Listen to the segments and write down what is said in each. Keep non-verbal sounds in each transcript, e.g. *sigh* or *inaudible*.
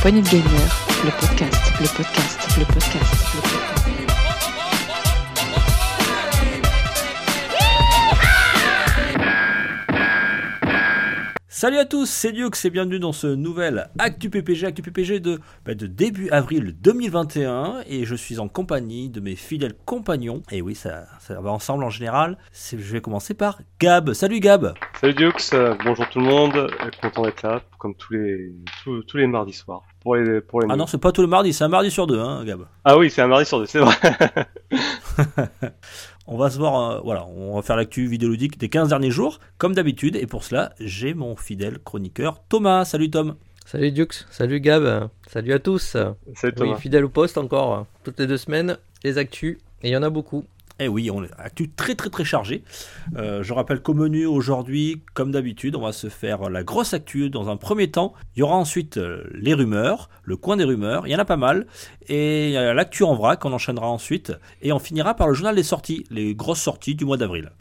poignée de gamer, le podcast, le podcast, le podcast, le podcast. Salut à tous, c'est Duke, et bienvenue dans ce nouvel Actu PPG, Actu PPG de, bah, de début avril 2021 et je suis en compagnie de mes fidèles compagnons. Et oui, ça, ça va ensemble en général. C'est- Je vais commencer par Gab. Salut Gab. Salut Dux, bonjour tout le monde, content d'être là, comme tous les tous, tous les mardis soirs. Pour les pour les Ah non, c'est pas tous les mardis, c'est un mardi sur deux, hein, Gab. Ah oui, c'est un mardi sur deux, c'est vrai. *laughs* On va se voir, euh, voilà, on va faire l'actu vidéoludique des 15 derniers jours, comme d'habitude, et pour cela, j'ai mon fidèle chroniqueur Thomas. Salut Tom. Salut Dux, salut Gab, salut à tous. Salut Thomas. Oui, fidèle au poste encore, toutes les deux semaines, les actus, et il y en a beaucoup. Eh oui, on est actu très très très chargé. Euh, je rappelle qu'au menu aujourd'hui, comme d'habitude, on va se faire la grosse actu dans un premier temps. Il y aura ensuite euh, les rumeurs, le coin des rumeurs, il y en a pas mal. Et l'actu en vrac, on enchaînera ensuite. Et on finira par le journal des sorties, les grosses sorties du mois d'avril.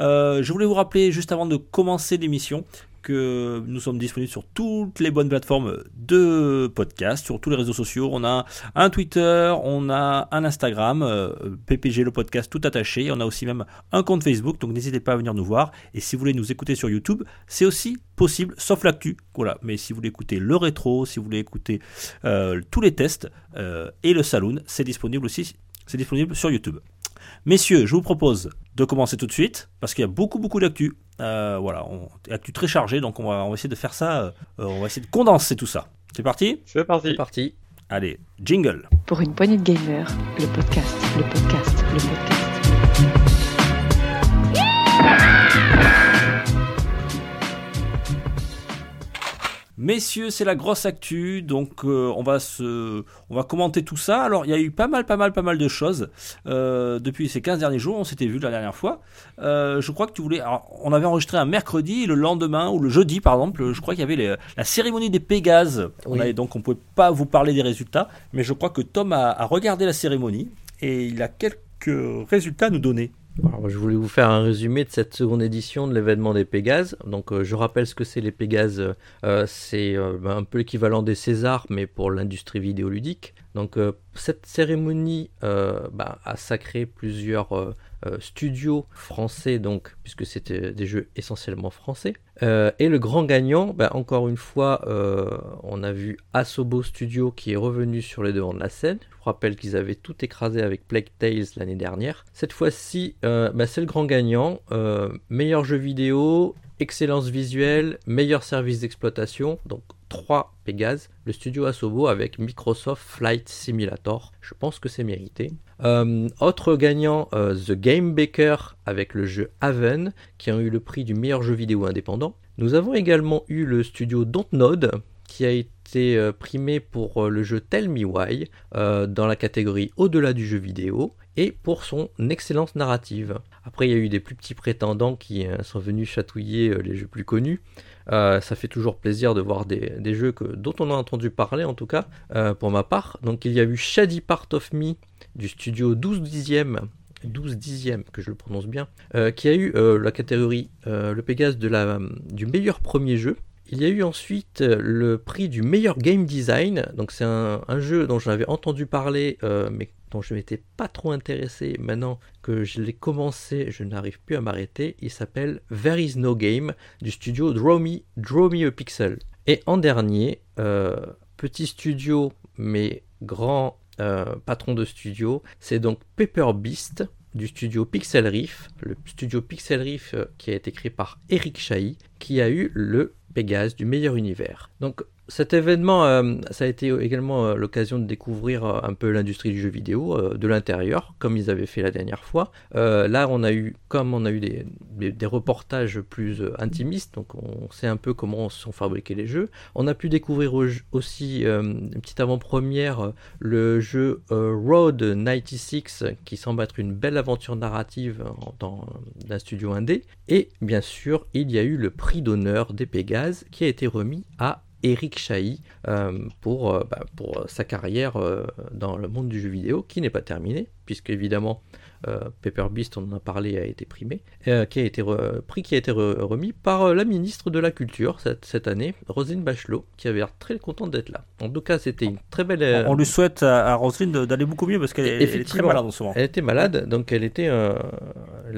Euh, je voulais vous rappeler, juste avant de commencer l'émission, nous sommes disponibles sur toutes les bonnes plateformes de podcast, sur tous les réseaux sociaux. On a un Twitter, on a un Instagram, euh, PPG le podcast tout attaché. On a aussi même un compte Facebook, donc n'hésitez pas à venir nous voir. Et si vous voulez nous écouter sur YouTube, c'est aussi possible, sauf l'actu. Voilà. Mais si vous voulez écouter le rétro, si vous voulez écouter euh, tous les tests euh, et le saloon, c'est disponible aussi. C'est disponible sur YouTube. Messieurs, je vous propose de commencer tout de suite parce qu'il y a beaucoup beaucoup d'actu. Euh, voilà, on, actu très chargé, donc on va, on va essayer de faire ça. euh, on va essayer de condenser tout ça. C'est parti? C'est C'est parti. parti. Allez, jingle. Pour une poignée de gamer, le podcast, le podcast, le podcast. Messieurs, c'est la grosse actu, donc euh, on va se, on va commenter tout ça. Alors, il y a eu pas mal, pas mal, pas mal de choses euh, depuis ces 15 derniers jours. On s'était vu la dernière fois. Euh, je crois que tu voulais. alors, on avait enregistré un mercredi, et le lendemain ou le jeudi, par exemple. Je crois qu'il y avait les- la cérémonie des Pégases. On Oui. avait- donc, on pouvait pas vous parler des résultats, mais je crois que Tom a, a regardé la cérémonie et il a quelques résultats à nous donner. Alors, je voulais vous faire un résumé de cette seconde édition de l'événement des Pégases. Donc, euh, je rappelle ce que c'est les Pégases. Euh, c'est euh, un peu l'équivalent des Césars, mais pour l'industrie vidéoludique. Donc, cette cérémonie ben, a sacré plusieurs euh, studios français, donc, puisque c'était des jeux essentiellement français. Euh, et le grand gagnant, ben, encore une fois, euh, on a vu Asobo Studio qui est revenu sur les devants de la scène. Je vous rappelle qu'ils avaient tout écrasé avec Plague Tales l'année dernière. Cette fois-ci, ben, c'est le grand gagnant. Meilleur jeu vidéo, excellence visuelle, meilleur service d'exploitation. Donc 3 Pégase, le studio Asobo avec Microsoft Flight Simulator. Je pense que c'est mérité. Euh, autre gagnant, euh, The Game Baker avec le jeu Haven, qui a eu le prix du meilleur jeu vidéo indépendant. Nous avons également eu le studio Dontnod, qui a été euh, primé pour le jeu Tell Me Why, dans la catégorie au-delà du jeu vidéo, et pour son excellence narrative. Après, il y a eu des plus petits prétendants qui sont venus chatouiller les jeux plus connus. Euh, ça fait toujours plaisir de voir des, jeux que, dont on a entendu parler, en tout cas, euh, pour ma part. Donc, il y a eu Shady Part of Me du studio 12 dixième 12 dixième, que je le prononce bien, euh, qui a eu la catégorie le Pégase de la, du meilleur premier jeu. Il y a eu ensuite le prix du meilleur game design. Donc c'est un, jeu dont j'avais entendu parler, mais dont je m'étais pas trop intéressé. Maintenant que je l'ai commencé, je n'arrive plus à m'arrêter. Il s'appelle There is no game du studio Draw Me, Draw Me a Pixel. Et en dernier, euh, petit studio mais grand euh, patron de studio, c'est donc Paper Beast du studio Pixel Riff, le studio Pixel Riff euh, qui a été créé par Eric Chahi, qui a eu le Pégase du meilleur univers. Donc cet événement, euh, ça a été également euh, l'occasion de découvrir euh, un peu l'industrie du jeu vidéo de l'intérieur, comme ils avaient fait la dernière fois. Là, on a eu, comme on a eu des, reportages plus intimistes, donc on sait un peu comment sont fabriqués les jeux. On a pu découvrir au- aussi une petite avant-première, le jeu Road 96, qui semble être une belle aventure narrative dans d'un studio indé. Et bien sûr, il y a eu le prix d'honneur des Pégases qui a été remis à Eric Chahi euh, pour, euh, bah, pour sa carrière euh, dans le monde du jeu vidéo qui n'est pas terminée puisque évidemment Paper Beast, on en a parlé, a été primé, euh, qui a été prix qui a été remis par euh, la ministre de la Culture cette, cette année, Roselyne Bachelot, qui avait l'air très contente d'être là. En tout cas, c'était une très belle. On lui souhaite à, Roselyne d'aller beaucoup mieux parce qu'elle est, très malade en ce moment. Elle était malade, donc elle était.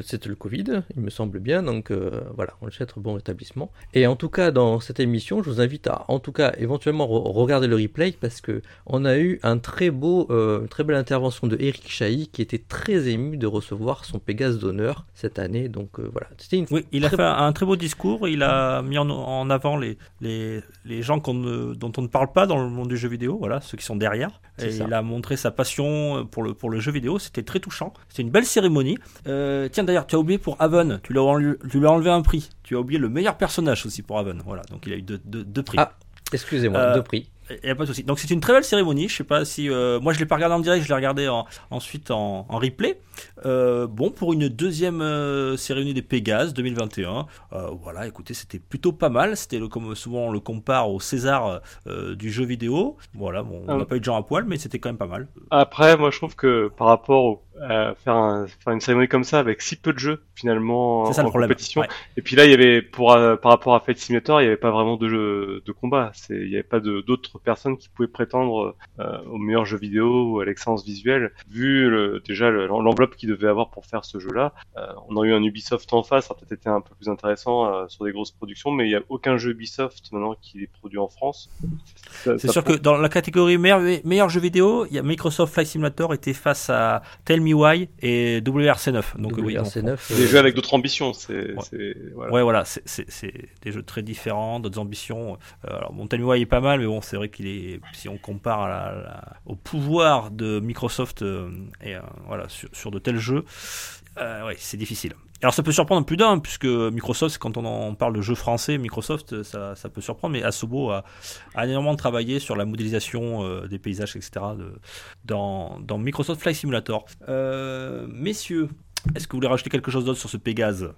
C'était le Covid, il me semble bien, donc voilà, on lui souhaite bon rétablissement. Et en tout cas, dans cette émission, je vous invite à, en tout cas, éventuellement regarder le replay parce que on a eu un très beau, une très belle intervention de Eric Chahi qui était très ému de recevoir son Pégase d'honneur cette année. Donc euh, voilà, c'était une. Oui, il a fait un, très beau discours. Il a mis en, avant les, les, les gens dont on ne parle pas dans le monde du jeu vidéo, voilà, ceux qui sont derrière. Et il a montré sa passion pour le, pour le jeu vidéo. C'était très touchant. C'était une belle cérémonie. Euh, tiens, d'ailleurs, tu as oublié pour Haven, tu lui as enlevé un prix. Tu as oublié le meilleur personnage aussi pour Haven. Voilà, donc il a eu deux, deux, prix. Ah, excusez-moi, euh, deux prix. Il a pas de souci. Donc c'est une très belle cérémonie. Je sais pas si euh, moi je l'ai pas regardé en direct, je l'ai regardé ensuite en, replay. Euh, bon pour une deuxième euh, cérémonie des Pégases 2021. voilà, écoutez, c'était plutôt pas mal. C'était comme souvent on le compare au César du jeu vidéo. Voilà, bon, on n'a pas eu de gens à poil, mais c'était quand même pas mal. Après, moi je trouve que par rapport faire, faire une cérémonie comme ça avec si peu de jeux finalement ça, en compétition. Et puis là, il y avait pour par rapport à Fate Simulator, il n'y avait pas vraiment de jeu de combat. Il n'y avait pas d'autres personnes qui pouvaient prétendre euh, au meilleur jeu vidéo ou à l'excellence visuelle. Vu le, déjà l'enveloppe qu'ils devaient avoir pour faire ce jeu-là, euh, on a eu un Ubisoft en face, ça a peut-être été un peu plus intéressant euh, sur des grosses productions, mais il n'y a aucun jeu Ubisoft maintenant qui est produit en France. C'est sûr que dans la catégorie meilleur, meilleur jeu vidéo, il y a Microsoft Flight Simulator était face à Tell Why et WRC9. Donc WRC9, des jeux avec d'autres ambitions. C'est voilà. Ouais, voilà, c'est des jeux très différents, d'autres ambitions. alors bon, Why est pas mal, mais bon, c'est vrai qu'il est, si on compare au pouvoir de Microsoft euh, et, euh, voilà, sur, de tels jeux, euh, c'est difficile. Alors ça peut surprendre plus d'un, puisque Microsoft, quand on en parle de jeux français, Microsoft, ça, peut surprendre, mais Asobo a, énormément travaillé sur la modélisation des paysages, etc. dans, Microsoft Flight Simulator. messieurs, est-ce que vous voulez rajouter quelque chose d'autre sur ce Pégase?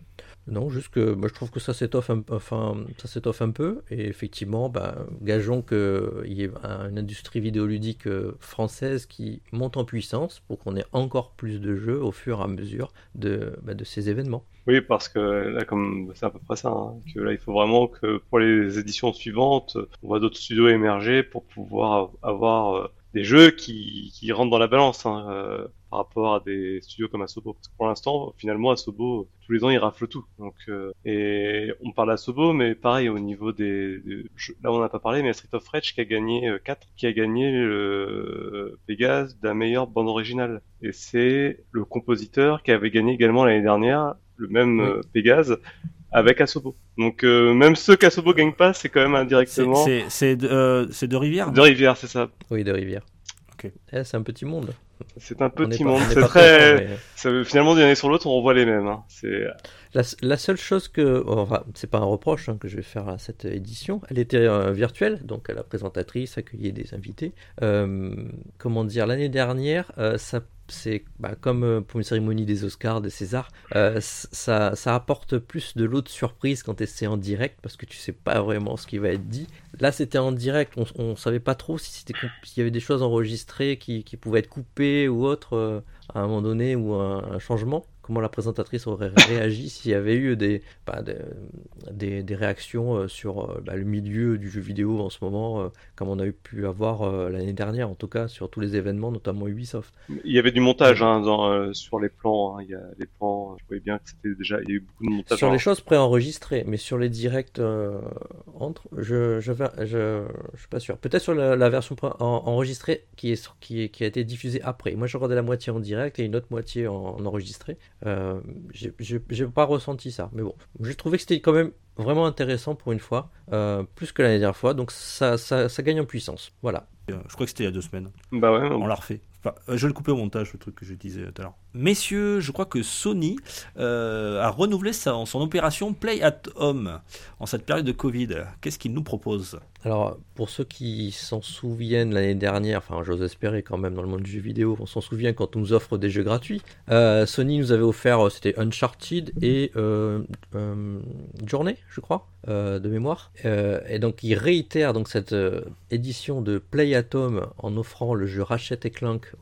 Non, juste que je trouve que ça s'étoffe un, peu. Et effectivement, bah, gageons qu'il y ait une industrie vidéoludique euh, française qui monte en puissance pour qu'on ait encore plus de jeux au fur et à mesure de, bah, ces événements. Oui, parce que là, comme c'est à peu près ça, hein, que là, il faut vraiment que pour les éditions suivantes, on voit d'autres studios émerger pour pouvoir avoir euh, des jeux qui, qui rentrent dans la balance. Hein, euh, par rapport à des studios comme Asobo. Parce que pour l'instant, finalement, Asobo, tous les ans, il rafle tout. Donc, euh, et on parle d'Asobo, mais pareil, au niveau des... là, on n'a pas parlé, mais Street of Rage qui a gagné 4, euh, qui a gagné le Pégase d'un meilleur bande originale. Et c'est le compositeur qui avait gagné également l'année dernière le même oui. Euh, Pégase avec Asobo. Donc même ceux qu'Asobo gagne pas, c'est quand même indirectement. C'est de, de Rivière? De Rivière, c'est ça. Oui, de Rivière. Ok. Eh, c'est un petit monde. C'est un petit monde. C'est très. finalement, d'une année sur l'autre, on revoit les mêmes. Hein. C'est. La, seule chose que, enfin, c'est pas un reproche hein, que je vais faire à cette édition. Elle était euh, virtuelle, donc la présentatrice accueillait des invités. Euh, comment dire, l'année dernière, euh, ça c'est bah, comme euh, pour une cérémonie des Oscars, des Césars, euh, ça, ça, apporte plus de l'eau de surprise quand c'est en direct parce que tu sais pas vraiment ce qui va être dit. Là, c'était en direct, on, on savait pas trop si c'était s'il y avait des choses enregistrées qui, pouvaient être coupées ou autres euh, à un moment donné ou un changement comment la présentatrice aurait réagi s'il y avait eu des, bah, des, des, réactions euh, sur euh, bah, le milieu du jeu vidéo en ce moment, euh, comme on a pu avoir l'année dernière, en tout cas sur tous les événements, notamment Ubisoft. Il y avait du montage hein, dans, sur les plans. Hein. il y a les plans, je voyais bien que c'était déjà, il y a eu beaucoup de montage. Sur les choses préenregistrées, mais sur les directs entre, je, je, je, je, suis pas sûr. Peut-être sur la, version enregistrée qui, est, qui, qui a été diffusée après. Moi, je regardais la moitié en direct et une autre moitié en enregistré. Euh, j'ai pas ressenti ça. Mais bon, j'ai trouvé que c'était quand même vraiment intéressant pour une fois, euh, plus que l'année dernière fois. Donc ça, ça, ça, gagne en puissance. Voilà. Euh, je crois que c'était il y a deux semaines. Bah ouais. On l'a refait. je vais le couper au montage, le truc que je disais tout à l'heure. Messieurs, je crois que Sony euh, a renouvelé son opération Play at Home en cette période de Covid. Qu'est-ce qu'il nous propose? Alors, pour ceux qui s'en souviennent l'année dernière, enfin, j'ose espérer quand même dans le monde du jeu vidéo, on s'en souvient quand on nous offre des jeux gratuits. Euh, Sony nous avait offert, euh, c'était Uncharted et Journey, je crois, de mémoire. Et donc, il réitère donc cette édition de Play at Home en offrant le jeu Ratchet et Clank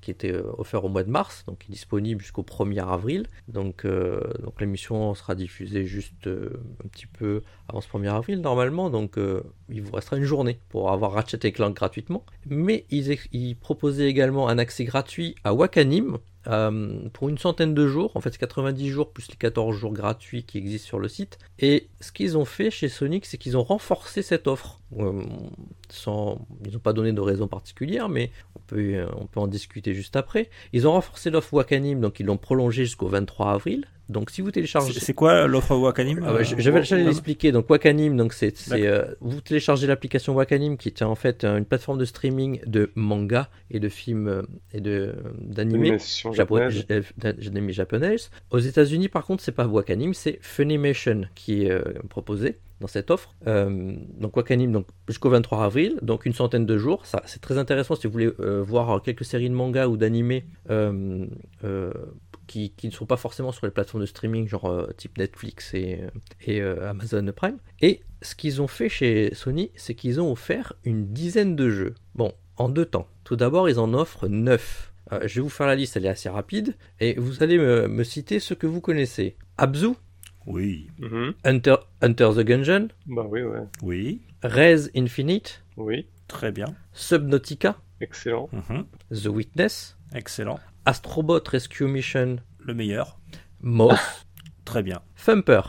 qui était offert au mois de mars, donc qui est disponible jusqu'au 1er avril. Donc, euh, donc l'émission sera diffusée juste euh, un petit peu avant ce 1er avril normalement, donc euh, il vous restera une journée pour avoir Ratchet et Clank gratuitement. Mais ils, ils proposaient également un accès gratuit à Wakanim pour une centaine de jours, en fait c'est 90 jours plus les 14 jours gratuits qui existent sur le site. Et ce qu'ils ont fait chez Sonic, c'est qu'ils ont renforcé cette offre. Euh, sans, ils n'ont pas donné de raison particulière, mais on peut, euh, on peut en discuter juste après. Ils ont renforcé l'offre Wakanim, donc ils l'ont prolongée jusqu'au 23 avril. Donc si vous téléchargez... C'est c'est quoi l'offre Wakanim Ah bah, je, je vais j'allais l'expliquer. Donc Wakanim, donc c'est, c'est, euh, vous téléchargez l'application Wakanim qui est en fait euh, une plateforme de streaming de manga et de films euh, et de d'animés euh, japonaises. Aux États-Unis, par contre, c'est pas Wakanim, c'est Funimation qui est euh, proposé dans cette offre. Euh, donc Wakanim, donc jusqu'au 23 avril, donc une centaine de jours. Ça, c'est très intéressant si vous voulez euh, voir quelques séries de manga ou d'animés. euh, qui, ne sont pas forcément sur les plateformes de streaming, genre type Netflix et, Amazon Prime. Et ce qu'ils ont fait chez Sony, c'est qu'ils ont offert une dizaine de jeux. Bon, en deux temps. Tout d'abord, ils en offrent neuf. Je vais vous faire la liste, elle est assez rapide. Et vous allez me, me citer ce que vous connaissez. Abzu, Oui, Mhm. Hunter, Hunter the Gungeon, Bah oui, ouais. oui, Rez Infinite, Oui. très bien. Subnautica, Excellent. Mhm, The Witness, Excellent. Astrobot Rescue Mission, Le meilleur, Moss, *coughs* très bien. Thumper,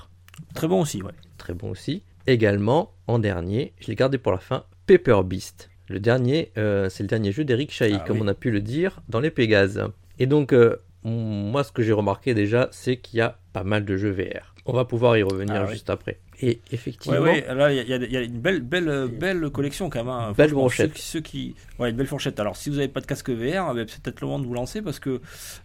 Très bon aussi, ouais. très bon aussi. Également, en dernier, je l'ai gardé pour la fin, Paper Beast. Le dernier, euh, c'est le dernier jeu d'Eric Chahi, Ah comme oui. on a pu le dire dans les Pégases. Et donc, euh, moi, ce que j'ai remarqué déjà, c'est qu'il y a pas mal de jeux VR. On va pouvoir y revenir Ah oui. juste après. Et effectivement, Ouais, ouais, là, il y, y a- une belle, belle, euh, belle collection quand même. hein. Belle brochette. Ceux, ceux qui... Ouais, une belle fourchette. Alors, si vous n'avez pas de casque VR, ben, c'est peut-être le moment de vous lancer parce que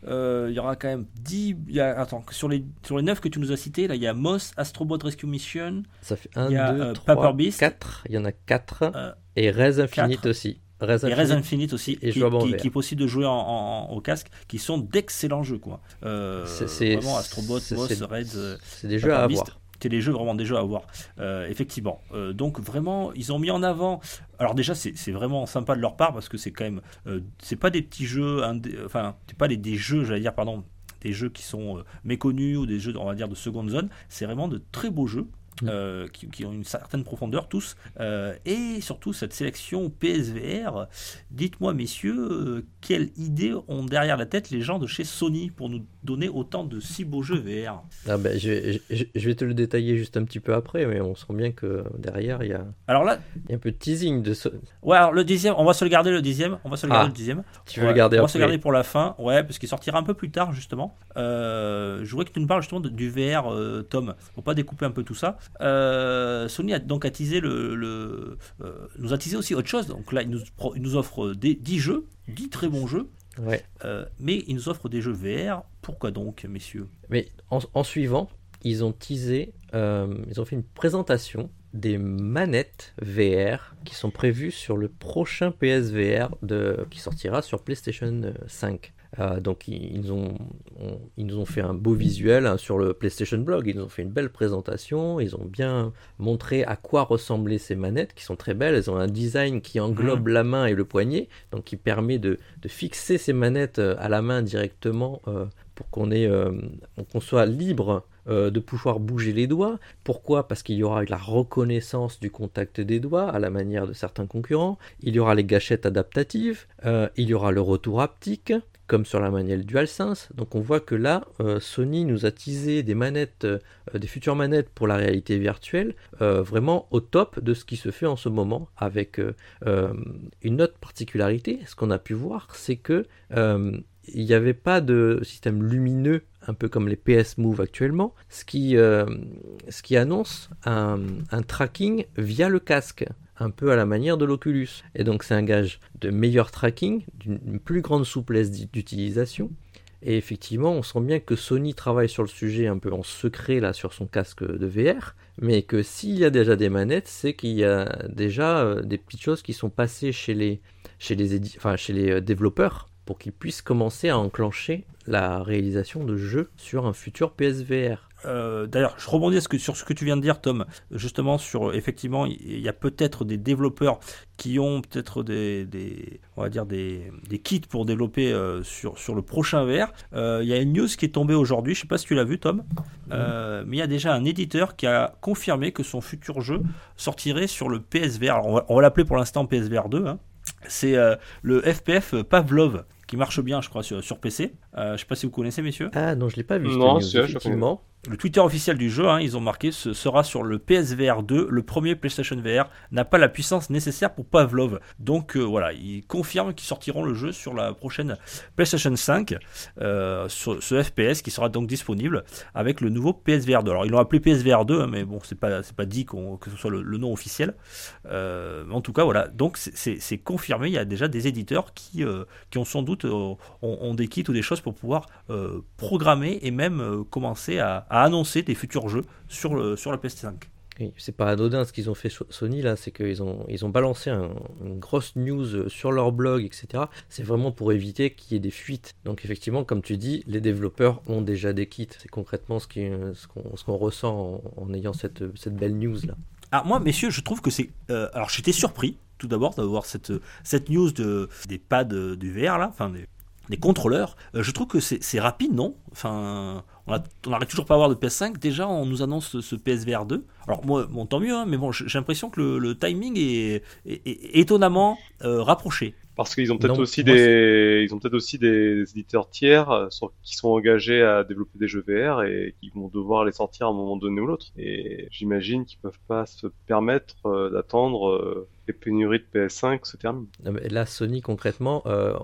euh, il y aura quand même 10. il y a- Attends, sur les, sur les 9 que tu nous as cités, là, il y a Moss, Astrobot Rescue Mission. ça fait 1, il y a, 2, euh, 3, Paper Beast. 4. Il y en a 4. Euh, et Rez Infinite quatre. aussi. Et Res Infinite. Aussi, et qui, qui- est possible de jouer en, en- au casque, qui sont d'excellents jeux. Quoi. Euh, C'est- vraiment Astrobot, c'est- Reds. euh, C'est des jeux à Beast. avoir. C'est des jeux vraiment des jeux à voir, Euh, effectivement. Euh, donc vraiment, ils ont mis en avant. Alors déjà, c'est c'est vraiment sympa de leur part parce que c'est quand même, euh, c'est pas des petits jeux, enfin, c'est pas des, des jeux, j'allais dire, pardon, des jeux qui sont méconnus ou des jeux, on va dire, de seconde zone. C'est vraiment de très beaux jeux. Mm. euh, qui, ont une certaine profondeur tous Euh, et surtout cette sélection PSVR dites-moi messieurs euh, quelle idée ont derrière la tête les gens de chez Sony pour nous donner autant de si beaux jeux VR Ah ben, je, vais, je- je vais te le détailler juste un petit peu après, mais on sent bien que derrière, il y a, alors là il y a un peu de teasing. De ce... Ouais, alors le dixième, on va se le garder le dixième. On va se le garder Ah. le dixième. Tu veux Ouais, le garder On va après se le garder pour la fin, ouais, parce qu'il sortira un peu plus tard justement. Euh, je voudrais que tu nous parles justement de- du VR, euh, Tom. Faut pas découper un peu tout ça. Euh, Sony a donc attisé le, le- euh, nous a teasé aussi autre chose. Donc là, il nous, pro- il nous offre des 10 jeux, 10 très bons jeux, Ouais. euh, mais il nous offre des jeux VR. Pourquoi donc, messieurs? Mais en, en suivant, ils ont teasé, euh, ils ont fait une présentation des manettes VR qui sont prévues sur le prochain PSVR de, qui sortira sur PlayStation 5. Euh, donc ils, ils ont, on- ils nous ont fait un beau visuel hein, sur le PlayStation Blog, ils nous ont fait une belle présentation, ils ont bien montré à quoi ressemblaient ces manettes qui sont très belles, elles ont un design qui englobe la main et le poignet, donc qui permet de, de fixer ces manettes euh, à la main directement euh, pour qu'on euh, soit libre euh, de pouvoir bouger les doigts. Pourquoi? Parce qu'il y aura la reconnaissance du contact des doigts à la manière de certains concurrents. Il y aura les gâchettes adaptatives. euh, il y aura le retour haptique comme sur la manuelle DualSense. Donc on voit que là, euh, Sony nous a teasé des manettes, euh, des futures manettes pour la réalité virtuelle, euh, vraiment au top de ce qui se fait en ce moment, avec une autre particularité, ce qu'on a pu voir, c'est que il n'y avait pas de système lumineux, un peu comme les PS Move actuellement, ce qui, ce qui annonce un tracking via le casque, un peu à la manière de l'Oculus. Et donc c'est un gage de meilleur tracking, d'une plus grande souplesse d'utilisation, Et effectivement, on sent bien que Sony travaille sur le sujet un peu en secret là sur son casque de VR, mais que s'il y a déjà des manettes, c'est qu'il y a déjà euh, des petites choses qui sont passées chez les, chez les, chez les euh, développeurs pour qu'ils puissent commencer à enclencher la réalisation de jeux sur un futur PSVR. Euh, d'ailleurs, je rebondis sur ce que tu viens de dire, Tom. Justement, sur effectivement, il y a peut-être des développeurs qui ont peut-être des, on va dire des, kits pour développer euh, sur, sur le prochain VR. Euh, il y a une news qui est tombée aujourd'hui. Je ne sais pas si tu l'as vu, Tom, mais il y a déjà un éditeur qui a confirmé que son futur jeu sortirait sur le PSVR. Alors, on va, l'appeler pour l'instant PSVR 2. Hein. C'est le FPF Pavlov qui marche bien, je crois, sur, sur PC. je ne sais pas si vous connaissez, messieurs. Ah non, je l'ai pas vu. Non, c'est effectivement. Le Twitter officiel du jeu, hein, ils ont marqué, ce sera sur le PSVR 2, le premier PlayStation VR n'a pas la puissance nécessaire pour Pavlov. Donc euh, voilà, ils confirment qu'ils sortiront le jeu sur la prochaine PlayStation 5, euh, ce FPS qui sera donc disponible avec le nouveau PSVR 2. Alors ils l'ont appelé PSVR 2, hein, mais bon, c'est pas pas dit que ce soit le, nom officiel. Euh, en tout cas, voilà, donc c'est confirmé. Il y a déjà des éditeurs qui qui ont sans doute ont, des kits ou des choses pour pouvoir programmer et même commencer à annoncer des futurs jeux sur, le, sur la PS5. Oui, c'est pas anodin ce qu'ils ont fait Sony là, c'est qu'ils ont, ils ont balancé une grosse news sur leur blog, etc. C'est vraiment pour éviter qu'il y ait des fuites. Donc effectivement, comme tu dis, les développeurs ont déjà des kits. C'est concrètement ce, qui, ce, qu'on, ressent en, ayant cette, cette belle news là. Alors moi, messieurs, je trouve que c'est... Euh, alors j'étais surpris tout d'abord d'avoir cette, cette news de, des pads du VR là, enfin des, des contrôleurs. Euh, je trouve que c'est rapide, non? Enfin, on n'arrive toujours pas à avoir de PS5. Déjà, on nous annonce ce, PSVR 2. Alors, moi, bon, tant mieux, hein, mais bon, j'ai l'impression que le, timing est, étonnamment euh, rapproché. Parce qu'ils ont peut-être aussi des, ils ont peut-être aussi des éditeurs tiers euh, qui sont engagés à développer des jeux VR et qui vont devoir les sortir à un moment donné ou l'autre. Et j'imagine qu'ils peuvent pas se permettre d'attendre les pénuries de PS5 se terminent. Là, Sony, concrètement, euh,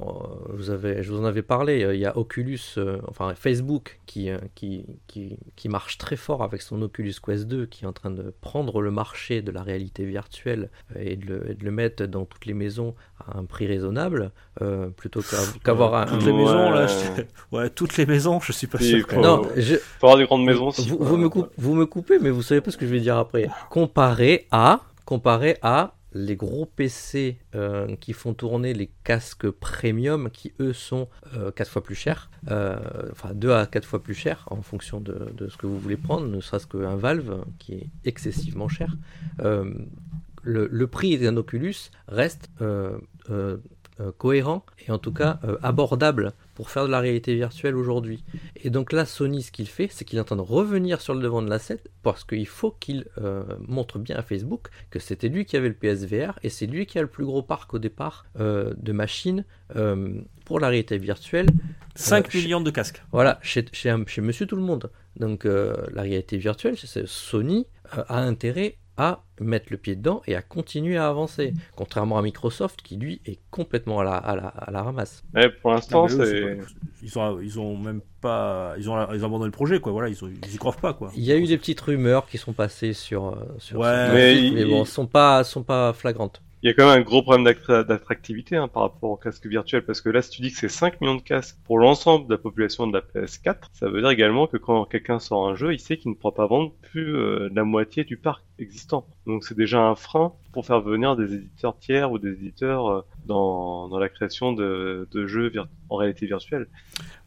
vous avez, je vous en avais parlé, euh, il y a Oculus, euh, enfin Facebook, qui, qui, qui, qui, marche très fort avec son Oculus Quest 2, qui est en train de prendre le marché de la réalité virtuelle et de le, de le mettre dans toutes les maisons à un prix raisonnable, plutôt qu'avoir un... Toutes les maisons, là, *laughs* ouais, toutes les maisons, je suis pas sûr. Faut... Non, je... faut avoir des grandes maisons. Vous, vous, me vous me coupez, mais vous savez pas ce que je vais dire après. Comparé à... Comparé à les gros PC euh, qui font tourner les casques premium qui eux sont euh, 4 fois plus chers, euh, enfin 2 à 4 fois plus chers en fonction de, ce que vous voulez prendre, ne serait-ce qu'un Valve qui est excessivement cher. Euh, le, le, prix d'un Oculus reste cohérent et en tout cas abordable pour faire de la réalité virtuelle aujourd'hui. Et donc là, Sony, ce qu'il fait, c'est qu'il est en train de revenir sur le devant de la scène parce qu'il faut qu'il euh, montre bien à Facebook que c'était lui qui avait le PSVR et c'est lui qui a le plus gros parc au départ euh, de machines euh, pour la réalité virtuelle. 5 millions de casques. Voilà, chez, chez, chez Monsieur Tout le Monde. Donc la réalité virtuelle, Sony a intérêt à mettre le pied dedans et à continuer à avancer. Contrairement à Microsoft qui lui est complètement à la, à la, à la ramasse. pour l'instant, c'est... Ils ont, ils ont même pas, ils ont, ils ont abandonné le projet quoi. Voilà, ils, ont, ils y croient pas quoi. Il y a eu des petites rumeurs qui sont passées sur, euh, sur ouais, mais, mais bon, sont pas, sont pas flagrantes. Il y a quand même un gros problème d'attractivité hein, par rapport au casque virtuel, parce que là, si tu dis que c'est 5 millions de casques pour l'ensemble de la population de la PS4, ça veut dire également que quand quelqu'un sort un jeu, il sait qu'il ne pourra pas vendre plus euh, la moitié du parc existant. Donc c'est déjà un frein pour faire venir des éditeurs tiers ou des éditeurs euh, dans, dans la création de, de jeux en réalité virtuelle.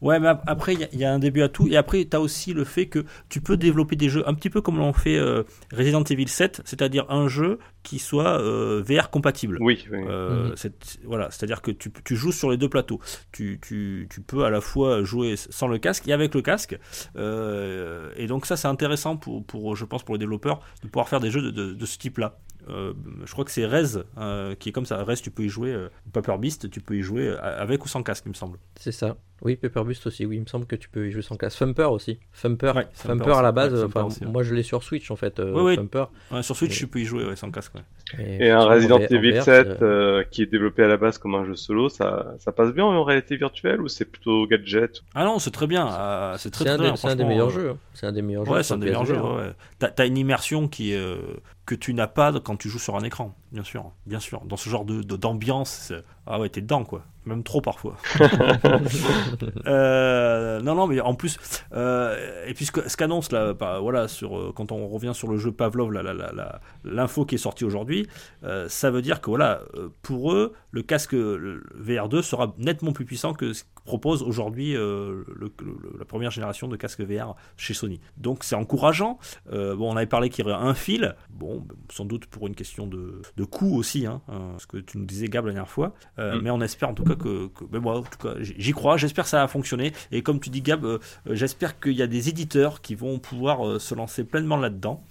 Ouais, mais après, il y, a un début à tout. Et après, tu as aussi le fait que tu peux développer des jeux un petit peu comme l'ont fait euh, Resident Evil 7, c'est-à-dire un jeu qui soit euh, VR compatible. Oui. Mhm. Voilà, c'est-à-dire que tu, tu, joues sur les deux plateaux. Tu, tu, tu, peux à la fois jouer sans le casque et avec le casque. et donc ça, c'est intéressant pour, pour, je pense, pour les développeurs de pouvoir faire des jeux de, ce type-là. Euh, je crois que c'est Rez euh, qui est comme ça. Rez, tu peux y jouer. Euh, Paper Beast, tu peux y jouer avec ou sans casque, il me semble. C'est ça. Oui, Paper Beast aussi. Oui, il me semble que tu peux y jouer sans casque. Thumper aussi. Thumper, Thumper, à la base. moi, je l'ai sur Switch en fait. oui, sur Switch, tu peux y jouer sans casque. Et, un Resident Evil 7 qui est développé à la base comme un jeu solo, ça, ça passe bien en réalité virtuelle ou c'est plutôt gadget Ah non, c'est très bien. c'est très, très bien. C'est un des meilleurs jeux. C'est un des meilleurs jeux. Ouais, c'est un des meilleurs jeux. T'as une immersion qui que tu n'as pas quand tu joues sur un écran. Bien sûr, bien sûr. Dans ce genre de d'ambiance, ah ouais, t'es dedans quoi. Même trop parfois. *laughs* Euh, non, non, mais en plus, euh, et puis ce qu'annonce là, bah, voilà, sur euh, quand on revient sur le jeu Pavlov, l'info qui est sortie aujourd'hui, euh, ça veut dire que voilà, pour eux, le casque le VR2 sera nettement plus puissant que ce propose aujourd'hui euh, la première génération de casques VR chez Sony. Donc c'est encourageant. Euh, bon, on avait parlé qu'il y aurait un fil. Bon, sans doute pour une question de, de coût aussi, hein, hein, ce que tu nous disais Gab la dernière fois. Euh, Mm. Mais on espère en tout cas que, que- ben moi, en tout cas, j'y crois. J'espère que ça va fonctionner. Et comme tu dis Gab, j'espère qu'il y a des éditeurs qui vont pouvoir se lancer pleinement là-dedans.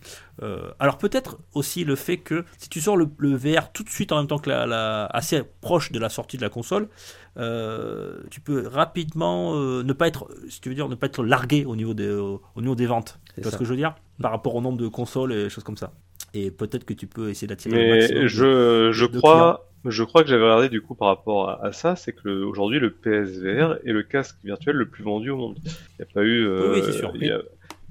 Euh, alors peut-être aussi le fait que si tu sors le, le VR tout de suite en même temps que la, la- assez proche de la sortie de la console, euh, tu peux rapidement euh, ne pas être, si tu veux dire, ne pas être largué au niveau des, au niveau des ventes. Tu C'est vois ça. ce que je veux dire? Par rapport au nombre de consoles et choses comme ça. Et peut-être que tu peux essayer d'attirer le Mais de- je, je de crois, je crois que j'avais regardé du coup par rapport à, à ça, c'est que le- aujourd'hui le PSVR est le casque virtuel le plus vendu au monde. Il n'y a pas eu, euh, Oui, oui, c'est sûr. il y a,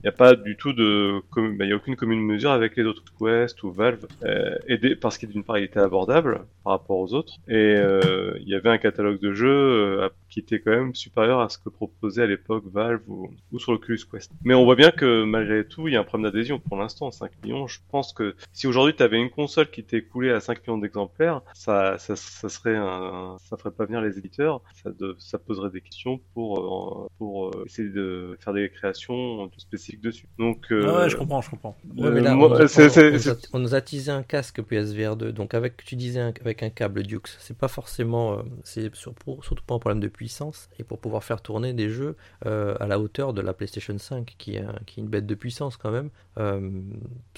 il y a pas du tout de, com- bah, il y a aucune commune mesure avec les autres Quest ou Valve, euh, et parce qu'il d'une part il était abordable par rapport aux autres, et euh, il y avait un catalogue de jeux euh, qui était quand même supérieur à ce que proposait à l'époque Valve ou, ou sur l'Oculus Quest. Mais on voit bien que malgré tout, il y a un problème d'adhésion pour l'instant. 5 millions, je pense que si aujourd'hui tu avais une console qui était écoulée à 5 millions d'exemplaires, ça, ça, ça serait un, ça ferait pas venir les éditeurs, ça, de- ça poserait des questions pour, euh, pour essayer de faire des créations spécifiques dessus. Donc, euh, Ah ouais, je comprends, je comprends. Ouais, mais là, moi, on, nous a- c'est- on- c'est- on nous c'est- a, on nous a teasé un casque PSVR 2, donc avec, tu disais un- avec un câble Dux, c'est pas forcément, euh, c'est surtout pas un problème de puissance, et pour pouvoir faire tourner des jeux euh, à la hauteur de la PlayStation 5, qui est, un- qui est une bête de puissance quand même, euh,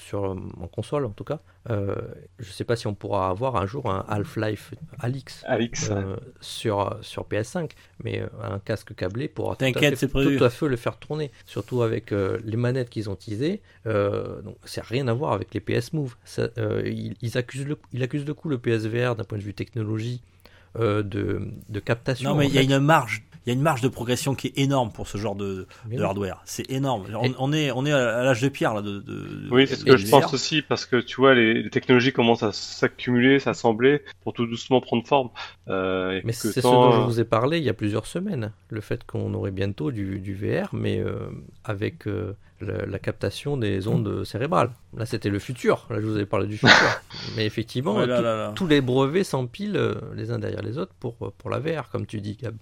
sur, en console en tout cas. Euh, je sais pas si on pourra avoir un jour un Half-Life Alix. Alix, euh, sur, sur PS5, mais un casque câblé pourra tout à, fait, tout à fait le faire tourner. Surtout avec euh, les manettes qu'ils ont teasées, euh, donc c'est rien à voir avec les PS Move. Ça, euh, ils, ils accusent le, ils accusent le coup le PSVR d'un point de vue technologie euh, de, de captation. Non, mais il y a une marge. Il y a une marge de progression qui est énorme pour ce genre de, Mais de oui. hardware. C'est énorme. On, est, on est à l'âge de pierre là. De, de- Oui, c'est ce que je pense aussi, parce que tu vois, les, les technologies commencent à s'accumuler, s'assembler, pour tout doucement prendre forme. Euh, et Mais c'est ce dont je vous ai parlé il y a plusieurs semaines. Le fait qu'on aurait bientôt du, du VR, mais euh, avec euh, la, la captation des ondes cérébrales. Là, c'était le futur. Là, je vous ai parlé du futur. *laughs* mais effectivement, Ouais, là, tout- là, là. tous les brevets s'empilent euh, les uns derrière les autres pour, pour la VR, comme tu dis, Gab.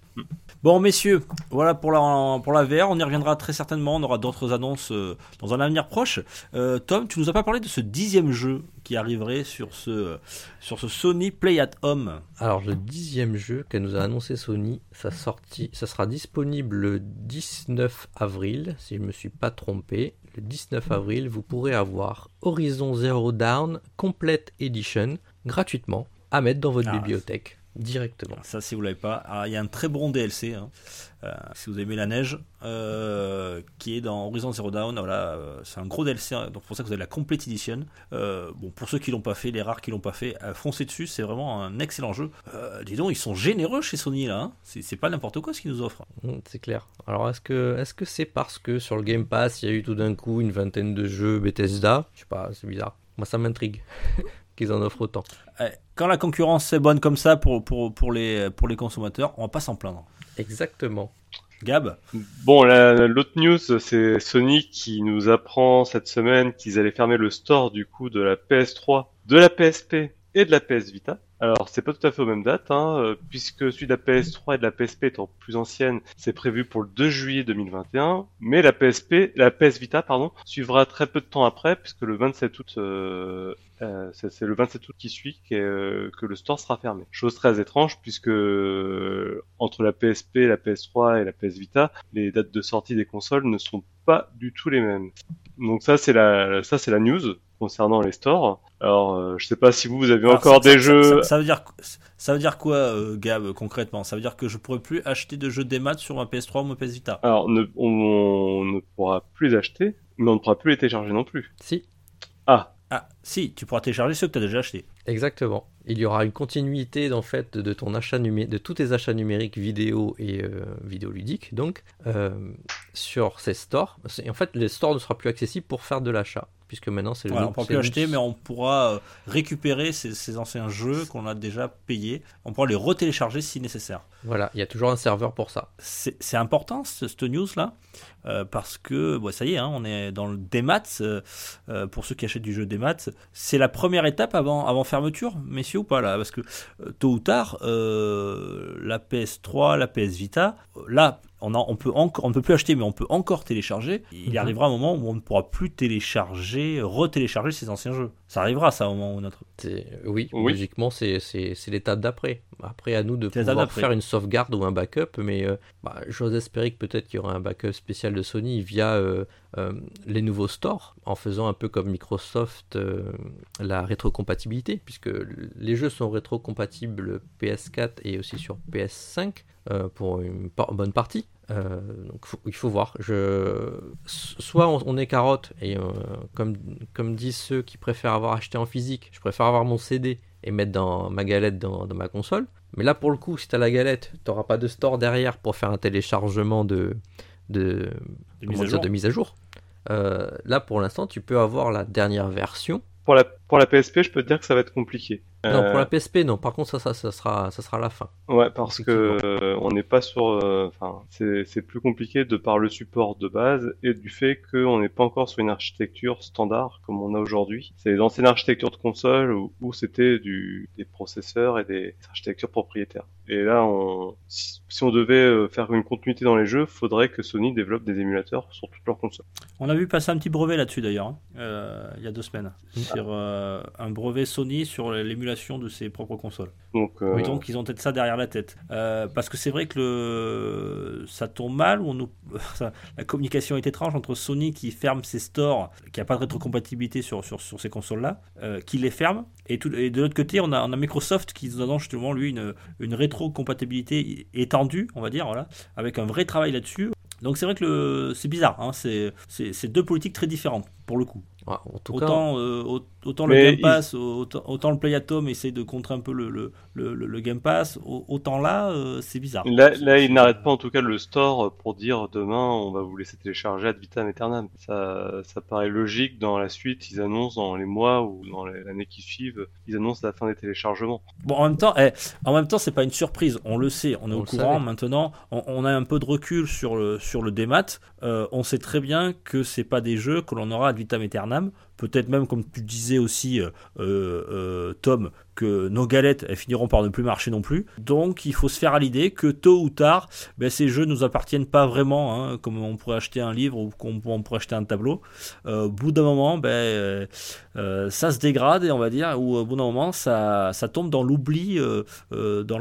Bon, messieurs, voilà pour la, pour la VR. On y reviendra très certainement. On aura d'autres annonces euh, dans un avenir proche. Euh, Tom, tu nous as pas parlé de ce dixième jeu qui arriverait sur ce, sur ce Sony Play at Home. Alors, le dixième jeu qu'elle nous a annoncé Sony, ça, sorti, ça sera disponible le 19 avril, si je ne me suis pas trompé. Le 19 avril, vous pourrez avoir Horizon Zero Dawn Complete Edition gratuitement à mettre dans votre Ah, bibliothèque directement. Ça, si vous l'avez pas, Alors, il y a un très bon DLC. hein. Euh, si vous aimez la neige, euh, qui est dans Horizon Zero Dawn. Voilà, euh, c'est un gros DLC. hein, donc pour ça que vous avez la Complete Edition. Bon, pour ceux qui l'ont pas fait, les rares qui l'ont pas fait, foncez dessus. C'est vraiment un excellent jeu. Dis donc, ils sont généreux chez Sony là. hein. C'est pas n'importe quoi ce qu'ils nous offrent. Mm, C'est clair. Alors, est-ce que est-ce que c'est parce que sur le Game Pass, il y a eu tout d'un coup une vingtaine de jeux Bethesda? Je sais pas, c'est bizarre. Moi, ça m'intrigue *laughs* qu'ils en offrent autant. Ouais, Quand la concurrence est bonne comme ça pour, pour, pour, les, pour les consommateurs, on va pas s'en plaindre. Exactement. Gab Bon, la- l'autre news, c'est Sony qui nous apprend cette semaine qu'ils allaient fermer le store du coup de la PS3, de la PSP et de la PS Vita. Alors, c'est pas tout à fait aux mêmes dates, hein, euh, puisque celui de la PS3 et de la PSP étant plus ancienne, c'est prévu pour le 2 juillet 2021, mais la PSP, la PS Vita, pardon, suivra très peu de temps après, puisque le 27 août, euh, euh, c'est le 27 août qui suit euh, que le store sera fermé. Chose très étrange, puisque euh, entre la PSP, la PS3 et la PS Vita, les dates de sortie des consoles ne sont pas du tout les mêmes. Donc ça c'est la ça c'est la news concernant les stores. Alors euh, je sais pas si vous vous avez Alors, encore ça- des ça- jeux. Ça, ça veut dire, ça veut dire quoi, euh, Gab, concrètement? Ça veut dire que je pourrais plus acheter de jeux des maths sur ma PS3 ou ma PS Vita? Alors ne- on, on ne pourra plus les acheter, mais on ne pourra plus les télécharger non plus. Si, Ah Ah, si, tu pourras télécharger ceux que tu as déjà achetés. Exactement. Il y aura une continuité en fait de ton achat numé- de tous tes achats numériques vidéo et euh, vidéoludiques donc euh, sur ces stores. C'est- En fait, les stores ne sera plus accessible pour faire de l'achat. Puisque maintenant c'est le Voilà, on pourra plus acheter, mais on pourra euh, récupérer ces, ces anciens jeux qu'on a déjà payés. On pourra les retélécharger si nécessaire. Voilà, il y a toujours un serveur pour ça. C'est important ce- cette news là parce que bon, ça y est, hein, on est dans le démat. euh, euh, pour ceux qui achètent du jeu démat, c'est la première étape avant, avant fermeture, messieurs ou pas là? Parce que euh, tôt ou tard, euh, la PS3, la PS Vita, euh, là. On, a- on peut encore, on ne peut plus acheter, mais on peut encore télécharger. Il Mhm. arrivera un moment où on ne pourra plus télécharger, retélécharger ces anciens jeux. Ça arrivera, ça, au moment où notre. Oui, Oui. logiquement, c'est l'étape d'après. Après, à nous de pouvoir faire une sauvegarde ou un backup, mais euh, bah, j'ose espérer que peut-être qu'il y aura un backup spécial de Sony via euh, euh, les nouveaux stores, en faisant un peu comme Microsoft euh, la rétrocompatibilité, puisque les jeux sont rétrocompatibles PS4 et aussi sur PS5 euh, pour une par- bonne partie. Euh, donc faut- il faut voir. Je... Soit on, on est carotte et euh, comme, comme disent ceux qui préfèrent avoir acheté en physique, je préfère avoir mon CD et mettre dans ma galette dans, dans ma console. Mais là pour le coup, si tu as la galette, tu n'auras pas de store derrière pour faire un téléchargement de, de, De comment mise à dire, jour. de mise à jour. Euh, là pour l'instant, tu peux avoir la dernière version. Pour la, pour la PSP, je peux te dire que ça va être compliqué. Non, Euh, pour la PSP, non. Par contre, ça, ça, ça sera, ça sera la fin. Ouais, parce que euh, on n'est pas sur. euh, Enfin, c'est c'est plus compliqué de par le support de base et du fait qu'on n'est pas encore sur une architecture standard comme on a aujourd'hui. C'est les anciennes architectures de console où, où c'était du des processeurs et des architectures propriétaires. Et là, on, si, si on devait euh, faire une continuité dans les jeux, faudrait que Sony développe des émulateurs sur toutes leurs consoles. On a vu passer un petit brevet là-dessus d'ailleurs, hein, euh, il y a deux semaines, Mm. sur euh, un brevet Sony sur l'émulation de ses propres consoles. Donc, euh, Oui, donc ils ont peut-être ça derrière la tête. Euh, parce que c'est vrai que le... ça tombe mal, on nous... *laughs* la communication est étrange entre Sony qui ferme ses stores, qui n'a pas de rétrocompatibilité sur, sur, sur ces consoles-là, euh, qui les ferme, et, tout... et de l'autre côté, on a, on a Microsoft qui nous annonce justement, lui, une, une rétrocompatibilité étendue, on va dire, voilà, avec un vrai travail là-dessus. Donc c'est vrai que le... c'est bizarre, hein, c'est deux politiques très différentes, pour le coup. Ouais, en tout cas, Autant, euh, au- autant le Game il- Pass, autant, autant le Play Atom essaye de contrer un peu le, le, le, le Game Pass, au- autant là, euh, c'est bizarre. Là, là, il n'arrête pas en tout cas le store pour dire demain on va vous laisser télécharger ad vitam aeternam. Ça, ça paraît logique dans la suite. Ils annoncent dans les mois ou dans les- l'année qui suivent, ils annoncent la fin des téléchargements. Bon, en même temps, eh, en même temps, c'est pas une surprise. On le sait, on est On au courant savait. maintenant. On, on a un peu de recul sur le sur le démat. Euh, on sait très bien que c'est pas des jeux que l'on aura ad vitam aeternam. Peut-être même, comme tu disais aussi, euh, euh, Tom, que nos galettes elles finiront par ne plus marcher non plus. Donc, il faut se faire à l'idée que tôt ou tard, ben, ces jeux nous appartiennent pas vraiment, hein, comme on pourrait acheter un livre ou comme on pourrait acheter un tableau. Euh, au bout d'un moment, ben, euh, euh, ça se dégrade et on va dire, ou au bout d'un moment, ça, tombe dans l'oubli, euh, euh, dans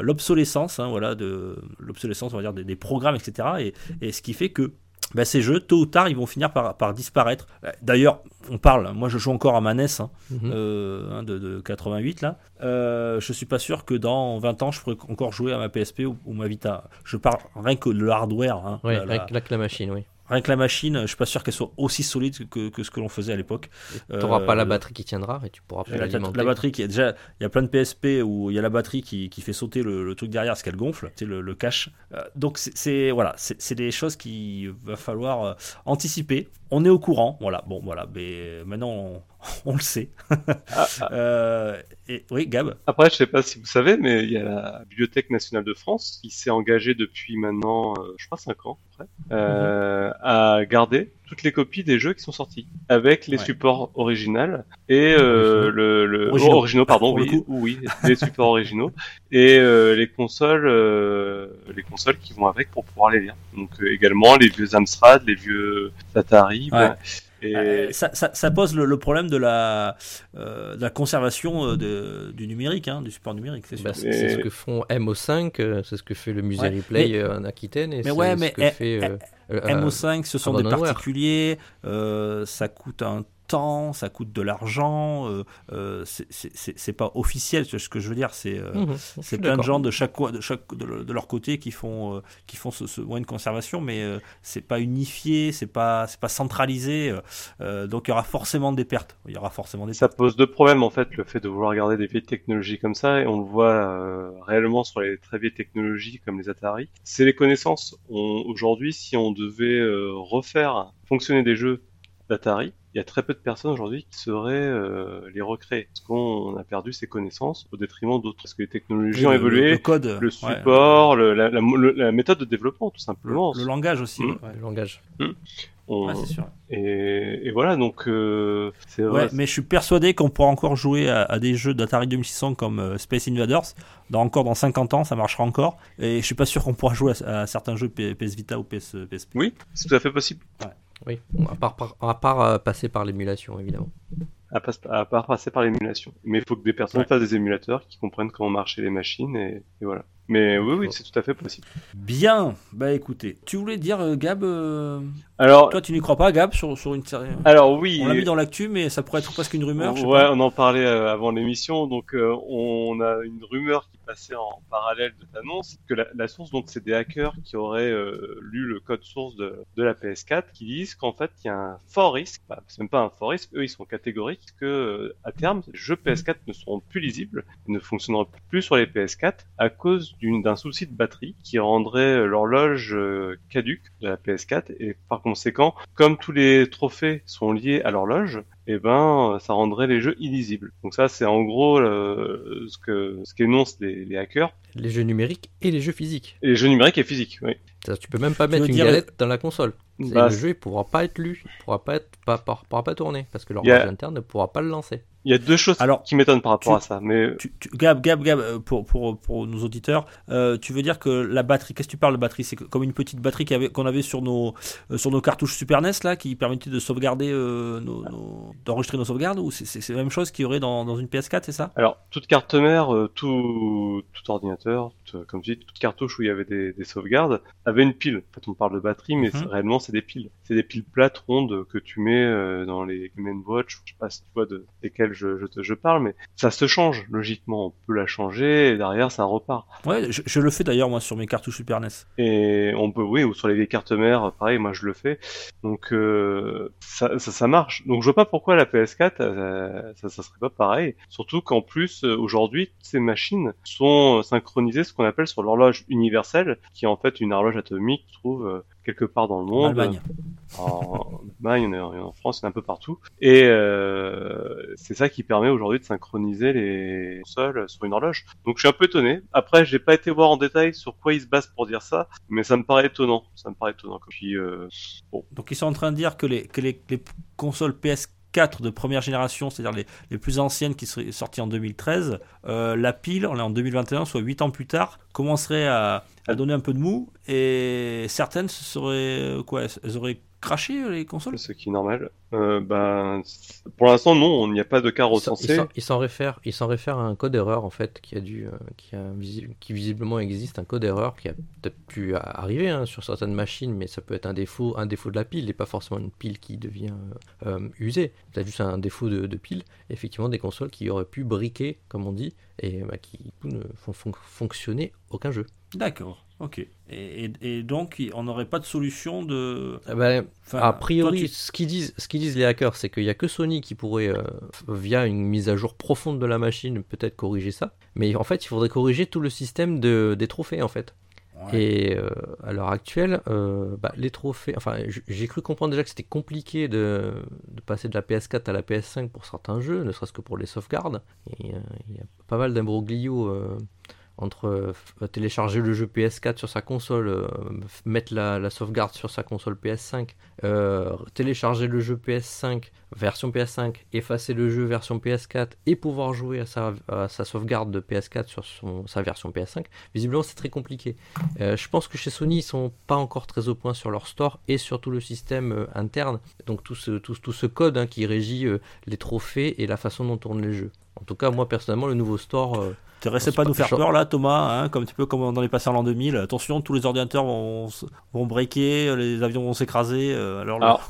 l'obsolescence, hein, voilà, de l'obsolescence, on va dire des, programmes, etc. Et, et ce qui fait que bah, ces jeux, tôt ou tard, ils vont finir par, par disparaître. Euh, D'ailleurs, on parle, moi je joue encore à ma NES hein, mhm. euh, hein, de, de 88 là. Euh, je suis pas sûr que dans 20 ans je pourrais encore jouer à ma PSP ou, ou ma Vita. Je parle rien que de le hardware. hein, Ouais, la- la- la machine, oui. Rien que la machine, je suis pas sûr qu'elle soit aussi solide que, que ce que l'on faisait à l'époque. Tu n'auras pas la Euh, batterie qui tiendra et tu pourras la, l'alimenter. la batterie qui est déjà, il y a plein de PSP où il y a la batterie qui, qui fait sauter le, le truc derrière parce qu'elle gonfle, c'est le, le cache. Euh, donc c'est- voilà, c'est c'est des choses qu'il va falloir euh, anticiper. On est au courant, voilà. Bon voilà, mais maintenant on, *laughs* on le sait. Ah, ah. *laughs* Euh, et oui, Gab. Après, je sais pas si vous savez, mais il y a la Bibliothèque nationale de France qui s'est engagée depuis maintenant, euh, je crois, 5 ans, à euh, à garder toutes les copies des jeux qui sont sortis avec les Ouais. supports originaux et euh, le, le Originaux. oh, originaux, pardon, Pour le oui, oui, les supports originaux *laughs* et euh, les consoles, euh, les consoles qui vont avec pour pouvoir les lire. Donc euh, également les vieux Amstrad, les vieux Atari. Ouais. bon. Et Euh, ça, ça- ça pose le, le problème de la, euh, de la conservation euh, de- du numérique, hein, du support numérique, c'est. Bah, c'est ce que font MO5, euh, c'est ce que fait le musée Ouais, Replay mais- en Aquitaine et mais ce que eh, fait eh, euh, MO5, ce sont des particuliers, euh, ça coûte un temps, ça coûte de l'argent, euh, euh, c'est- c'est c'est- c'est pas officiel, ce que je veux dire, c'est euh, mhm, c'est plein de gens de chaque de chaque de, le- de leur côté qui font euh, qui font ce, ce moyen de conservation, mais euh, c'est pas unifié, c'est pas c'est pas centralisé, donc il y aura forcément des pertes, il y aura forcément des Ça pertes. pose deux problèmes en fait, le fait de vouloir garder des vieilles technologies comme ça, et on le voit euh, réellement sur les très vieilles technologies comme les Atari. C'est les connaissances. On- Aujourd'hui, si on devait euh, refaire fonctionner des jeux d'Atari, il y a très peu de personnes aujourd'hui qui sauraient euh, les recréer. Parce qu'on a perdu ses connaissances au détriment d'autres. Parce que les technologies ont évolué, Le, code. le ouais. support, le- la, la- le- la méthode de développement, tout simplement. Le langage aussi. Mm. ouais. Le langage. On- Ouais, c'est sûr. et, et voilà, donc euh, vrai. Ouais, mais je suis persuadé qu'on pourra encore jouer à, à des jeux d'Atari 2600 comme euh, Space Invaders. Dans, encore dans 50 ans, ça marchera encore. Et je suis pas sûr qu'on pourra jouer à, à certains jeux P- PS Vita ou PS, PSP. Oui, c'est tout à fait possible. Oui, Bon, à part, par- à part euh, passer par l'émulation, évidemment. À, pas- à part passer par l'émulation. Mais il faut que des personnes Ouais. fassent des émulateurs qui comprennent comment marcher les machines et, et voilà. Mais oui, oui, c'est tout à fait possible. Bien, bah écoutez, tu voulais dire euh, Gab, euh, Alors, toi tu n'y crois pas Gab sur, sur une série alors oui. On l'a mis dans l'actu, mais ça pourrait être presque une rumeur. ouais, pas. on en parlait euh, avant l'émission. Donc, euh, on a une rumeur qui passait en parallèle de l'annonce que la, la source, donc, c'est des hackers qui auraient euh, lu le code source de, de la PS4, qui disent qu'en fait, il y a un fort risque. Bah, c'est même pas un fort risque. Eux, ils sont catégoriques que euh, à terme, les jeux PS4 ne seront plus lisibles, ne fonctionneront plus sur les PS4 à cause d'une- d'un souci de batterie qui rendrait euh, l'horloge euh, caduque de la PS4 et par conséquent, comme tous les trophées sont liés à l'horloge, eh ben, ça rendrait les jeux illisibles. Donc ça, c'est en gros euh, ce que ce qu'énoncent les, les hackers. Les jeux numériques et les jeux physiques. Et les jeux numériques et physiques, oui. Tu peux même pas Tu mettre une dire- galette dans la console. Bah, le jeu il pourra pas être lu, il pourra pas être pas, pas- pourra pas tourner parce que l'horloge a- interne ne pourra pas le lancer. Il y a deux choses Alors, qui m'étonnent par rapport tu- à ça, mais Tu- tu- Gab, Gab, Gab, euh, pour, pour, pour nos auditeurs, euh, tu veux dire que la batterie, qu'est-ce que tu parles de batterie? C'est comme une petite batterie avait- qu'on avait sur nos, euh, sur nos cartouches Super NES, là, qui permettait de sauvegarder, euh, nos, nos- d'enregistrer nos sauvegardes, ou c'est, la même chose qu'il y aurait dans, dans une PS4, c'est ça? Alors, toute carte mère, tout, tout ordinateur, comme je dis, toute cartouche où il y avait des, des sauvegardes, avait une pile. En fait, on parle de batterie, mais Mhm. réellement, c'est des piles. C'est des piles plates, rondes, que tu mets euh, dans les Game Watch, je sais pas si tu vois de desquelles je, je, te- je parle, mais ça se change, logiquement. On peut la changer, et derrière, ça repart. Ouais, je, je le fais d'ailleurs, moi, sur mes cartouches Super NES. Et on peut, oui, ou sur les vieilles cartes mères, pareil, moi je le fais. Donc euh, ça, ça, ça marche. Donc je vois pas pourquoi la PS4, euh, ça, ça serait pas pareil. Surtout qu'en plus, euh, aujourd'hui, toutes ces machines sont synchronisées, ce qu'on appelle sur l'horloge universelle, qui est en fait une horloge atomique, je trouve, euh, quelque part dans le monde. Allemagne. En Allemagne, en a- en France, il y en a un peu partout. Et euh, c'est ça qui permet aujourd'hui de synchroniser les consoles sur une horloge. Donc je suis un peu étonné. Après, j'ai pas été voir en détail sur quoi ils se basent pour dire ça, mais ça me paraît étonnant. Ça me paraît étonnant. Puis euh, bon, Donc ils sont en train de dire que les, que les, les consoles PS4 de première génération, c'est-à-dire les, les plus anciennes qui seraient sorties en 2013, euh, la pile, on est en 2021, soit 8 ans plus tard, commencerait à, à donner un peu de mou, et certaines ce seraient, quoi, elles auraient craché les consoles? Ce qui est normal. Euh, ben, c- pour l'instant, non, il n'y a pas de cas s'en- il recensé. s'en- Il s'en réfère, il s'en réfère à un code erreur en fait qui a dû, euh, qui, a qui visiblement existe un code erreur qui a peut-être pu arriver hein, sur certaines machines, mais ça peut être un défaut, un défaut de la pile et pas forcément une pile qui devient euh, euh, usée. C'est juste un défaut de, de pile. Effectivement, des consoles qui auraient pu briquer, comme on dit, et bah, qui du coup, ne font fon- fonctionner aucun jeu. D'accord, ok. Et, et- et donc on n'aurait pas de solution de... Ah bah, Enfin, a priori, tu- ce qu'ils disent, ce qu'ils disent les hackers, c'est qu'il n'y a que Sony qui pourrait, euh, via une mise à jour profonde de la machine, peut-être corriger ça. Mais en fait, il faudrait corriger tout le système de, des trophées, en fait. Ouais. Et euh, à l'heure actuelle, euh, bah, les trophées. Enfin, j'ai cru comprendre déjà que c'était compliqué de, de passer de la PS4 à la PS5 pour certains jeux, ne serait-ce que pour les sauvegardes. Il y a pas mal d'imbroglio entre euh, télécharger le jeu PS4 sur sa console, euh, mettre la, sauvegarde sur sa console PS5, euh, télécharger le jeu PS5, version PS5, effacer le jeu version PS4 et pouvoir jouer à sa, sauvegarde de PS4 sur son, sa version PS5. Visiblement, c'est très compliqué. Je pense que chez Sony, ils sont pas encore très au point sur leur store et sur tout le système interne. Donc tout ce, tout, tout ce code hein, qui régit les trophées et la façon dont tournent les jeux. En tout cas, moi personnellement, le nouveau store, euh, T'essaierais c'est pas pas- de nous faire peur là, Thomas, hein, comme un petit peu comme dans les passés en l'an 2000. Attention, tous les ordinateurs vont, vont breaker, les avions vont s'écraser. euh, alors,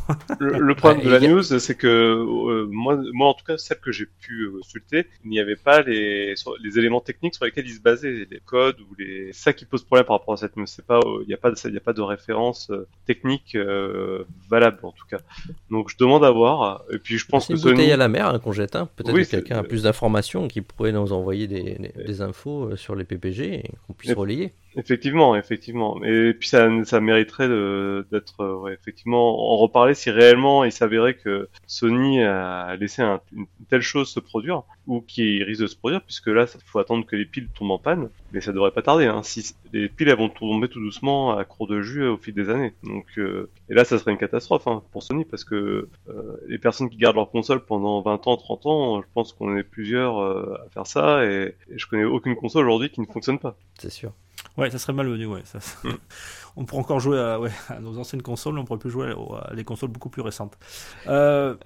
le, le *laughs* problème de la news, c'est que euh, moi, moi, en tout cas, celle que j'ai pu euh, consulter, il n'y avait pas les, sur- les éléments techniques sur lesquels ils se basaient, les codes ou les. C'est ça qui pose problème par rapport à cette news. C'est pas, euh, il n'y a pas, de, il y a pas de référence euh, technique euh, valable en tout cas. Donc, je demande à voir. Et puis, je pense que une bouteille Sony. à la mer hein, qu'on jette. hein. Peut-être Oui, que quelqu'un a plus d'informations qui pourrait nous envoyer des, des- des infos euh, sur les PPG et qu'on puisse relayer. Effectivement, effectivement. Et puis ça, ça mériterait d'être euh, ouais, effectivement en reparler si réellement il s'avérait que Sony a laissé un- une telle chose se produire ou qui risque de se produire, puisque là, il faut attendre que les piles tombent en panne, mais ça devrait pas tarder. Hein. Si les piles elles vont tomber tout doucement à court de jus au fil des années. Donc euh, et là, ça serait une catastrophe hein, pour Sony parce que euh, les personnes qui gardent leur console pendant 20 ans, 30 ans, je pense qu'on est plusieurs euh, à faire ça et je connais aucune console aujourd'hui qui ne fonctionne pas. C'est sûr. Ouais, ça serait malvenu, ouais. Ça, *laughs* On pourrait encore jouer à, ouais, à nos anciennes consoles, on pourrait plus jouer à, à des consoles beaucoup plus récentes. Euh,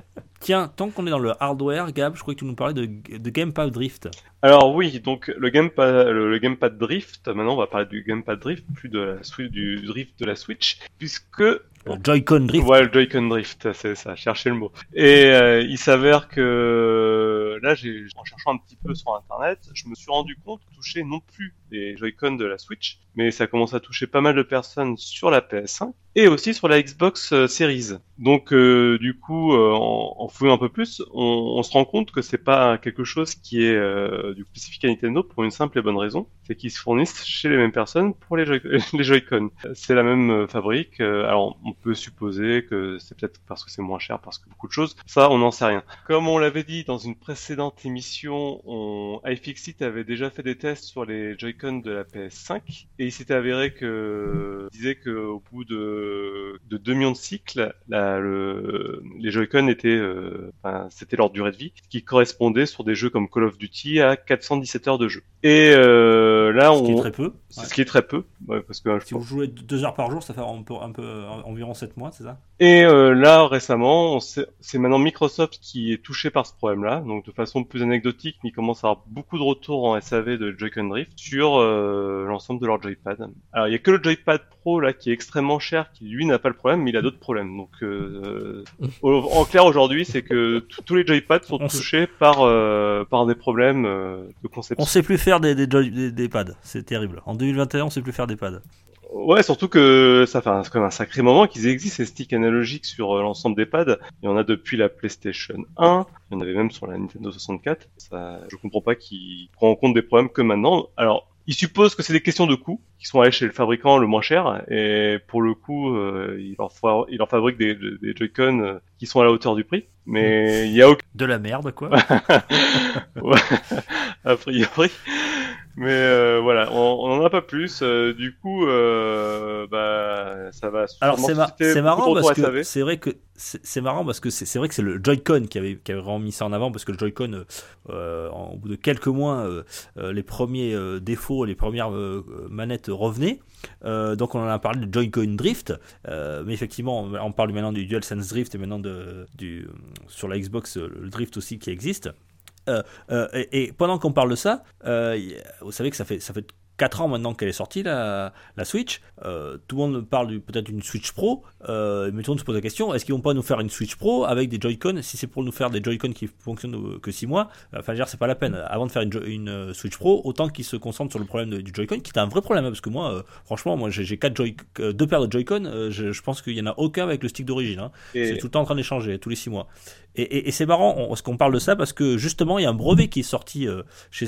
tiens, tant qu'on est dans le hardware, Gab, je crois que tu nous parlais de, de Gamepad Drift. Alors oui, donc le gamepad, le, le gamepad drift. Maintenant, on va parler du gamepad drift, plus de la du drift de la Switch, puisque Le Joy-Con Drift. ouais, le Joy-Con drift, c'est ça, cherchez le mot. Et euh, il s'avère que là, en cherchant un petit peu sur internet, je me suis rendu compte que toucher non plus les Joy-Con de la Switch, mais ça commence à toucher pas mal de personnes sur la PS5 et aussi sur la Xbox euh, Series. Donc euh, du coup, euh, en, en fouillant un peu plus, on, on se rend compte que c'est pas quelque chose qui est euh, du spécifique à Nintendo pour une simple et bonne raison, c'est qu'ils se fournissent chez les mêmes personnes pour les, Joy- *laughs* les Joy-Con. C'est la même euh, fabrique. euh, alors on peut supposer que c'est peut-être parce que c'est moins cher, parce que beaucoup de choses. Ça, on n'en sait rien. Comme on l'avait dit dans une précédente émission, on... iFixit avait déjà fait des tests sur les Joy-Con de la PS5 et il s'était avéré que il disait que au bout de, de 2 millions de cycles, le... les Joy-Con étaient, euh, enfin, c'était leur durée de vie, qui correspondait sur des jeux comme Call of Duty à 417 heures de jeu. Et euh, là, Ce qui est on, très peu. c'est Ouais. ce qui est très peu, ouais, parce que je Si vous jouez deux heures par jour, ça fait un peu, un peu, environ 7 mois, c'est ça? Et euh, là, récemment, on c'est maintenant Microsoft qui est touché par ce problème-là. Donc, de façon plus anecdotique, mais il commence à avoir beaucoup de retours en SAV de Joy-Con Drift sur euh, l'ensemble de leur joypad. Alors, il y a que le joypad Pro là qui est extrêmement cher, qui lui n'a pas le problème, mais il a d'autres problèmes. Donc, euh, au- en clair, aujourd'hui, c'est que tous les joypads sont On touchés par euh, par des problèmes euh, de conception. On sait plus faire des, des, joy- des, des pads, c'est terrible. En 2021, on sait plus faire des pads. Ouais, surtout que ça fait quand même un sacré moment qu'ils existent ces sticks analogiques sur euh, l'ensemble des pads. Il y en a depuis la PlayStation 1, il y en avait même sur la Nintendo 64. Ça, je comprends pas qu'ils prennent en compte des problèmes que maintenant. Alors, ils supposent que c'est des questions de coût, qu'ils sont allés chez le fabricant le moins cher, et pour le coup, euh, ils, leur fa- ils leur fabriquent des, des Joy-Con euh, qui sont à la hauteur du prix. Mais il y a aucun De la merde, quoi. *laughs* Ouais, a priori. Mais euh, voilà, on on en a pas plus. euh, du coup, euh, bah, ça va. Alors c'est mar- marrant parce que c'est vrai que c'est marrant parce que c'est c'est vrai que c'est le Joy-Con qui avait, qui avait vraiment mis ça en avant parce que le Joy-Con au bout de quelques mois les premiers défauts les premières manettes revenaient Euh, donc on en a parlé de Joy-Con Drift. Euh, mais effectivement on, parle maintenant du DualSense Drift et maintenant de, du, sur la Xbox euh, le Drift aussi qui existe. Et, et pendant qu'on parle de ça, vous savez que ça fait, ça fait 4 ans maintenant qu'elle est sortie, la, la Switch. Euh, tout le monde parle peut-être d'une Switch Pro, euh, mais tout le monde se pose la question est-ce qu'ils vont pas nous faire une Switch Pro avec des Joy-Con? Si c'est pour nous faire des Joy-Con qui fonctionnent euh, que 6 mois, enfin, je veux dire, c'est pas la peine. Avant de faire une, Switch Pro, autant qu'ils se concentrent sur le problème de- du Joy-Con, qui est un vrai problème, hein, parce que moi, euh, franchement, moi j'ai quatre Joy deux paires de Joy-Con, je, je pense qu'il y en a aucun avec le stick d'origine. hein. C'est tout le temps en train d'échanger, tous les 6 mois. Et, et- et c'est marrant on, parce qu'on parle de ça parce que justement, il y a un brevet qui est sorti chez,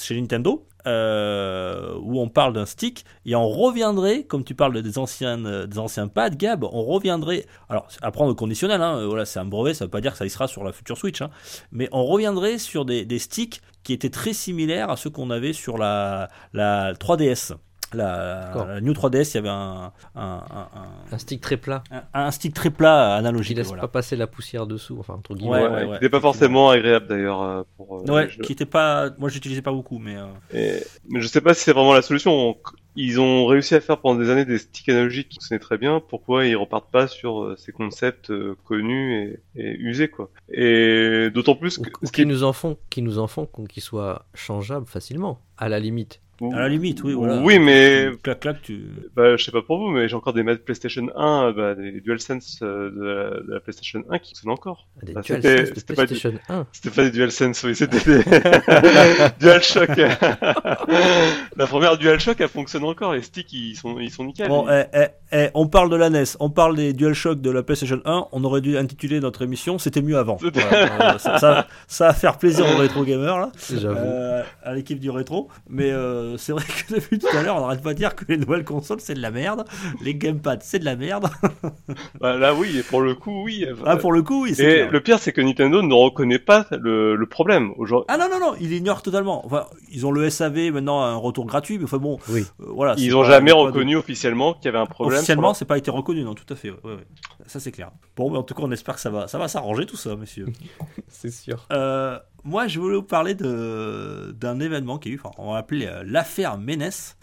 chez Nintendo euh, où on parle d'un stick et on reviendrait, comme tu parles des anciens, euh, des anciens pads, Gab, on reviendrait. Alors, à prendre au conditionnel, hein, euh, voilà, c'est un brevet, ça veut pas dire que ça y sera sur la future Switch, hein, mais on reviendrait sur des, sticks qui étaient très similaires à ceux qu'on avait sur la 3DS. La, New 3DS, il y avait un, un, un- un- Un stick très plat un- un stick très plat qui analogique. laisse voilà. pas passer la poussière dessous, enfin entre guillemets. Ouais, ouais, ouais, qui n'était pas forcément agréable d'ailleurs euh, pour. euh, Ouais, qui était pas. Moi, j'utilisais pas beaucoup, mais. euh, Et- mais je sais pas si c'est vraiment la solution. On- Ils ont réussi à faire pendant des années des sticks analogiques qui fonctionnaient très bien. Pourquoi ils repartent pas sur ces concepts connus et, et usés quoi? Et d'autant plus que ou ce qui qui nous en font, qui nous en font, qu'on- qu'ils soient changeables facilement, à la limite. À la limite, oui, voilà. Oui, mais Clac, clac, tu. bah, je sais pas pour vous, mais j'ai encore des manettes PlayStation 1, euh, bah, des DualSense euh, de, la, de la PlayStation 1 qui fonctionnent encore. Des Bah, DualSense c'était- de pas PlayStation 1. C'était pas des DualSense, oui, c'était des *laughs* DualShock. *laughs* la première DualShock, elle fonctionne encore. Les sticks, ils sont, ils sont nickel. Bon, eh, eh, eh, on parle de la NES, on parle des DualShock de la PlayStation 1. On aurait dû intituler notre émission C'était mieux avant. Voilà, euh, ça, ça, ça va faire plaisir aux *laughs* rétro gamers là. J'avoue. Euh, à l'équipe du rétro. Mais euh, euh, c'est vrai que depuis tout à l'heure, on n'arrête pas de dire que les nouvelles consoles c'est de la merde, les gamepads c'est de la merde. *laughs* Bah, là, oui, et pour le coup, oui. ah, pour le coup, oui, Et clair. le pire, c'est que Nintendo ne reconnaît pas le, le problème. Aujourd'hui, Ah non, non, non, il ignore totalement. Enfin, ils ont le SAV maintenant, un retour gratuit, mais enfin bon, Oui. euh, voilà. ils ont pas- jamais de- reconnu officiellement qu'il y avait un problème. Officiellement, c'est pas été reconnu, non, tout à fait. ouais, ouais, ouais. Ça, c'est clair. Bon, mais en tout cas, on espère que ça va, ça va s'arranger tout ça, messieurs. *laughs* C'est sûr. Euh, moi, je voulais vous parler d'un événement qui a eu, enfin, on va appeler euh, l'affaire Ménès.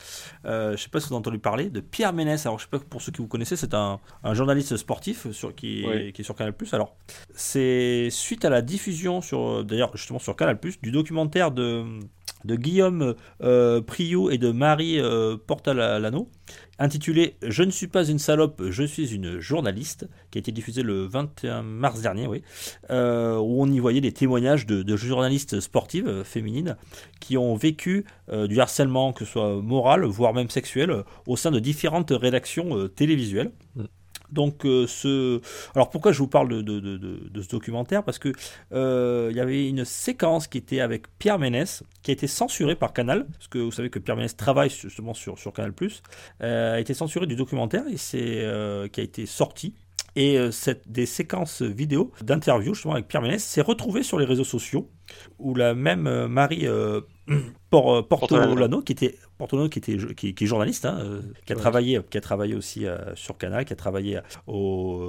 Euh, je sais pas si vous avez entendu parler de Pierre Ménès. Alors, je sais pas pour ceux qui vous connaissez, c'est un, un journaliste sportif sur, qui, Oui. qui est sur Canal+. Alors, c'est suite à la diffusion sur, d'ailleurs, justement sur Canal+, du documentaire de de Guillaume euh, Priou et de Marie euh, Portalano, intitulé Je ne suis pas une salope, je suis une journaliste, qui a été diffusé le 21 mars dernier, oui, euh, où on y voyait des témoignages de, journalistes sportives féminines qui ont vécu du harcèlement, que ce soit moral, voire même sexuel, au sein de différentes rédactions télévisuelles. Mm. Donc, euh, ce... alors pourquoi je vous parle de, de- de- ce documentaire? Parce que euh, il y avait une séquence qui était avec Pierre Ménès, qui a été censurée par Canal, parce que vous savez que Pierre Ménès travaille justement sur, sur Canal+, euh, a été censurée du documentaire et c'est euh, qui a été sorti. Et cette, des séquences vidéo d'interviews justement avec Pierre Ménès s'est retrouvée sur les réseaux sociaux, où la même euh, Marie euh, *clears throat* Por- euh, Portolano, qui était Portolano, qui était qui, qui est journaliste, hein, qui a Ouais. travaillé, qui a travaillé aussi sur Canal, qui a travaillé au,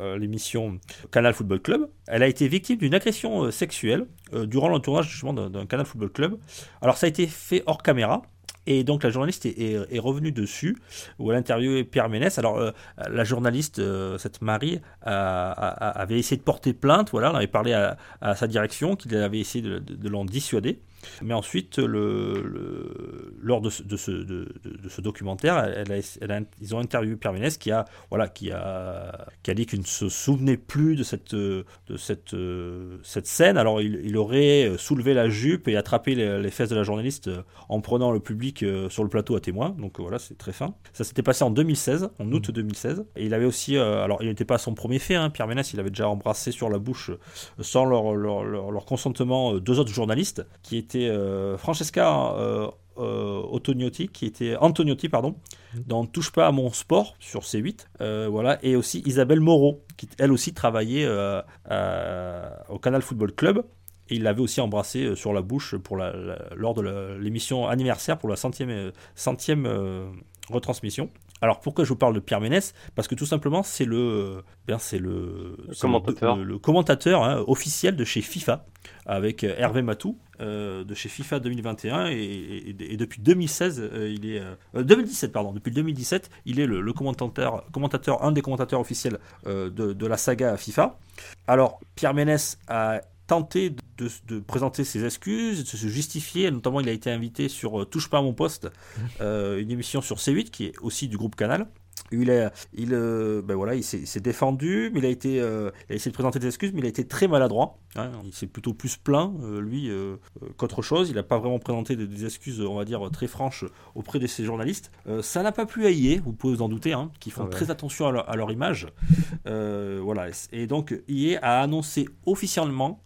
à l'émission Canal Football Club. Elle a été victime d'une agression sexuelle durant le tournage justement d'un Canal Football Club. Alors ça a été fait hors caméra. Et donc la journaliste est, revenue dessus, où elle a interviewé Pierre Ménès. Alors euh, la journaliste, euh, cette Marie, avait essayé de porter plainte, voilà, elle avait parlé à, sa direction, qu'il avait essayé de l'en dissuader. Mais ensuite, le, le- lors de ce, de ce- de- de- de ce documentaire, elle a- elle a- ils ont interviewé Pierre Ménès qui a, voilà, qui a, qui a dit qu'il ne se souvenait plus de cette, de cette, cette scène. Alors il, il aurait soulevé la jupe et attrapé les, les fesses de la journaliste en prenant le public euh, sur le plateau à témoin. Donc voilà, c'est très fin. Ça s'était passé en 2016, en août 2016. Et il avait aussi, euh, alors il n'était pas à son premier fait, hein, Pierre Ménès, il avait déjà embrassé sur la bouche, euh, sans leur, leur, leur- leur consentement, deux autres journalistes, qui étaient euh, Francesca euh, euh, Antoniotti, qui était Antoniotti, pardon, dans Touche pas à mon sport sur C8, euh, voilà, et aussi Isabelle Moreau, qui elle aussi travaillait euh, à- au Canal Football Club. Et il l'avait aussi embrassé sur la bouche pour la, la- lors de l'émission anniversaire pour la centième, centième euh, retransmission. Alors pourquoi je vous parle de Pierre Ménès? Parce que tout simplement c'est le, bien c'est le, commentateur. le, le commentateur hein, officiel de chez FIFA avec euh, Hervé Matou euh, de chez FIFA 2021 et, et- et depuis 2016 euh, il est euh, 2017 pardon depuis le 2017 il est le, le commentateur commentateur un des commentateurs officiels de, de la saga FIFA. Alors Pierre Ménès a tenté de, de présenter ses excuses, de se justifier. Notamment, il a été invité sur euh, Touche pas à mon poste, euh, une émission sur C8 qui est aussi du groupe Canal. Il, il, euh, ben voilà, il s'est défendu, mais il a, été, euh, il a essayé de présenter des excuses, mais il a été très maladroit. hein. il s'est plutôt plus plaint, euh, lui, euh, qu'autre chose. Il n'a pas vraiment présenté des, des excuses, on va dire, très franches auprès de ses journalistes. Ça n'a pas plu à IE, vous pouvez vous en douter, hein, qui font Ah ouais. très attention à leur, à leur image. Voilà. Et donc, IE a annoncé officiellement,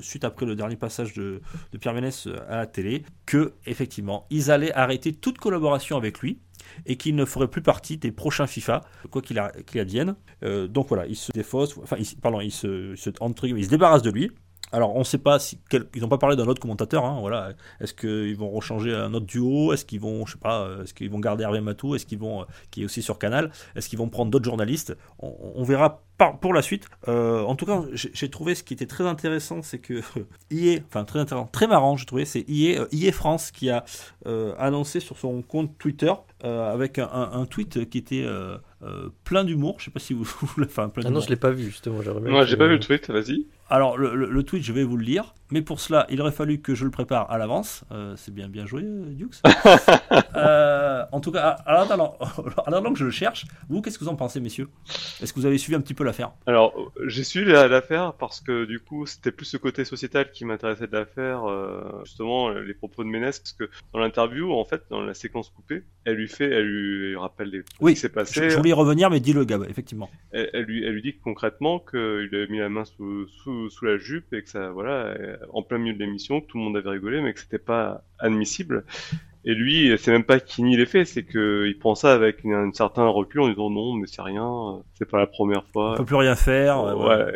suite après le dernier passage de, de Pierre Ménès à la télé, que effectivement, ils allaient arrêter toute collaboration avec lui et qu'il ne ferait plus partie des prochains FIFA, quoi qu'il qu'il advienne. Euh, donc voilà, il se défausse, enfin, il, il se, se, entre il se débarrasse de lui. Alors on ne sait pas si ils n'ont pas parlé d'un autre commentateur. hein, voilà, est-ce qu'ils vont rechanger un autre duo? Est-ce qu'ils vont, je sais pas, euh, est-ce qu'ils vont garder Hervé Matou? Est-ce qu'ils vont, euh, qui est aussi sur Canal? Est-ce qu'ils vont prendre d'autres journalistes? On, verra pour la suite. En tout cas, j'ai trouvé ce qui était très intéressant, c'est que *laughs* IE, enfin très intéressant, très marrant, j'ai trouvé, c'est IE, France qui a annoncé sur son compte Twitter euh, avec un, un- un tweet qui était euh, euh, plein d'humour. Je sais pas si vous, *laughs* enfin plein Ah non, je l'ai pas vu justement. Moi, j'ai pas vu le tweet, vas-y. Alors, le, le- le tweet, je vais vous le lire, mais pour cela, il aurait fallu que je le prépare à l'avance. Euh, c'est bien, bien joué, Dukes. *laughs* Euh, en tout cas, *laughs* à l'attendant que je le cherche, vous, qu'est-ce que vous en pensez, messieurs? Est-ce que vous avez suivi un petit peu l'affaire? Alors, j'ai suivi la- l'affaire parce que du coup, c'était plus ce côté sociétal qui m'intéressait de l'affaire, euh, justement les propos de Ménès, parce que dans l'interview, en fait, dans la séquence coupée, elle lui fait, elle lui, elle lui rappelle les, Oui, ce qui s'est je, passé. je voulais y revenir, mais dis-le, Gab, effectivement. Elle, elle lui, elle lui dit concrètement qu'il avait mis la main sous, sous, sous la jupe et que ça, voilà, en plein milieu de l'émission, que tout le monde avait rigolé, mais que c'était pas admissible. Et lui, c'est même pas qu'il nie les faits, c'est que il prend ça avec une, un certain recul en disant non, mais c'est rien, c'est pas la première fois. On peut plus rien faire. Ouais,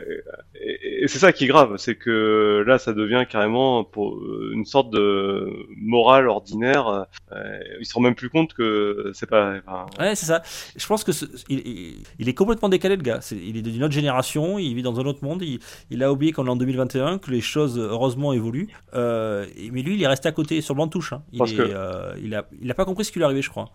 et, et c'est ça qui est grave, c'est que là, ça devient carrément pour euh, une sorte de morale ordinaire. Euh, il se rend même plus compte que c'est pas. enfin, Ouais, c'est ça. Je pense que ce- il, il- il est complètement décalé, le gars. Il est d'une autre génération, il vit dans un autre monde. Il, il a oublié qu'on est en 2021, que les choses, heureusement, évoluent. Euh, mais lui, il est resté à côté, sur le banc de touche. hein. Il, Parce est, que- euh, il, a, il a pas compris ce qui lui arrivait, je crois.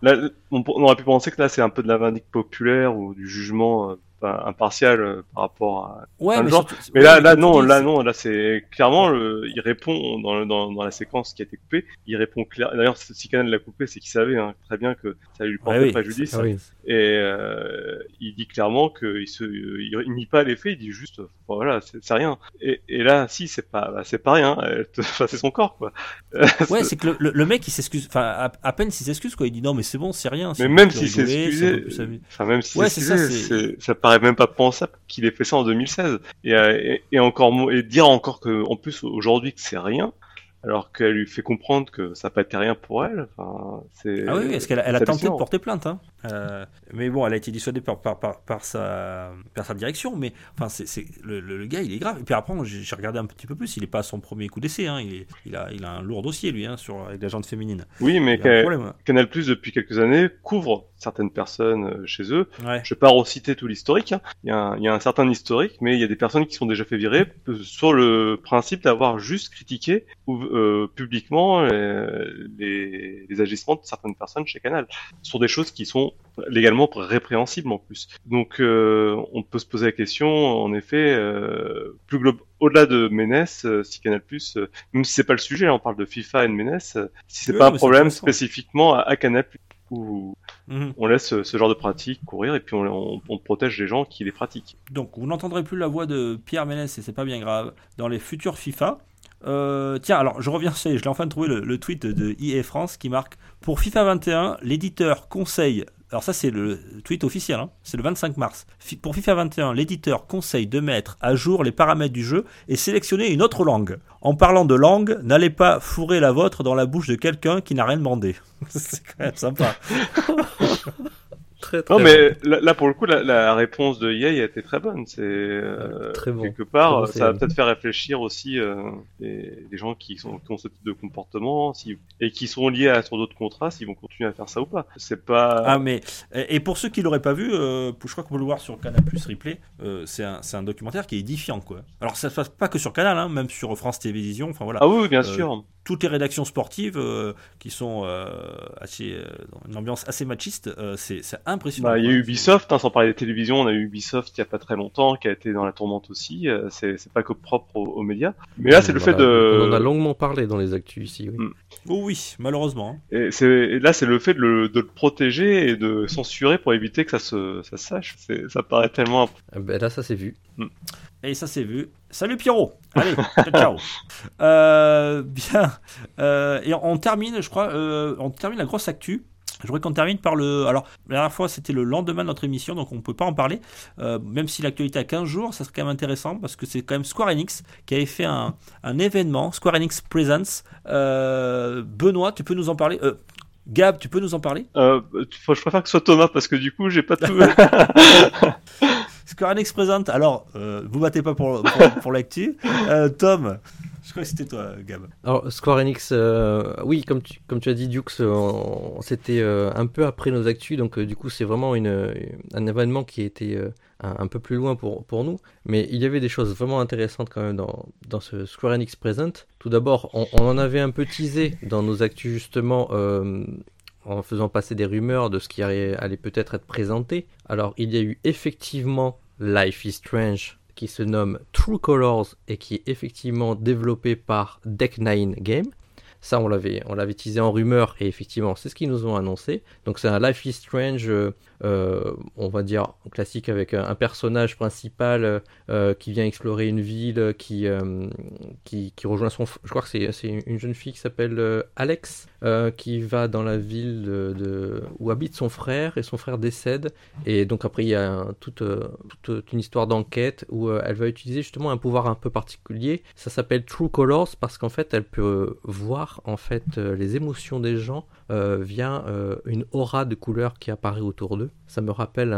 On, aurait pu penser que là, c'est un peu de la vindicte populaire ou du jugement euh, impartial euh, par rapport à. Ouais, mais, genre- surtout- Mais ouais, là, là non, là c'est- non, là c'est clairement, le, il répond dans, le- dans, dans la séquence qui a été coupée, il répond clair. D'ailleurs, si Canon l'a coupé, c'est qu'il savait hein, très bien que ça lui porter Ouais, oui. préjudice. Ah oui. Et euh, il dit clairement qu'il se, il, il nie pas les faits, il dit juste, bon, voilà, c'est rien. Et, et là, si, c'est pas, bah, c'est pas rien. *laughs* Elle te- Enfin, c'est son corps, quoi. Ouais, *laughs* c'est que le, le- le mec, il s'excuse. Enfin, à, à peine s'il s'excuse, quoi. Il dit non, mais c'est bon, c'est rien. c'est Mais même rigoler, c'est excusé, enfin même s'il Ouais, s'est c'est ça, excusé, c'est- c'est- ça paraît même pas pensable qu'il ait fait ça en 2016. Et, euh, et, et encore et dire encore que en plus aujourd'hui que c'est rien, alors qu'elle lui fait comprendre que ça n'a pas été rien pour elle. Enfin, c'est. Ah oui, parce qu'elle a, elle a c'est tenté de porter plainte. Hein. Euh, mais bon, elle a été dissuadée par, par, par, par sa, par sa direction. Mais enfin, c'est, le, le, le gars, il est grave. Et puis après, j'ai, regardé un petit peu plus. Il n'est pas à son premier coup d'essai. Hein. Il, a, il a un lourd dossier, lui, hein, sur, avec la gente féminine. Oui, mais hein. Canal Plus depuis quelques années couvre certaines personnes euh, chez eux. Ouais. Je vais pas reciter tout l'historique. hein. Il, y a un, il y a un certain historique, mais il y a des personnes qui sont déjà fait virer euh, sur le principe d'avoir juste critiqué ou- euh, publiquement les, les agissements de certaines personnes chez Canal sur des choses qui sont légalement répréhensibles en plus. Donc euh, on peut se poser la question, en effet, euh, plus au-delà de Ménès, euh, si Canal Plus, même si c'est pas le sujet, là, on parle de FIFA et de Ménès, euh, si c'est Oui, pas un problème spécifiquement à, à Canal Plus où Mhm. on laisse euh, ce genre de pratique courir et puis on, on- on protège les gens qui les pratiquent. Donc, vous n'entendrez plus la voix de Pierre Ménès, et c'est pas bien grave, dans les futurs FIFA. Euh, tiens, alors je reviens, je l'ai enfin trouvé le, le tweet de EA France qui marque Pour FIFA 21, l'éditeur conseille. Alors, ça, c'est le tweet officiel, hein, c'est le 25 mars. Pour FIFA 21, l'éditeur conseille de mettre à jour les paramètres du jeu et sélectionner une autre langue. En parlant de langue, n'allez pas fourrer la vôtre dans la bouche de quelqu'un qui n'a rien demandé. *laughs* c'est quand même sympa. *laughs* Très, très Non bon. mais là, là, pour le coup la, la réponse de EA a été très bonne. C'est euh, Très bon. quelque part bon, ça va peut-être faire réfléchir aussi euh, les, les gens qui sont qui ont ce type de comportement si, et qui sont liés à sur d'autres contrats s'ils vont continuer à faire ça ou pas. C'est pas Ah mais et pour ceux qui l'auraient pas vu, euh, je crois qu'on peut le voir sur Canal Plus Replay. euh, c'est un, c'est un documentaire qui est édifiant quoi. Alors ça se passe pas que sur Canal, hein, même sur France Télévisions. Enfin voilà, Ah oui, bien Euh, sûr. toutes les rédactions sportives qui sont assez dans une ambiance assez machiste, c'est c'est impressionnant. Bah, il y a. Ubisoft, hein, sans parler des télévisions, on a eu Ubisoft il y a pas très longtemps, qui a été dans la tourmente aussi. euh, c'est c'est pas que propre aux, aux médias. Mais là, c'est le fait a- de. On en a longuement parlé dans les actus ici. Oui. Mm. Oh oui, malheureusement. hein. Et, c'est, et là, c'est le fait de le, de le protéger et de censurer pour éviter que ça se, ça se sache. C'est, ça paraît tellement. Ah ben là, ça c'est vu. Et ça c'est vu. Salut Pierrot. Allez, ciao. ciao. *laughs* Euh, bien. Euh, et on termine, je crois, euh, on termine la grosse actu. Je voudrais qu'on termine par le. Alors, la dernière fois, c'était le lendemain de notre émission, donc on ne peut pas en parler. Euh, même si l'actualité a 15 jours, ça serait quand même intéressant parce que c'est quand même Square Enix qui avait fait un, un événement, Square Enix Presents. Euh, Benoît, tu peux nous en parler? Euh, Gab, tu peux nous en parler? Je préfère que ce soit Thomas parce que du coup, j'ai pas tout. *laughs* Square Enix Present, alors, vous battez pas pour, pour, pour l'actu. Tom, je crois que c'était toi, Gab. Alors, Square Enix, euh, oui, comme tu, as dit, Dux, euh, c'était euh, un peu après nos actus, donc du coup, c'est vraiment un événement qui était un, peu plus loin pour, nous. Mais il y avait des choses vraiment intéressantes quand même dans, ce Square Enix Present. Tout d'abord, on, en avait un peu teasé dans nos actus, justement. en faisant passer des rumeurs de ce qui allait peut-être être présenté. Alors, il y a eu effectivement Life is Strange qui se nomme True Colors et qui est effectivement développé par Deck Nine Game. Ça, on l'avait, on l'avait teasé en rumeur et effectivement, c'est ce qu'ils nous ont annoncé. Donc, c'est un Life is Strange, euh, euh, on va dire classique avec un, un personnage principal euh, qui vient explorer une ville, qui, euh, qui, qui rejoint son. Je crois que c'est, une jeune fille qui s'appelle euh, Alex, euh, qui va dans la ville de, où habite son frère et son frère décède. Et donc, après, il y a toute, euh, toute une histoire d'enquête où euh, elle va utiliser justement un pouvoir un peu particulier. Ça s'appelle True Colors parce qu'en fait, elle peut voir en fait euh, les émotions des gens euh, via euh, une aura de couleurs qui apparaît autour d'eux. Ça me rappelle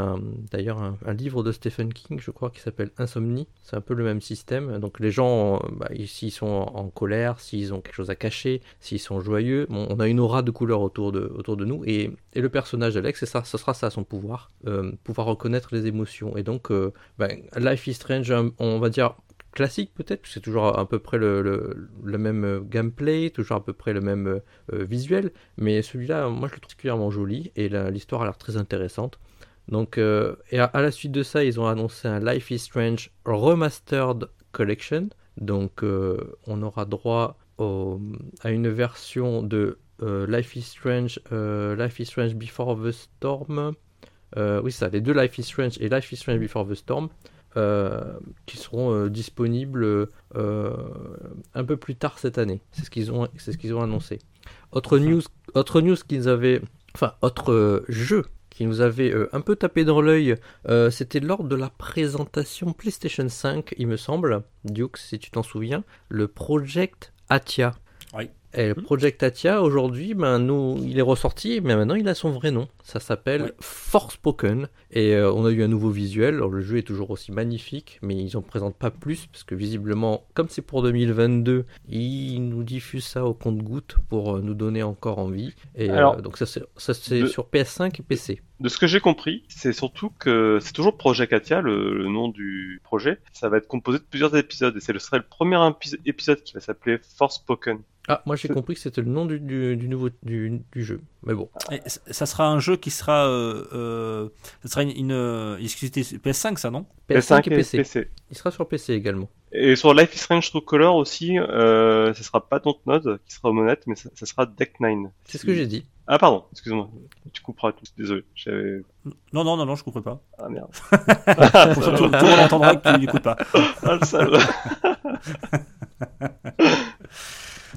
d'ailleurs un, livre de Stephen King, je crois, qui s'appelle Insomnie. C'est un peu le même système. Donc les gens, bah, ils- s'ils sont en, colère, s'ils ont quelque chose à cacher, s'ils sont joyeux, on a une aura de couleurs autour de, autour de nous. Et, le personnage d'Alex, ça, ce sera ça son pouvoir, euh, pouvoir reconnaître les émotions. Et donc, ben, Life is Strange, on va dire classique peut-être, c'est toujours à peu près le, même euh, gameplay, toujours à peu près le même euh, euh, visuel, mais celui-là, moi je le trouve particulièrement joli et l'histoire a l'air très intéressante. Donc, et à, la suite de ça, ils ont annoncé un Life is Strange Remastered Collection. Donc, on aura droit à une version de Life is Strange, Life is Strange Before the Storm. Oui, ça, les deux Life is Strange et Life is Strange Before the Storm. Euh, qui seront euh, disponibles euh, un peu plus tard cette année. C'est ce qu'ils ont, c'est ce qu'ils ont annoncé. Autre news, autre news qu'ils avaient, enfin autre jeu qui nous avait euh, un peu tapé dans l'œil, euh, c'était lors de la présentation PlayStation 5, il me semble, Duke, si tu t'en souviens, le Project Atia. Oui. Et le Project Atia, aujourd'hui, ben, nous, il est ressorti, mais maintenant il a son vrai nom. Ça s'appelle Oui. Forspoken. Et euh, on a eu un nouveau visuel. Alors, le jeu est toujours aussi magnifique, mais ils en présentent pas plus, parce que visiblement, comme c'est pour 2022, ils nous diffusent ça au compte-goutte pour euh, nous donner encore envie. Et euh, Alors, donc ça, c'est ça, c'est de- sur PS5 et PC. De ce que j'ai compris, c'est surtout que c'est toujours Projet Katia, le, le nom du projet. Ça va être composé de plusieurs épisodes et c'est le serait le premier épi- épisode qui va s'appeler Forspoken. Ah, moi j'ai compris que c'était le nom du, du, du nouveau du, du jeu. Mais bon. Et ça sera un jeu qui sera. Euh, euh, ça sera une, une euh, exclusivité PS5, ça, non? PS5 et et PC. Il sera sur PC également. Et sur Life is Strange True Color aussi, euh, ça sera pas Dontnod qui sera honnête, mais ça, ça sera Deck 9. C'est ce que j'ai dit. Ah pardon, excuse-moi. Tu couperas tout. Désolé. J'avais. Non, non, non, non, je comprends pas. Ah merde. *laughs* Pour ça, tout, tout le monde entendra que tu n'écoutes pas. *laughs* Ah. *laughs*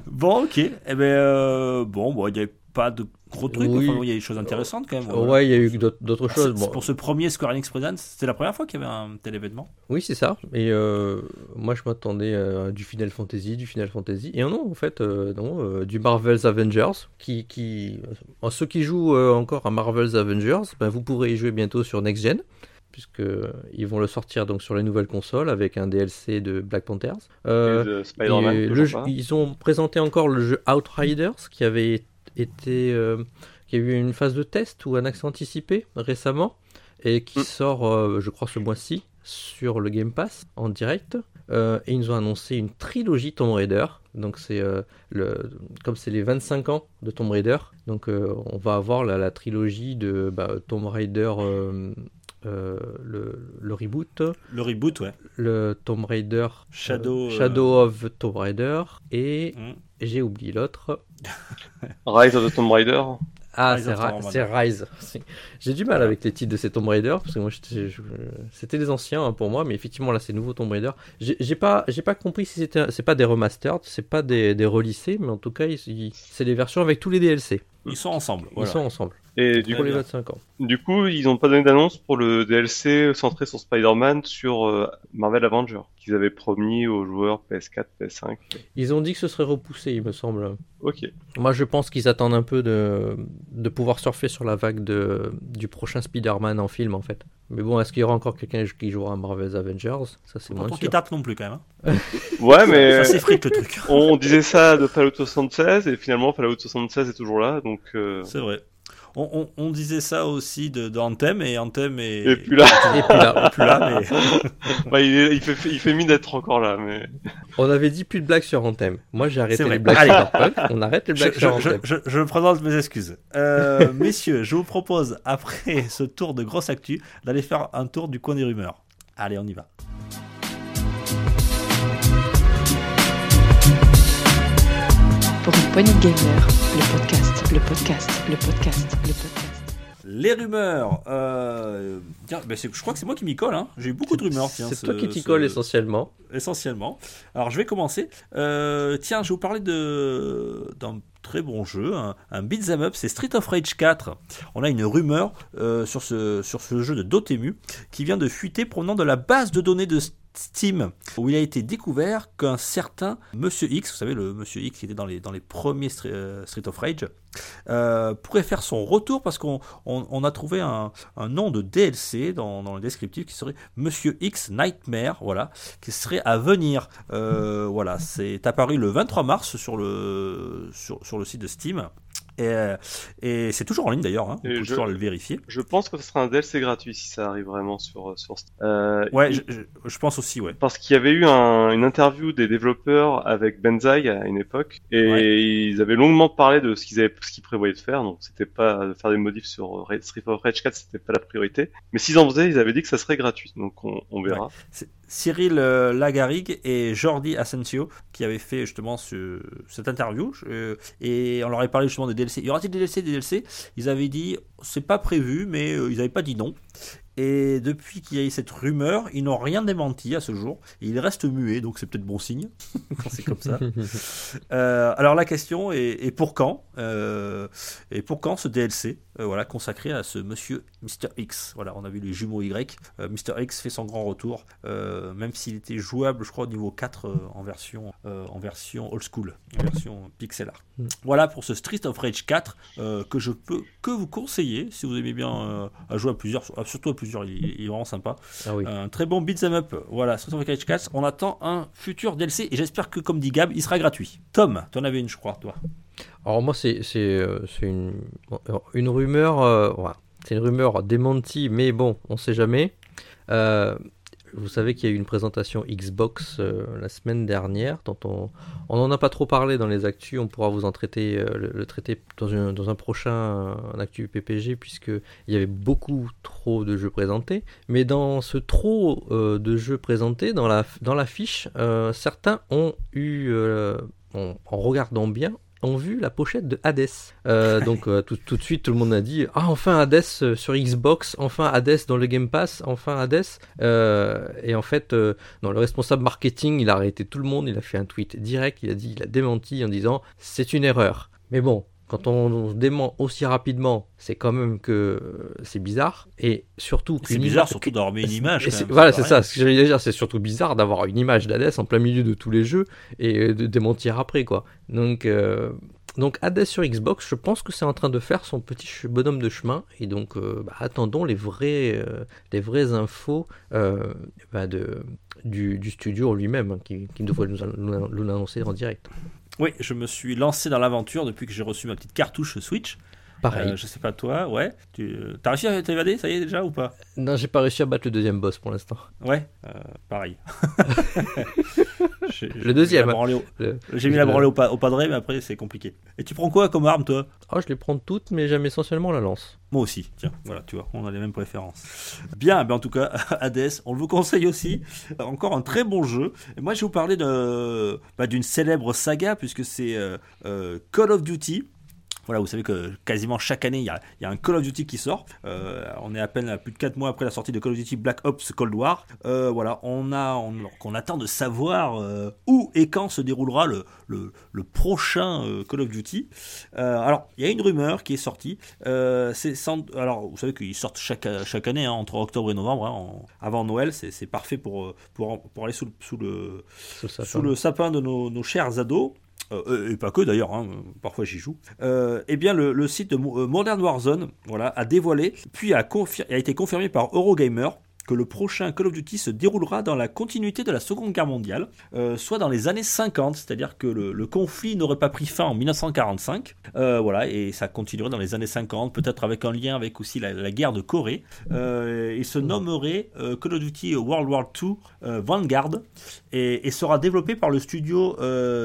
Bon, ok. Eh ben, euh, bon, bon, il n'y avait pas de gros trucs. Oui. Enfin, il y a des choses intéressantes quand même. voilà. Ouais, il y a eu d'autres Ah, choses. c'est- Bon, Pour ce premier Square Enix Presents, c'était la première fois qu'il y avait un tel événement. Oui, c'est ça. Et euh, moi, je m'attendais à du Final Fantasy, du Final Fantasy. Et non, en fait, euh, non, euh, du Marvel's Avengers. Qui, qui... ceux qui jouent euh, encore à Marvel's Avengers, ben, vous pourrez y jouer bientôt sur Next Gen. Puisque ils vont le sortir donc sur les nouvelles consoles avec un DLC de Black Panthers. Euh, Et de Spider-Man. et toujours le jeu- pas. ils ont présenté encore le jeu Outriders qui avait été, euh, qui a eu une phase de test ou un accès anticipé récemment et qui Mm. sort, euh, je crois, ce mois-ci sur le Game Pass en direct. Euh, et ils nous ont annoncé une trilogie Tomb Raider. Donc c'est euh, le, comme c'est les 25 ans de Tomb Raider, donc euh, on va avoir la, la trilogie de bah, Tomb Raider, le, le reboot, Le reboot, ouais. le Tomb Raider Shadow, Shadow of Tomb Raider et Mm. J'ai oublié l'autre. Rise of the Tomb Raider. Ah, c'est Rise. *laughs* J'ai du mal avec les titres de ces Tomb Raider parce que moi c'était les anciens hein, pour moi, mais effectivement là c'est nouveau Tomb Raider. J'ai pas j'ai pas compris si c'était c'est pas des remastered, c'est pas des, des relissés, mais en tout cas ils- ils- c'est les versions avec tous les DLC. Ils sont ensemble. Ils Voilà. sont ensemble Et du pour les bien. 25 ans. Du coup, ils n'ont pas donné d'annonce pour le DLC centré sur Spider-Man sur euh, Marvel Avengers, qu'ils avaient promis aux joueurs PS4, PS5. Ils ont dit que ce serait repoussé, il me semble. Ok. Moi, je pense qu'ils attendent un peu de, de pouvoir surfer sur la vague de, du prochain Spider-Man en film, en fait. Mais bon, est-ce qu'il y aura encore quelqu'un qui jouera à Marvel's Avengers? Ça, c'est moins sûr. tapent non plus quand même. hein. Ouais, *laughs* mais Ça s'effrite le truc. on disait ça de Fallout 76 et finalement Fallout 76 est toujours là, donc euh, C'est vrai. On, on- on disait ça aussi de, de Anthem et Anthem est, Et puis là. Et puis là, est plus là, mais bah, *laughs* il, est- il fait, il fait mine d'être encore là, mais on avait dit plus de blagues sur Anthem. Moi, j'ai arrêté les blagues Allez. sur Punk. On arrête les je, blagues sur je- Anthem. je- je présente mes excuses. Euh, *laughs* messieurs, je vous propose, après ce tour de grosse actu, d'aller faire un tour du coin des rumeurs. Allez, on y va. Pour une poignée de gamers, le podcast, le podcast, le podcast, le podcast. Les rumeurs. Euh, tiens, ben c'est- je crois que c'est moi qui m'y colle. Hein. J'ai eu beaucoup de rumeurs. tiens, C'est ce- toi qui t'y ce- colle essentiellement. essentiellement. Alors je vais commencer. Euh, tiens, je vais vous parler de d'un très bon jeu, un, un beat'em up, c'est Street of Rage 4. On a une rumeur euh, sur ce sur ce jeu de Dotemu qui vient de fuiter provenant de la base de données de Steam, où il a été découvert qu'un certain Monsieur X, vous savez, le Monsieur X qui était dans les, premiers euh, Street of Rage, euh, pourrait faire son retour parce qu'on on, a trouvé un, nom de DLC dans, le descriptif qui serait Monsieur X Nightmare, voilà, qui serait à venir. Euh, voilà, c'est apparu le 23 mars sur le site de Steam. Et, euh, et c'est toujours en ligne d'ailleurs, hein. on peut toujours le vérifier. Je pense que ce sera un DLC gratuit si ça arrive vraiment sur, sur euh, Ouais, je, je, pense aussi, ouais. Parce qu'il y avait eu un, une interview des développeurs avec Benzaï à une époque, et ils avaient longuement parlé de ce qu'ils avaient, ce qu'ils prévoyaient de faire, donc c'était pas de faire des modifs sur Street of Rage 4, c'était pas la priorité. Mais s'ils en faisaient, ils avaient dit que ça serait gratuit, donc on, on verra. Cyril euh, Lagarigue et Jordi Asensio qui avaient fait justement cette interview et on leur avait parlé justement des DLC. Il y aura-t-il des DLC, des DLC Ils avaient dit c'est pas prévu, mais euh, ils n'avaient pas dit non. Et depuis qu'il y a eu cette rumeur, ils n'ont rien démenti à ce jour. ils restent muets, donc c'est peut-être bon signe *laughs* quand c'est comme ça. *laughs* Euh, alors la question est, pour quand euh, Et pour quand ce DLC euh, voilà, consacré à ce monsieur Mr. X Voilà, on a vu les jumeaux Y. Mr. X fait son grand retour, même s'il était jouable, je crois, au niveau 4 en, version, en version old school, en version pixel art. Mm. Voilà pour ce Street of Rage 4 que je peux que vous conseiller si vous aimez bien à jouer à plusieurs, surtout à plusieurs, il, est vraiment sympa. Ah un très bon beat'em up. Voilà, Street of Rage 4. On attend un futur DLC et j'espère que, comme dit Gab, il sera gratuit. Tom, tu en avais une, je crois, toi. Alors moi, c'est euh, une, une rumeur. Euh, c'est une rumeur démentie, mais bon, on sait jamais. Euh, vous savez qu'il y a eu une présentation Xbox euh, la semaine dernière, dont on n'en a pas trop parlé dans les actus, on pourra vous en traiter, le, traiter dans, un prochain actu PPG, puisqu'il y avait beaucoup trop de jeux présentés. Mais dans ce trop de jeux présentés, dans la, dans la fiche, certains ont eu, en regardant bien, ont vu la pochette de Hades. Euh, *laughs* donc euh, tout, tout, de suite, tout le monde a dit Ah, enfin Hades euh, sur Xbox, enfin Hades dans le Game Pass, enfin Hades. et en fait, dans le responsable marketing, il a arrêté tout le monde, il a fait un tweet direct, il a dit, il a démenti en disant C'est une erreur. Mais bon, quand on dément aussi rapidement, c'est quand même que c'est bizarre. Et surtout. C'est bizarre, surtout d'avoir mis une image. voilà, c'est ça. Ce que j'allais dire, c'est surtout bizarre d'avoir une image d'Hades en plein milieu de tous les jeux et de démentir après, quoi. Donc. Euh, donc Hades sur Xbox, je pense que c'est en train de faire son petit bonhomme de chemin et donc euh, bah, attendons les vrais, euh, les vraies infos bah, de, du, studio lui-même hein, qui, qui devrait nous l'annoncer en direct. Oui, je me suis lancé dans l'aventure depuis que j'ai reçu ma petite cartouche Switch. Pareil. Euh, je sais pas toi, ouais. Tu as réussi à t'évader, ça y est déjà ou pas? Non, j'ai pas réussi à battre le deuxième boss pour l'instant. Ouais, euh, pareil. *laughs* le deuxième. J'ai mis la branlée au, au padré, mais après c'est compliqué. Et tu prends quoi comme arme toi? Oh, je les prends toutes, mais j'aime essentiellement la lance. Moi aussi, tiens, voilà, tu vois, on a les mêmes préférences. Bien, ben en tout cas, *laughs* Hades, on le vous conseille aussi. Encore un très bon jeu. Et moi, je vais vous parler bah, d'une célèbre saga, puisque c'est euh, Call of Duty. Voilà, vous savez que quasiment chaque année, il y a, un Call of Duty qui sort. Euh, on est à peine à plus de 4 mois après la sortie de Call of Duty Black Ops Cold War. Euh, voilà, on, a, on, attend de savoir euh, où et quand se déroulera le, le, prochain Call of Duty. alors, il y a une rumeur qui est sortie. c'est alors, vous savez qu'ils sortent chaque, chaque année, hein, entre octobre et novembre, hein, avant Noël. C'est parfait pour, pour, pour, aller sous, sous le, sous, le sapin de nos, nos chers ados. Euh, et pas que d'ailleurs, hein, parfois j'y joue, euh, eh bien le, site de euh, Modern Warzone voilà, a dévoilé, puis a, a été confirmé par Eurogamer, que le prochain Call of Duty se déroulera dans la continuité de la Seconde Guerre mondiale, euh, soit dans les années 50, c'est-à-dire que le, conflit n'aurait pas pris fin en 1945, euh, voilà, et ça continuerait dans les années 50, peut-être avec un lien avec aussi la, guerre de Corée. Euh, il se nommerait Call of Duty World War II Vanguard et, sera développé par le studio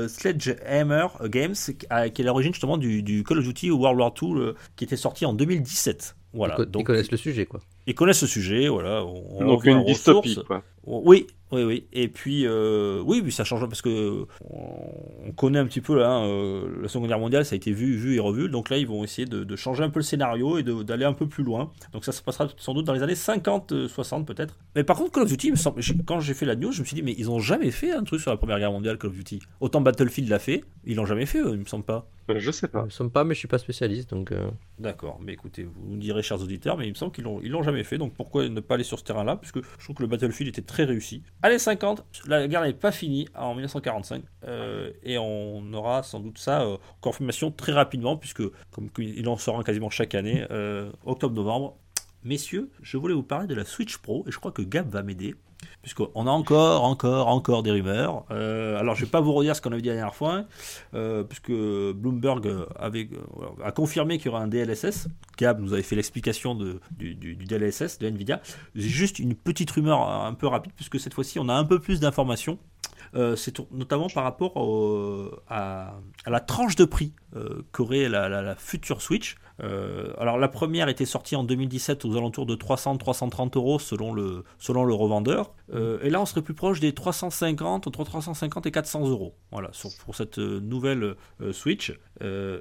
Sledgehammer Games, qui est l'origine justement du, du, Call of Duty World War II qui était sorti en 2017. Voilà. Ils connaissent le sujet, quoi. Ils connaissent ce sujet, voilà. donc une dystopie, quoi. Oui, oui, oui. Et puis, euh, oui, ça change parce que on connaît un petit peu là, hein, euh, la Seconde Guerre mondiale, ça a été vu, vu et revu. Donc là, ils vont essayer de, changer un peu le scénario et d'aller un peu plus loin. Donc ça se passera sans doute dans les années 50, 60 euh, peut-être. Mais par contre, Call of Duty, quand j'ai fait la news, je me suis dit, mais ils ont jamais fait un truc sur la Première Guerre mondiale, Call of Duty. Autant Battlefield l'a fait, ils l'ont jamais fait, il me semble pas. Euh, Je sais Nous pas. ne sommes pas, mais je suis pas spécialiste, donc euh, D'accord, mais écoutez, vous nous direz, chers auditeurs, mais il me semble qu'ils l'ont, ils l'ont jamais fait, donc pourquoi ne pas aller sur ce terrain-là Puisque je trouve que le Battlefield était très réussi. Allez, 50, la guerre n'est pas finie en 1945, euh, et on aura sans doute ça euh, en confirmation très rapidement, puisque comme il en sort un quasiment chaque année, euh, octobre-novembre. Messieurs, je voulais vous parler de la Switch Pro, et je crois que Gab va m'aider. Puisqu'on a encore, encore, encore des rumeurs. Euh, alors, je vais pas vous redire ce qu'on avait dit la dernière fois, euh, puisque Bloomberg euh, a confirmé qu'il y aura un DLSS. Gab nous avait fait l'explication du, DLSS de Nvidia. Juste une petite rumeur un peu rapide, puisque cette fois-ci, on a un peu plus d'informations. C'est notamment par rapport à, à la tranche de prix euh, qu'aurait la, la- la future Switch. Euh, alors la première était sortie en 2017 aux alentours de 300-330 euros selon le, selon le revendeur. Euh, et là on serait plus proche des 350, entre 350 et 400 euros. Voilà, sur- pour cette nouvelle euh, Switch.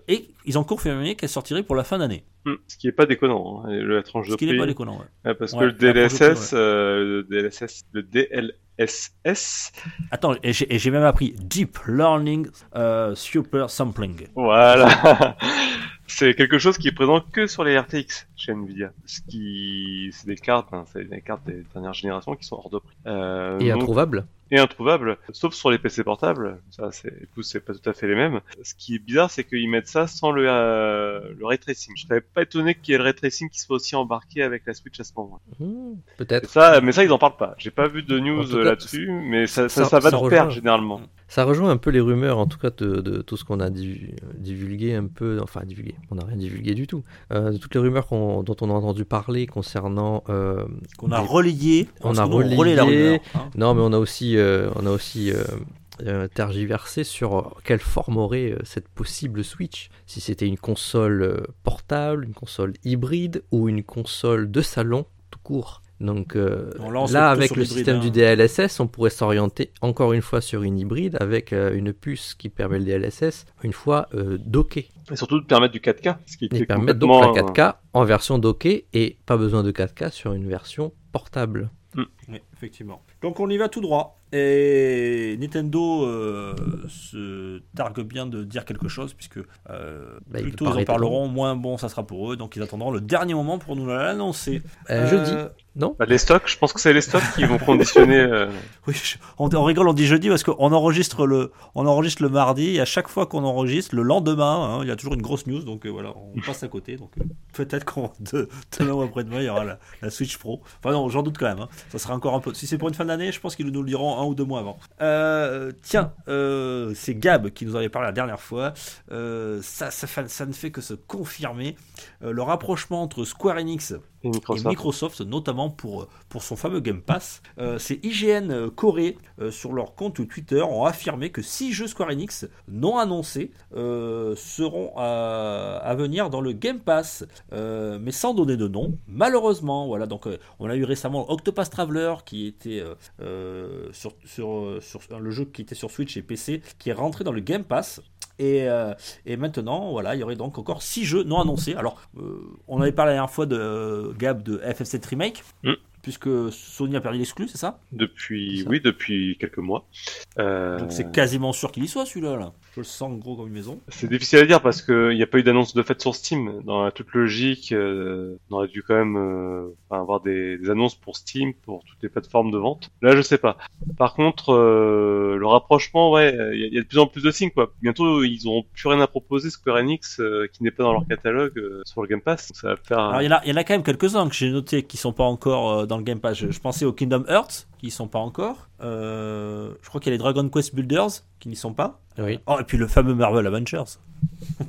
Et ils ont confirmé qu'elle sortirait pour la fin d'année. Hmm, Ce qui est pas déconnant, hein, la tranche de Ce qui prix. n'est pas déconnant. ouais. Ouais, parce Ouais, que le DLSS, le DLSS, le DLSS, Attends, et j'ai même appris Deep Learning euh, Super Sampling. voilà. *laughs* c'est quelque chose qui est présent que sur les RTX chez Nvidia. Ce qui, c'est des cartes, hein, c'est des cartes des dernières générations qui sont hors de prix. Euh, et donc- introuvable. et introuvable, sauf sur les PC portables. Ça, c'est, du coup, c'est pas tout à fait les mêmes. Ce qui est bizarre, c'est qu'ils mettent ça sans le, euh, le ray tracing. Je serais pas étonné qu'il y ait le ray tracing qui soit aussi embarqué avec la Switch à ce moment. Et Peut-être. ça, mais ça, ils en parlent pas. J'ai pas vu de news euh, cas, là-dessus, mais ça, ça, ça- ça va de pair généralement. Ça rejoint un peu les rumeurs, en tout cas, de, de tout ce qu'on a divu- divulgué un peu. Enfin, divulgué. On n'a rien divulgué du tout. Euh, de toutes les rumeurs dont on a entendu parler concernant. euh, Qu'on a relayé. On a relaie la relayé. rumeur. hein. Non, mais on a aussi, euh, on a aussi tergiversé sur quelle forme aurait cette possible Switch. Si c'était une console portable, une console hybride ou une console de salon tout court. Donc euh, là, avec le système hein. du DLSS, on pourrait s'orienter encore une fois sur une hybride avec euh, une puce qui permet le DLSS, une fois euh, docké. Et surtout de permettre du 4K, ce qui Et permettre donc la 4K en version dockée et pas besoin de 4K sur une version portable. Oui, effectivement. Donc on y va tout droit. Et Nintendo euh, se targue bien de dire quelque chose, puisque euh, Bah, plus tôt ils en parleront, moins bon ça sera pour eux. Donc ils attendront le dernier moment pour nous l'annoncer. Euh, Jeudi, Euh, non Bah, les stocks, je pense que c'est les stocks qui vont conditionner... euh, Oui, je- on, on rigole, on dit jeudi parce qu'on enregistre le, on enregistre le mardi et à chaque fois qu'on enregistre, le lendemain, hein, il y a toujours une grosse news, donc euh, voilà, on passe à côté. Donc euh, peut-être qu'on de- demain ou après-demain, il y aura la, la Switch Pro. Enfin non, j'en doute quand même. hein. Ça sera encore un peu. Si c'est pour une fin d'année, je pense qu'ils nous le diront un ou deux mois avant. Euh, tiens, euh, c'est Gab qui nous avait parlé la dernière fois. Euh, ça, ça, fait- ça ne fait que se confirmer Euh, le rapprochement entre Square Enix et et Microsoft. Microsoft, notamment pour, son fameux Game Pass. Euh, c'est IGN euh, Corée, euh, sur leur compte Twitter, ont affirmé que six jeux Square Enix non annoncés euh, seront à, venir dans le Game Pass, euh, mais sans donner de nom. Malheureusement, voilà, donc euh, on a eu récemment Octopath Traveler qui était euh, euh, euh, sur le jeu qui était sur Switch et PC, qui est rentré dans le Game Pass. Et, euh, et maintenant, voilà, il y aurait donc encore 6 jeux non annoncés. Alors, euh, on avait parlé la dernière fois de euh, Gab de FF7 Remake, Mm. Puisque Sony a perdu l'exclu, c'est ça Depuis, ça. oui, depuis quelques mois. Euh, Donc c'est quasiment sûr qu'il y soit celui-là. Là. Je le sens gros comme une maison. C'est difficile à dire parce qu'il n'y a pas eu d'annonce de fait sur Steam. Dans la toute logique, euh, on aurait dû quand même euh, avoir des, des annonces pour Steam, pour toutes les plateformes de vente. Là, je sais pas. Par contre, euh, le rapprochement, ouais, il y, a- il y a de plus en plus de signes. Quoi. Bientôt, ils auront plus rien à proposer Square Enix qui n'est pas dans leur catalogue sur le Game Pass. Donc, ça va faire. Alors il y, en a, il y en a quand même quelques-uns que j'ai notés qui sont pas encore euh, le je pensais au Kingdom Hearts qui sont pas encore. Euh, je crois qu'il y a les Dragon Quest Builders qui n'y sont pas. Oui. Oh, et puis le fameux Marvel Avengers.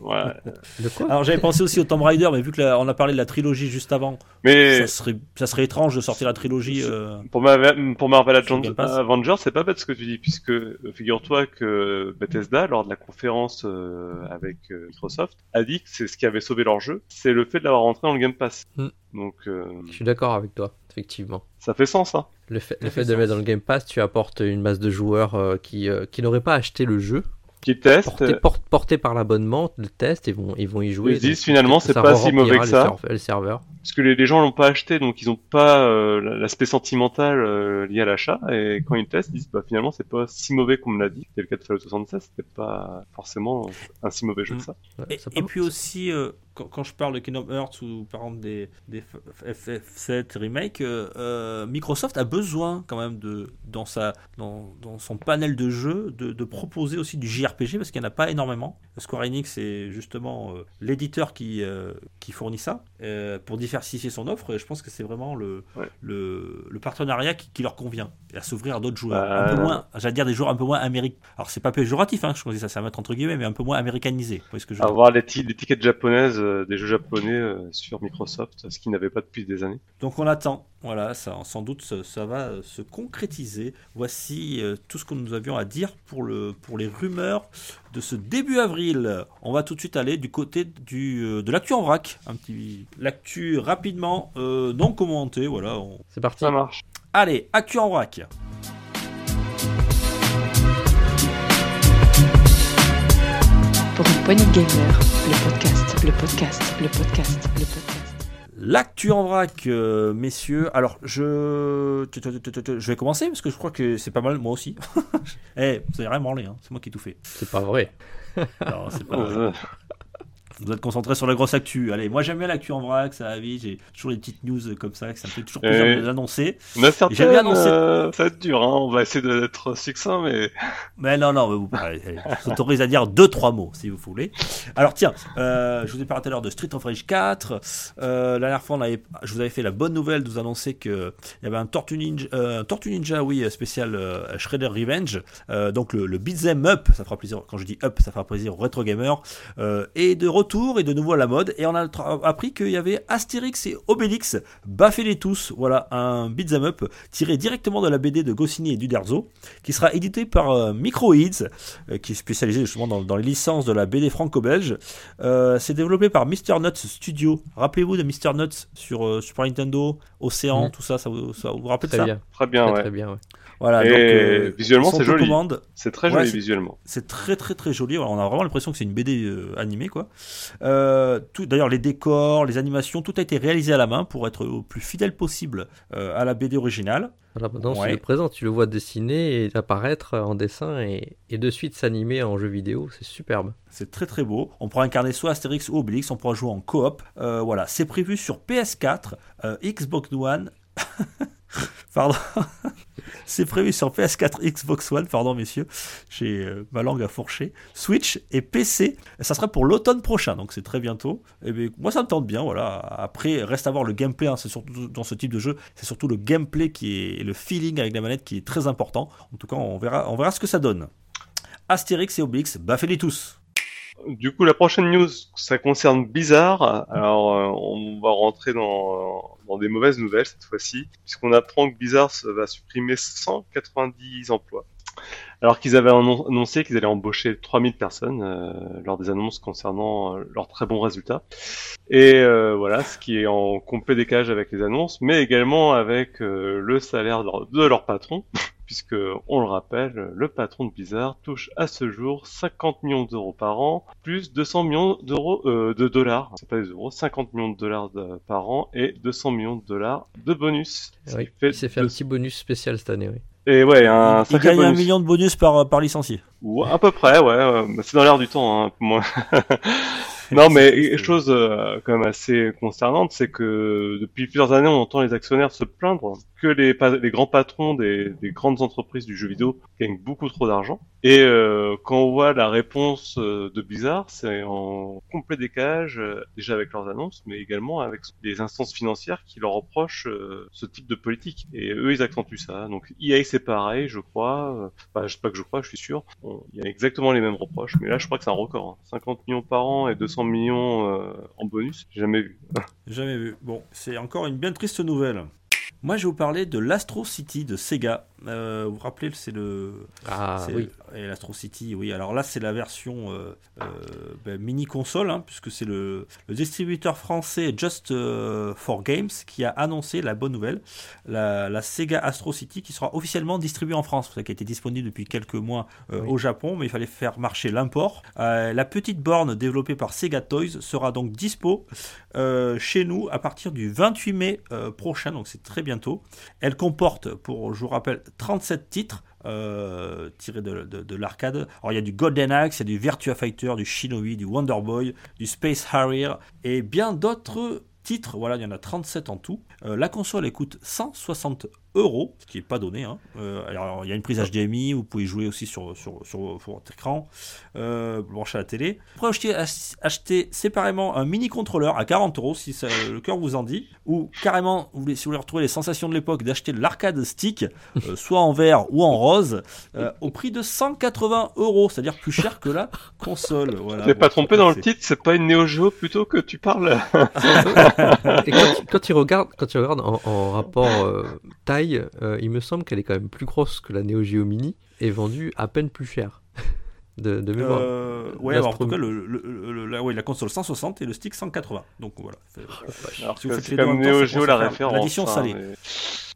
Ouais. *laughs* De quoi Alors j'avais pensé aussi au Tomb Raider, mais vu que là, on a parlé de la trilogie juste avant, Mais ça serait, ça serait étrange de sortir la trilogie. euh, Pour, ma- pour Marvel. Avengers, c'est pas bête ce que tu dis, puisque euh, figure-toi que Bethesda, lors de la conférence euh, avec euh, Microsoft, a dit que c'est ce qui avait sauvé leur jeu, c'est le fait de l'avoir rentré dans le Game Pass. Hmm. Donc euh, Je suis d'accord avec toi, effectivement. Ça fait sens, hein. Le fait, Ça le fait fait de mettre dans le Game Pass, tu apportes une masse de joueurs euh, qui, euh, qui n'auraient pas acheté le jeu, Qui teste, porté, por- porté par l'abonnement, le test, et vont, ils vont y jouer. Ils disent finalement c'est pas si mauvais que ça. Le serveur. Parce que les, les gens l'ont pas acheté, donc ils ont pas euh, l'aspect sentimental euh, lié à l'achat. Et quand ils testent, ils disent bah finalement c'est pas si mauvais qu'on me l'a dit. C'était le cas de Fallout 76, c'était pas forcément un si mauvais jeu que Mm. ça. Et, et puis aussi, euh, quand, quand je parle de Kingdom Hearts ou par exemple des, des FF7 remake, Microsoft a besoin quand même de dans sa dans, dans son panel de jeux de, de proposer aussi du JRPG parce qu'il n'y en a pas énormément. Square Enix c'est justement euh, l'éditeur qui euh, qui fournit ça euh, pour diversifier son offre. Et je pense que c'est vraiment le, Ouais. le le partenariat qui, qui leur convient et à s'ouvrir à d'autres joueurs un peu moins, j'allais dire des joueurs un peu moins américains. Alors c'est pas péjoratif, hein, je dis ça, ça va mettre entre guillemets, mais un peu moins américanisé. Vous que je Avoir l'éti- l'étiquette japonaise euh, des jeux japonais sur Microsoft, ce qu'ils n'avaient pas depuis des années. Donc on attend. Voilà, ça, sans doute ça, ça va se concrétiser. Voici tout ce que nous avions à dire pour, le, pour les rumeurs de ce début avril. On va tout de suite aller du côté du, euh, de l'actu en vrac. Un petit l'actu rapidement, euh, non commenté. Voilà. on- C'est parti. Ça marche. Allez, actu en vrac. Pour une poignée de gamers, le podcast, le podcast, le podcast, le podcast. L'actu en vrac, euh, messieurs. Alors, je... je vais commencer parce que je crois que c'est pas mal, moi aussi. *laughs* Eh, vous avez rien branlé, hein. c'est moi qui ai tout fait. C'est pas vrai. Non, c'est pas Euh, Vous être concentré sur la grosse actu. Allez, moi j'aime bien l'actu en vrac, ça va vite. J'ai toujours les petites news comme ça, que ça me fait toujours plaisir Eh. de les annoncer. Il y en a certaines, J'avais annoncé- euh, ça va être dur, hein. on va essayer d'être succinct, mais Mais non, non, mais vous autorise à dire deux, trois mots si vous voulez. Alors tiens, euh, je vous ai parlé tout à l'heure de Street of Rage 4. Euh, la dernière fois, on avait, je vous avais fait la bonne nouvelle de vous annoncer qu'il y avait un Tortue Ninja, euh, un Tortue Ninja oui, spécial euh, Shredder Revenge. Euh, donc le, le Beat'em Up, ça fera plaisir, quand je dis up, ça fera plaisir aux rétro gamers. Euh, et de retour et de nouveau à la mode. Et on a appris qu'il y avait Astérix et Obélix, baffez-les tous. Voilà, un beat'em up tiré directement de la BD de Goscinny et Duderzo, qui sera édité par euh, Microids, euh, qui est spécialisé justement dans, dans les licences de la BD franco-belge. Euh, c'est développé par Mr. Nuts Studio. Rappelez-vous de Mr. Nuts sur euh, Super Nintendo, Océan, Mhm. tout ça, ça vous, ça vous Très ça bien. très bien, Très, ouais. très bien. ouais. Voilà, Et donc euh, visuellement, c'est joli. C'est très joli visuellement. C'est très très très joli. On a vraiment l'impression que c'est une BD euh, animée quoi. Euh, d'ailleurs les décors, les animations, tout a été réalisé à la main pour être au plus fidèle possible euh, à la BD originale. Voilà, maintenant, Ouais. tu le présentes, tu le vois dessiner et apparaître en dessin et, et de suite s'animer en jeu vidéo. C'est superbe. C'est très très beau. On pourra incarner soit Astérix ou Obélix. On pourra jouer en coop. Euh, voilà, c'est prévu sur PS4, euh, Xbox One. *laughs* *laughs* Pardon. *laughs* c'est prévu sur PS4, Xbox One, pardon messieurs, j'ai euh, ma langue à fourcher, Switch et PC. Ça sera pour l'automne prochain, donc c'est très bientôt. Et bien, moi ça me tente bien, voilà. Après, reste à voir le gameplay, hein, c'est surtout dans ce type de jeu, c'est surtout le gameplay qui est et le feeling avec la manette qui est très important. En tout cas, on verra, on verra ce que ça donne. Astérix et Obélix, baffez-les tous. Du coup, la prochaine news, ça concerne Bizarre. Alors, euh, on va rentrer dans, des mauvaises nouvelles cette fois-ci, puisqu'on apprend que Bizarre va supprimer 190 emplois. Alors qu'ils avaient annon- annoncé qu'ils allaient embaucher 3000 personnes euh, lors des annonces concernant euh, leurs très bons résultats. Et voilà, ce qui est en complet décalage avec les annonces, mais également avec le salaire de leur patron, *laughs* puisque on le rappelle, le patron de Blizzard touche à ce jour 50 millions d'euros par an, plus 200 millions d'euros euh, de dollars, c'est pas des euros, 50 millions de dollars de- par an et 200 millions de dollars de bonus. Oui, il s'est fait un petit bonus spécial cette année. Oui. Et ouais, un il gagne un million de bonus par, par licencié. Ou à peu près, ouais. c'est dans l'air du temps, hein, pour moi. *laughs* *laughs* non, mais chose euh, quand même assez concernante, c'est que depuis plusieurs années, on entend les actionnaires se plaindre que les, les grands patrons des, des grandes entreprises du jeu vidéo gagnent beaucoup trop d'argent. Et euh, quand on voit la réponse euh, de Blizzard, c'est en complet décalage, euh, déjà avec leurs annonces, mais également avec les instances financières qui leur reprochent euh, ce type de politique. Et eux, ils accentuent ça. Donc EA, c'est pareil, je crois. Euh, Enfin, je sais pas que je crois, je suis sûr. Bon, il y a exactement les mêmes reproches, mais là, je crois que c'est un record. hein. 50 millions par an et 200 millions euh, en bonus, jamais vu. *laughs* Jamais vu. Bon, c'est encore une bien triste nouvelle. Moi, je vais vous parler de l'Astro City de Sega. Euh, vous vous rappelez, c'est le. Ah oui. Et l'Astro City, oui. Alors là, c'est la version euh, euh, ben, mini console, hein, puisque c'est le, le distributeur français Just for Games qui a annoncé la bonne nouvelle, la, la Sega Astro City qui sera officiellement distribuée en France, qui a été disponible depuis quelques mois Oui. au Japon, mais il fallait faire marcher l'import. La petite borne développée par Sega Toys sera donc dispo chez nous à partir du 28 mai prochain, donc c'est très bientôt. Elle comporte, pour je vous rappelle, 37 titres. euh, tirés de, de- de l'arcade. Alors il y a du Golden Axe, il y a du Virtua Fighter, du Shinobi, du Wonder Boy, du Space Harrier et bien d'autres titres. Voilà, il y en a 37 en tout. Euh, la console coûte 160 euros, ce qui n'est pas donné. hein. Euh, alors il y a une prise HDMI, vous pouvez jouer aussi sur, sur, sur, sur votre écran, euh, brancher à la télé. Vous pouvez acheter, ach- acheter séparément un mini contrôleur à 40 euros si ça- le cœur vous en dit, ou carrément, vous voulez, si vous voulez retrouver les sensations de l'époque, d'acheter de l'arcade stick, euh, *laughs* soit en vert ou en rose, euh, au prix de 180 euros, c'est-à-dire plus cher que la console. *laughs* Voilà. Tu n'es pas trompé dans le titre, c'est pas une Neo Geo plutôt que tu parles *laughs* Et quand, quand tu regardes, quand tu regardes en, en rapport euh, taille, euh, il me semble qu'elle est quand même plus grosse que la Neo Geo Mini et vendue à peine plus cher. *laughs* De, de mémoire. Euh, ouais, alors, en tout cas, le, le- le- la, ouais, la console 160 et le stick 180. Donc voilà. Fait- Alors Si vous faites c'est les comme Neo Geo la référence. l'addition hein, salée. mais-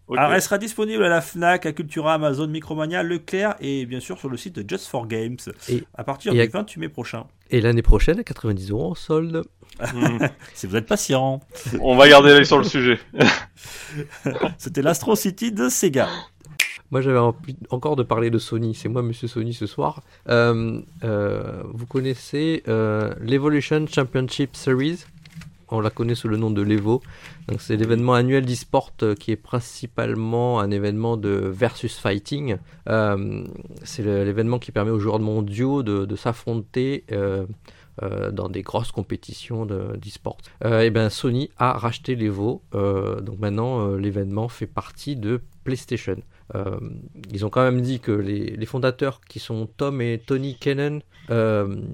Ok. Alors, elle sera disponible à la Fnac, à Cultura, Amazon, Micromania, Leclerc et bien sûr sur le site de Just for Games Et- à partir et du à- 28 mai prochain. Et l'année prochaine, à 90 euros en solde. *laughs* Si vous êtes patient. On va garder l'œil sur le sujet. *laughs* C'était l'Astro City de Sega. Moi, j'avais envie encore de parler de Sony. C'est moi, Monsieur Sony, ce soir. Euh, euh, vous connaissez euh, l'Evolution Championship Series? On la connaît sous le nom de l'Evo. Donc, c'est l'événement annuel d'e-sport euh, qui est principalement un événement de versus fighting. Euh, c'est l'événement qui permet aux joueurs mondiaux de, de s'affronter. Euh, dans des grosses compétitions de- d'e-sport. Euh, et ben Sony a racheté l'Evo, euh, donc maintenant l'événement fait partie de PlayStation. Ils ont quand même dit que les, les fondateurs qui sont Tom et Tony Kennan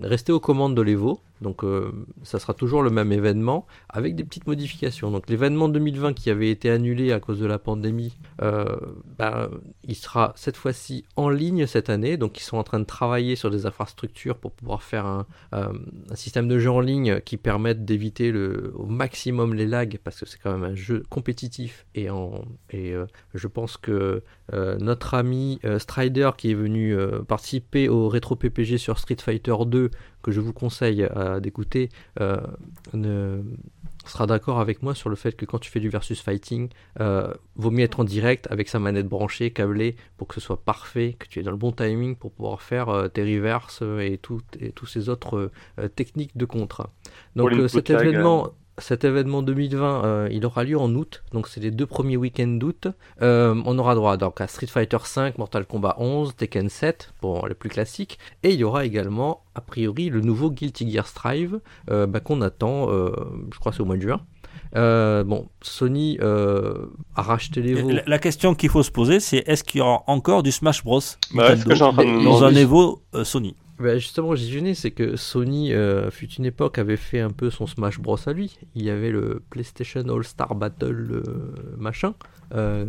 restaient aux commandes de l'Evo. Donc euh, ça sera toujours le même événement avec des petites modifications. Donc l'événement 2020 qui avait été annulé à cause de la pandémie, euh, ben, il sera cette fois-ci en ligne cette année. Donc ils sont en train de travailler sur des infrastructures pour pouvoir faire un, euh, système de jeu en ligne qui permette d'éviter au maximum les lags parce que c'est quand même un jeu compétitif et, et je pense que notre ami Strider qui est venu participer au rétro PPG sur Street Fighter 2 que je vous conseille euh, d'écouter euh, ne- sera d'accord avec moi sur le fait que quand tu fais du versus fighting euh, vaut mieux être en direct avec sa manette branchée câblée pour que ce soit parfait que tu es dans le bon timing pour pouvoir faire tes reverses et, tout, et tous ces autres techniques de contre. Donc cet événement cet événement 2020, euh, il aura lieu en août, donc c'est les deux premiers week-ends d'août. Euh, on aura droit donc à Street Fighter 5, Mortal Kombat 11, Tekken 7, pour les plus classiques, et il y aura également, a priori, le nouveau Guilty Gear Strive, euh, bah, qu'on attend, euh, je crois c'est au mois de juin. Euh, bon, Sony euh, a racheté les veaux. La, la question qu'il faut se poser, c'est est-ce qu'il y aura encore du Smash Bros? Bah ce que en euh, Sony Bah, justement, j'y venais, c'est que Sony, euh, fut une époque, avait fait un peu son Smash Bros à lui. Il y avait le PlayStation All-Star Battle euh, machin, euh,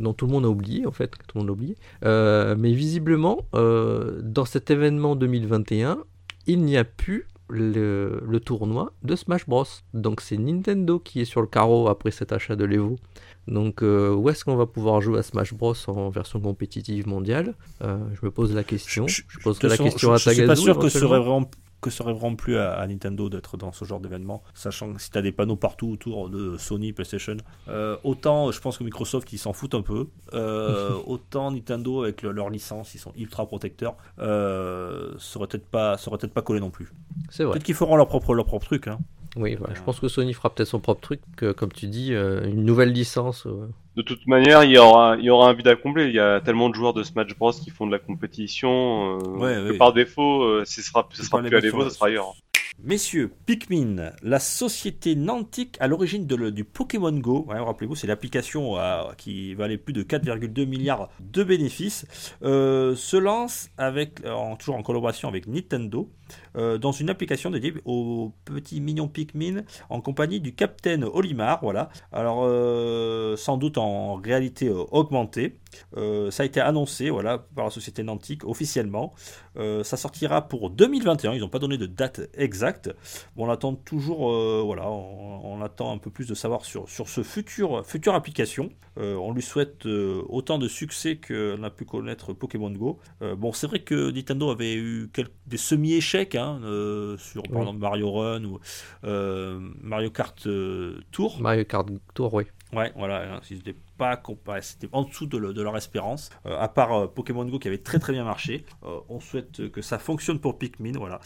dont tout le monde a oublié, en fait, tout le monde a oublié. Euh, mais visiblement, dans cet événement 2021, il n'y a plus le, le tournoi de Smash Bros. Donc c'est Nintendo qui est sur le carreau après cet achat de l'Evo. Donc euh, où est-ce qu'on va pouvoir jouer à Smash Bros en version compétitive mondiale? Euh, Je me pose la question. Je, la De toute façon, question à je, je suis Tagazu. pas sûr que ce serait vraiment que serait vraiment plus à, à Nintendo d'être dans ce genre d'événement, sachant que si tu as des panneaux partout autour de Sony, PlayStation, euh, autant je pense que Microsoft ils s'en foutent un peu, euh, *laughs* autant Nintendo avec le- leur licence ils sont ultra protecteurs, euh, serait peut-être pas peut-être pas collé non plus. C'est vrai. Peut-être qu'ils feront leur propre leur propre truc. Hein. Oui, voilà. je pense que Sony fera peut-être son propre truc, que, comme tu dis, euh, une nouvelle licence. euh, De toute manière, il y aura, il y aura un vide à combler. Il y a tellement de joueurs de Smash Bros qui font de la compétition euh, Ouais, que ouais. par défaut, euh, ce sera, ce sera plus à l'Evo, ce sera ailleurs. Messieurs, Pikmin, la société nantique à l'origine de le- du Pokémon Go, ouais, rappelez-vous, c'est l'application euh, qui valait plus de 4,2 milliards de bénéfices, euh, se lance avec, toujours en collaboration avec Nintendo euh, dans une application dédiée aux petits mignons Pikmin en compagnie du Captain Olimar. Voilà. Alors, euh, sans doute en réalité euh, augmentée. Ça a été annoncé voilà, par la société Nantic officiellement. Ça sortira pour 2021. Ils n'ont pas donné de date exacte. On attend toujours, voilà, on, attend un peu plus de savoir sur, sur ce futur, future application. On lui souhaite autant de succès qu'on a pu connaître Pokémon Go. Bon, c'est vrai que Nintendo avait eu quelques, des semi-échecs hein, euh, sur par Oui. exemple Mario Run ou euh, Mario Kart euh, Tour. Mario Kart Tour, oui. Ouais, voilà, hein, ils étaient pas c'était en dessous de, le- de leur espérance. Euh, à part euh, Pokémon Go qui avait très très bien marché, Euh, on souhaite que ça fonctionne pour Pikmin. Voilà,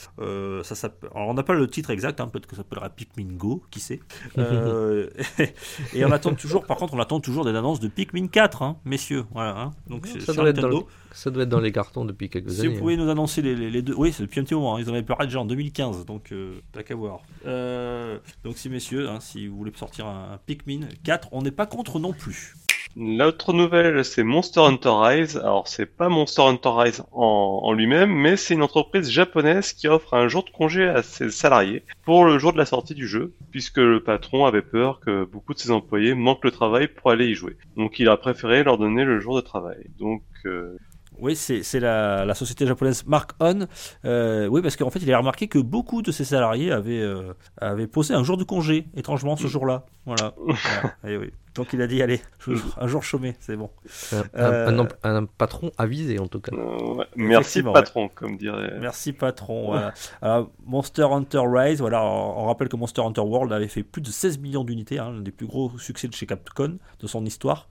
ça, alors, on n'a pas le titre exact, hein, peut-être que ça s'appellera Pikmin Go, qui sait. *laughs* *laughs* Et on attend toujours, par contre, on attend toujours des annonces de Pikmin 4, hein, messieurs. Voilà, hein. donc c'est Ça être dans Nintendo. le- ça doit être dans les cartons depuis quelques Si années. vous pouvez nous annoncer les, les- les deux. Oui, c'est depuis un petit moment. hein. Ils en avaient parlé déjà en 2015, donc euh, t'as qu'à voir. Euh, donc, si messieurs, hein, si vous voulez sortir un Pikmin 4, on n'est pas contre non plus. L'autre nouvelle, c'est Monster Hunter Rise. Alors, c'est pas Monster Hunter Rise en, en lui-même, mais c'est une entreprise japonaise qui offre un jour de congé à ses salariés pour le jour de la sortie du jeu, puisque le patron avait peur que beaucoup de ses employés manquent le travail pour aller y jouer. Donc, il a préféré leur donner le jour de travail. Donc, euh, Oui, c'est la, la société japonaise Mark On. Euh, oui, parce qu'en fait, il a remarqué que beaucoup de ses salariés avaient, euh, avaient posé un jour de congé, étrangement, ce jour-là. Voilà. *laughs* Voilà. Et oui. Donc il a dit, allez, un jour chômé, c'est bon. Un, un- Euh, un em- un patron avisé en tout cas. euh, ouais. merci patron, comme dirait. Merci patron. voilà. Alors, Monster Hunter Rise, voilà, on, on rappelle que Monster Hunter World avait fait plus de 16 millions d'unités, hein, l'un des plus gros succès de chez Capcom de son histoire.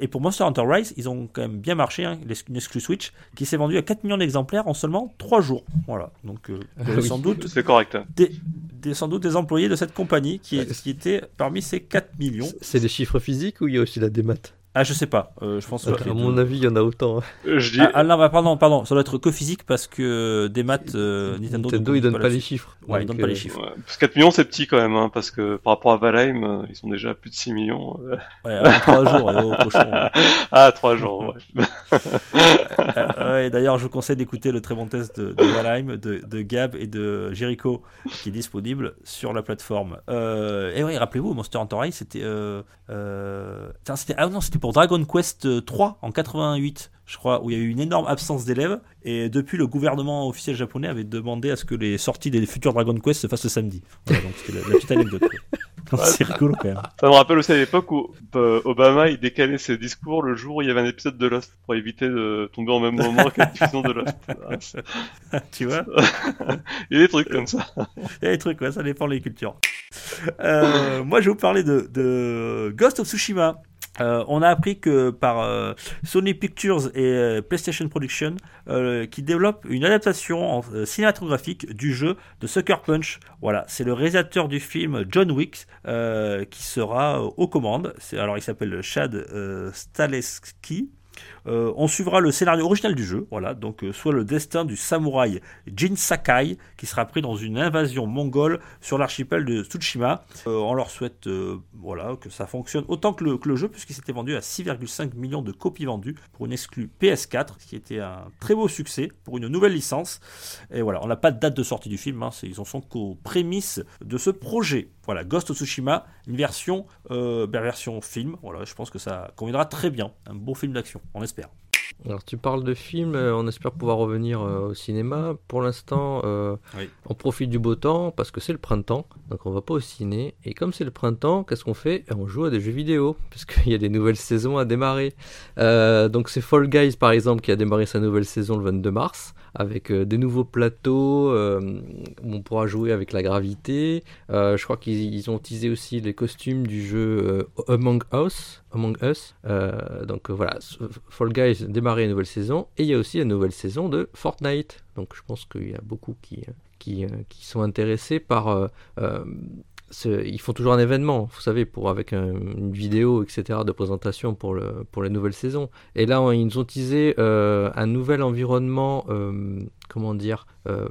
Et pour Monster Hunter Rise, ils ont quand même bien marché, hein, une exclu Switch qui s'est vendue à 4 millions d'exemplaires en seulement 3 jours. Voilà, donc euh, *laughs* Oui. sans doute C'est correct. des, des- sans doute des employés de cette compagnie qui étaient parmi ces 4 millions. C'est des chiffres physiques ou il y a aussi la démat? Ah, je sais pas, euh, je pense que À mon avis, il y en a autant. hein. Euh, Je dis, Ah, ah, non, bah, pardon, pardon, ça doit être que physique parce que des maths, euh, Nintendo, Nintendo, ils donnent pas les chiffres. Ouais, ils donnent pas les euh, chiffres. ouais, parce que 4 millions, c'est petit quand même, hein, parce que par rapport à Valheim, euh, ils sont déjà à plus de 6 millions. euh. Ouais, en 3 jours, oh, cochon. ouais. Ah, 3 jours, ouais. *laughs* Euh, ouais, D'ailleurs, je vous conseille d'écouter le très bon test de, de Valheim, de, de Gab et de Jericho, qui est disponible sur la plateforme. Euh, et oui, rappelez-vous, Monster Hunter Rise, c'était. Euh, euh, tiens, c'était ah non, c'était pour Dragon Quest 3 en 88, je crois, où il y a eu une énorme absence d'élèves. Et depuis, le gouvernement officiel japonais avait demandé à ce que les sorties des futurs Dragon Quest se fassent le samedi. Voilà, donc c'était la, la petite anecdote. *laughs* C'est rigolo quand même. Ça me rappelle aussi à l'époque où euh, Obama il décalait ses discours le jour où il y avait un épisode de Lost pour éviter de tomber au même moment que *laughs* la diffusion de Lost. *laughs* Tu vois Il y a des trucs comme ça. Il y a des trucs, ouais, ça dépend des cultures. Euh, moi, je vais vous parler de, de Ghost of Tsushima. Euh, on a appris que par euh, Sony Pictures et euh, PlayStation Production, qui développent une adaptation cinématographique du jeu de Sucker Punch. Voilà, c'est le réalisateur du film John Wick qui sera aux commandes. Alors, il s'appelle Chad Staleski. Euh, on suivra le scénario original du jeu, voilà, donc euh, soit le destin du samouraï Jin Sakai, qui sera pris dans une invasion mongole sur l'archipel de Tsushima. Euh, on leur souhaite voilà, que ça fonctionne autant que le, jeu, puisqu'il s'était vendu à 6,5 millions de copies vendues pour une exclue PS4, ce qui était un très beau succès pour une nouvelle licence. Et voilà, on n'a pas de date de sortie du film, hein, ils en sont qu'aux prémices de ce projet. Voilà, Ghost of Tsushima, une version, ben, version film, je pense que ça conviendra très bien. Un beau film d'action, on espère. Alors tu parles de films, euh, on espère pouvoir revenir euh, au cinéma. Pour l'instant, euh, Oui. on profite du beau temps parce que c'est le printemps, donc on va pas au ciné. Et comme c'est le printemps, qu'est-ce qu'on fait? Eh, On joue à des jeux vidéo, *laughs* parce qu'il y a des nouvelles saisons à démarrer. Euh, donc c'est Fall Guys par exemple qui a démarré sa nouvelle saison le 22 mars, avec euh, des nouveaux plateaux euh, où on pourra jouer avec la gravité. Euh, je crois qu'ils ils ont teasé aussi les costumes du jeu Among Us. Among Us. Donc voilà, Fall Guys démarrer une nouvelle saison et il y a aussi la nouvelle saison de Fortnite. Donc je pense qu'il y a beaucoup qui, qui sont intéressés par. Ils font toujours un événement, vous savez, pour avec un- une vidéo, etc., de présentation pour pour les nouvelles saisons. Et là, on- ils nous ont teasé euh, un nouvel environnement, euh, comment dire, euh,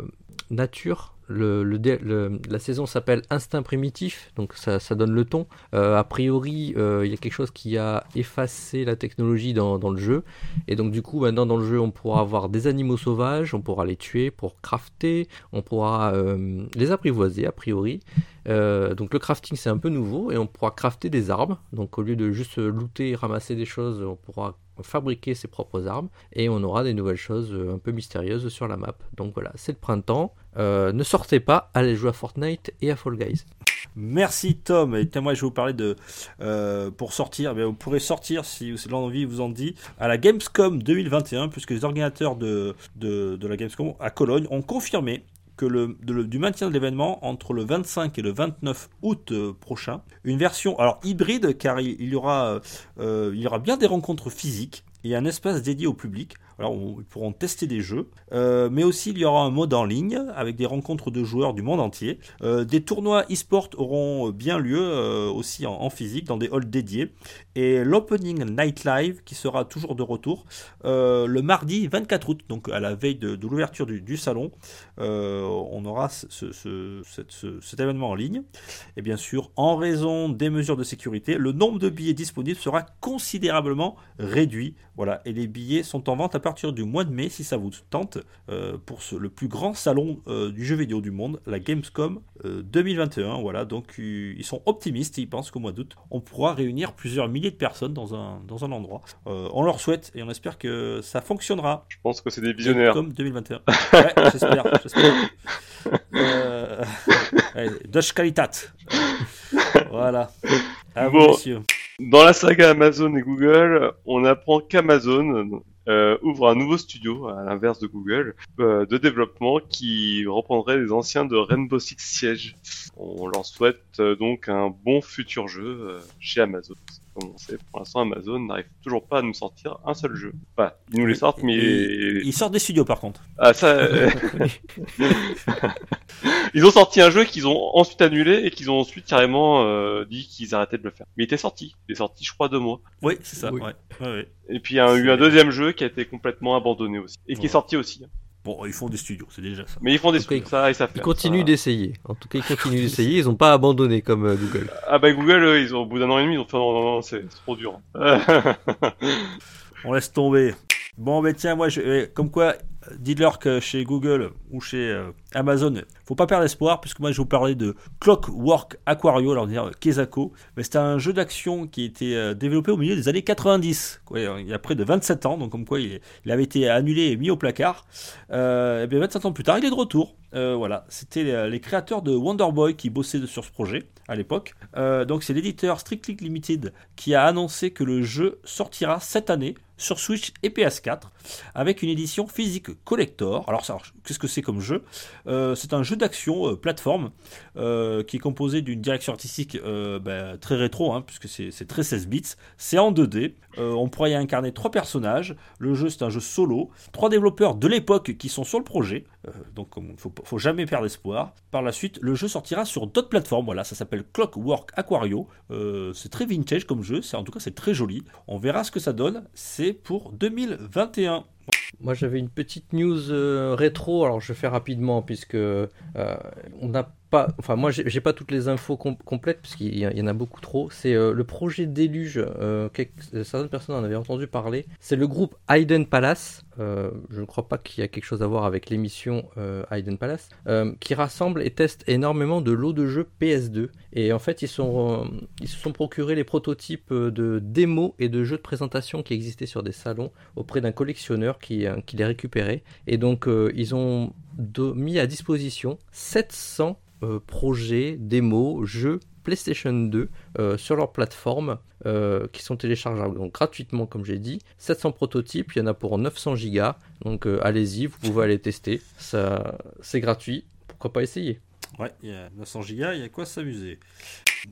nature la saison s'appelle Instinct primitif, donc ça, donne le ton. Euh, a priori, euh, il y a quelque chose qui a effacé la technologie dans, le jeu. Et donc du coup, maintenant dans le jeu, on pourra avoir des animaux sauvages, on pourra les tuer pour crafter, on pourra euh, les apprivoiser a priori. donc le crafting c'est un peu nouveau et on pourra crafter des armes. Donc au lieu de juste looter et ramasser des choses, on pourra fabriquer ses propres armes et on aura des nouvelles choses un peu mystérieuses sur la map. Donc voilà, c'est le printemps. Euh, ne sortez pas, allez jouer à Fortnite et à Fall Guys. Merci Tom. Et moi je vais vous parler de euh, pour sortir. Eh vous pourrez sortir si l'envie vous en dit à la Gamescom 2021 puisque les ordinateurs de, de, la Gamescom à Cologne ont confirmé que le, du maintien de l'événement entre le 25 et le 29 août euh, prochain. Une version alors hybride car il, y aura, il y aura bien des rencontres physiques et un espace dédié au public alors, ils pourront tester des jeux, euh, mais aussi il y aura un mode en ligne avec des rencontres de joueurs du monde entier. Euh, des tournois e-sport auront bien lieu euh, aussi en, physique dans des halls dédiés. Et l'Opening Night Live qui sera toujours de retour le mardi 24 août, donc à la veille de, l'ouverture du, salon, on aura cet événement en ligne. Et bien sûr, en raison des mesures de sécurité, le nombre de billets disponibles sera considérablement réduit. Voilà, et les billets sont en vente à partir du mois de mai, si ça vous tente, euh, pour le plus grand salon euh, du jeu vidéo du monde, la Gamescom 2021. Euh, voilà, donc ils sont optimistes, ils pensent qu'au mois d'août, on pourra réunir plusieurs milliers de personnes dans un, dans un endroit. on leur souhaite et on espère que ça fonctionnera. Je pense que c'est des visionnaires. Comme 2021. Ouais, j'espère, j'espère. *laughs* Qualitat. Voilà. À vous, messieurs. Dans la saga Amazon et Google, on apprend qu'Amazon euh, ouvre un nouveau studio, à l'inverse de Google, euh, de développement qui reprendrait les anciens de Rainbow Six Siege. On leur souhaite euh, donc un bon futur jeu chez Amazon. Comme on sait, pour l'instant, Amazon n'arrive toujours pas à nous sortir un seul jeu. Enfin, ils nous les sortent, mais... Ils sortent des studios, par contre. Ah, ça... *laughs* ils ont sorti un jeu qu'ils ont ensuite annulé et qu'ils ont ensuite carrément dit qu'ils arrêtaient de le faire. Mais il était sorti. Il est sorti, je crois, deux mois. Oui, c'est ça. Ouais. Ouais, Et puis il y a eu un deuxième jeu qui a été complètement abandonné aussi. Et qui est sorti aussi. Bon, ils font des studios, c'est déjà ça. Mais ils font des studios, ça, et ça fait. Ils continuent d'essayer. En tout cas, ils continuent d'essayer. Ils n'ont pas abandonné comme euh, Google. Ah bah Google, ils ont, au bout d'un an et demi, ils ont fait non, non, non, c'est trop dur. *laughs* On laisse tomber. Bon, ben tiens, moi, je, eh, comme quoi, dites-leur que chez Google ou chez euh, Amazon, faut pas perdre espoir, puisque moi je vous parlais de Clockwork Aquario, alors dire Kezako, mais c'était un jeu d'action qui a été euh, développé au milieu des années 90, il y a près de 27 ans, donc comme quoi il, avait été annulé et mis au placard. Euh, et bien 27 ans plus tard, il est de retour. voilà, c'était les, créateurs de Wonder Boy qui bossaient sur ce projet à l'époque. donc c'est l'éditeur Strictly Limited qui a annoncé que le jeu sortira cette année sur Switch et PS4 avec une édition physique collector. Alors, qu'est-ce que c'est comme jeu? Euh, C'est un jeu d'action euh, plateforme euh, qui est composé d'une direction artistique ben, très rétro, hein, puisque c'est très 16 bits. C'est en 2D. on pourrait y incarner trois personnages. Le jeu, c'est un jeu solo. Trois développeurs de l'époque qui sont sur le projet. donc, il ne faut, jamais perdre espoir. Par la suite, le jeu sortira sur d'autres plateformes. Voilà, ça s'appelle Clockwork Aquario. c'est très vintage comme jeu. En tout cas, c'est très joli. On verra ce que ça donne. Pour 2021. Moi j'avais une petite news euh, rétro, alors je fais rapidement puisque euh, on n'a enfin moi j'ai pas toutes les infos complètes puisqu'il y, en a beaucoup trop. C'est euh, le projet Déluge, certaines personnes en avaient entendu parler. C'est le groupe Hayden Palace, je ne crois pas qu'il y a quelque chose à voir avec l'émission Hayden Palace, qui rassemble et teste énormément de lots de jeux PS2. Et en fait ils, sont, ils se sont procurés les prototypes de démos et de jeux de présentation qui existaient sur des salons auprès d'un collectionneur qui euh, les récupérait. Et donc, euh, ils ont mis à disposition 700 euh, projets, démos, jeux PlayStation 2 sur leur plateforme qui sont téléchargeables donc gratuitement comme j'ai dit 700 prototypes il y en a pour 900 gigas donc allez-y vous pouvez aller tester ça c'est gratuit pourquoi pas essayer? Ouais, il y a 900 gigas, il y a quoi s'amuser?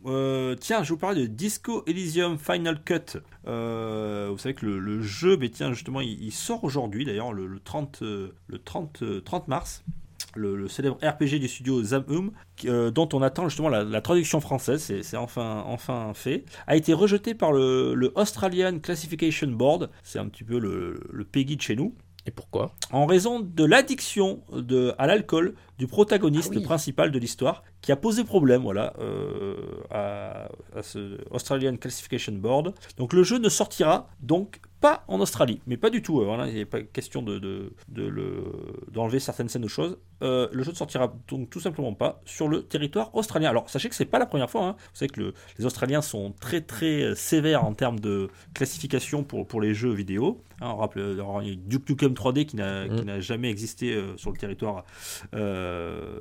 Euh, tiens, je vous parlais de Disco Elysium Final Cut. Euh, vous savez que le, jeu, mais tiens, justement, il, sort aujourd'hui, d'ailleurs, le, 30, le 30, 30 euh, mars. Le, célèbre RPG du studio Zamhum, dont on attend justement la, traduction française, c'est enfin, enfin fait, a été rejeté par le, Australian Classification Board, c'est un petit peu le, le PEGI de chez nous, et pourquoi? En raison de l'addiction à l'alcool du protagoniste Ah oui. principal de l'histoire qui a posé problème voilà, euh, à, à ce Australian Classification Board. Donc le jeu ne sortira donc pas en Australie, mais pas du tout. euh, voilà, il n'est pas question de, de, de le- d'enlever certaines scènes ou choses. Euh, le jeu ne sortira donc tout simplement pas sur le territoire australien. Alors sachez que c'est pas la première fois. hein. Vous savez que le- les Australiens sont très très euh, sévères en termes de classification pour, pour les jeux vidéo. Hein, on rappelle, alors, Duke Nukem 3D qui n'a, qui Mm. n'a jamais existé sur le territoire, euh,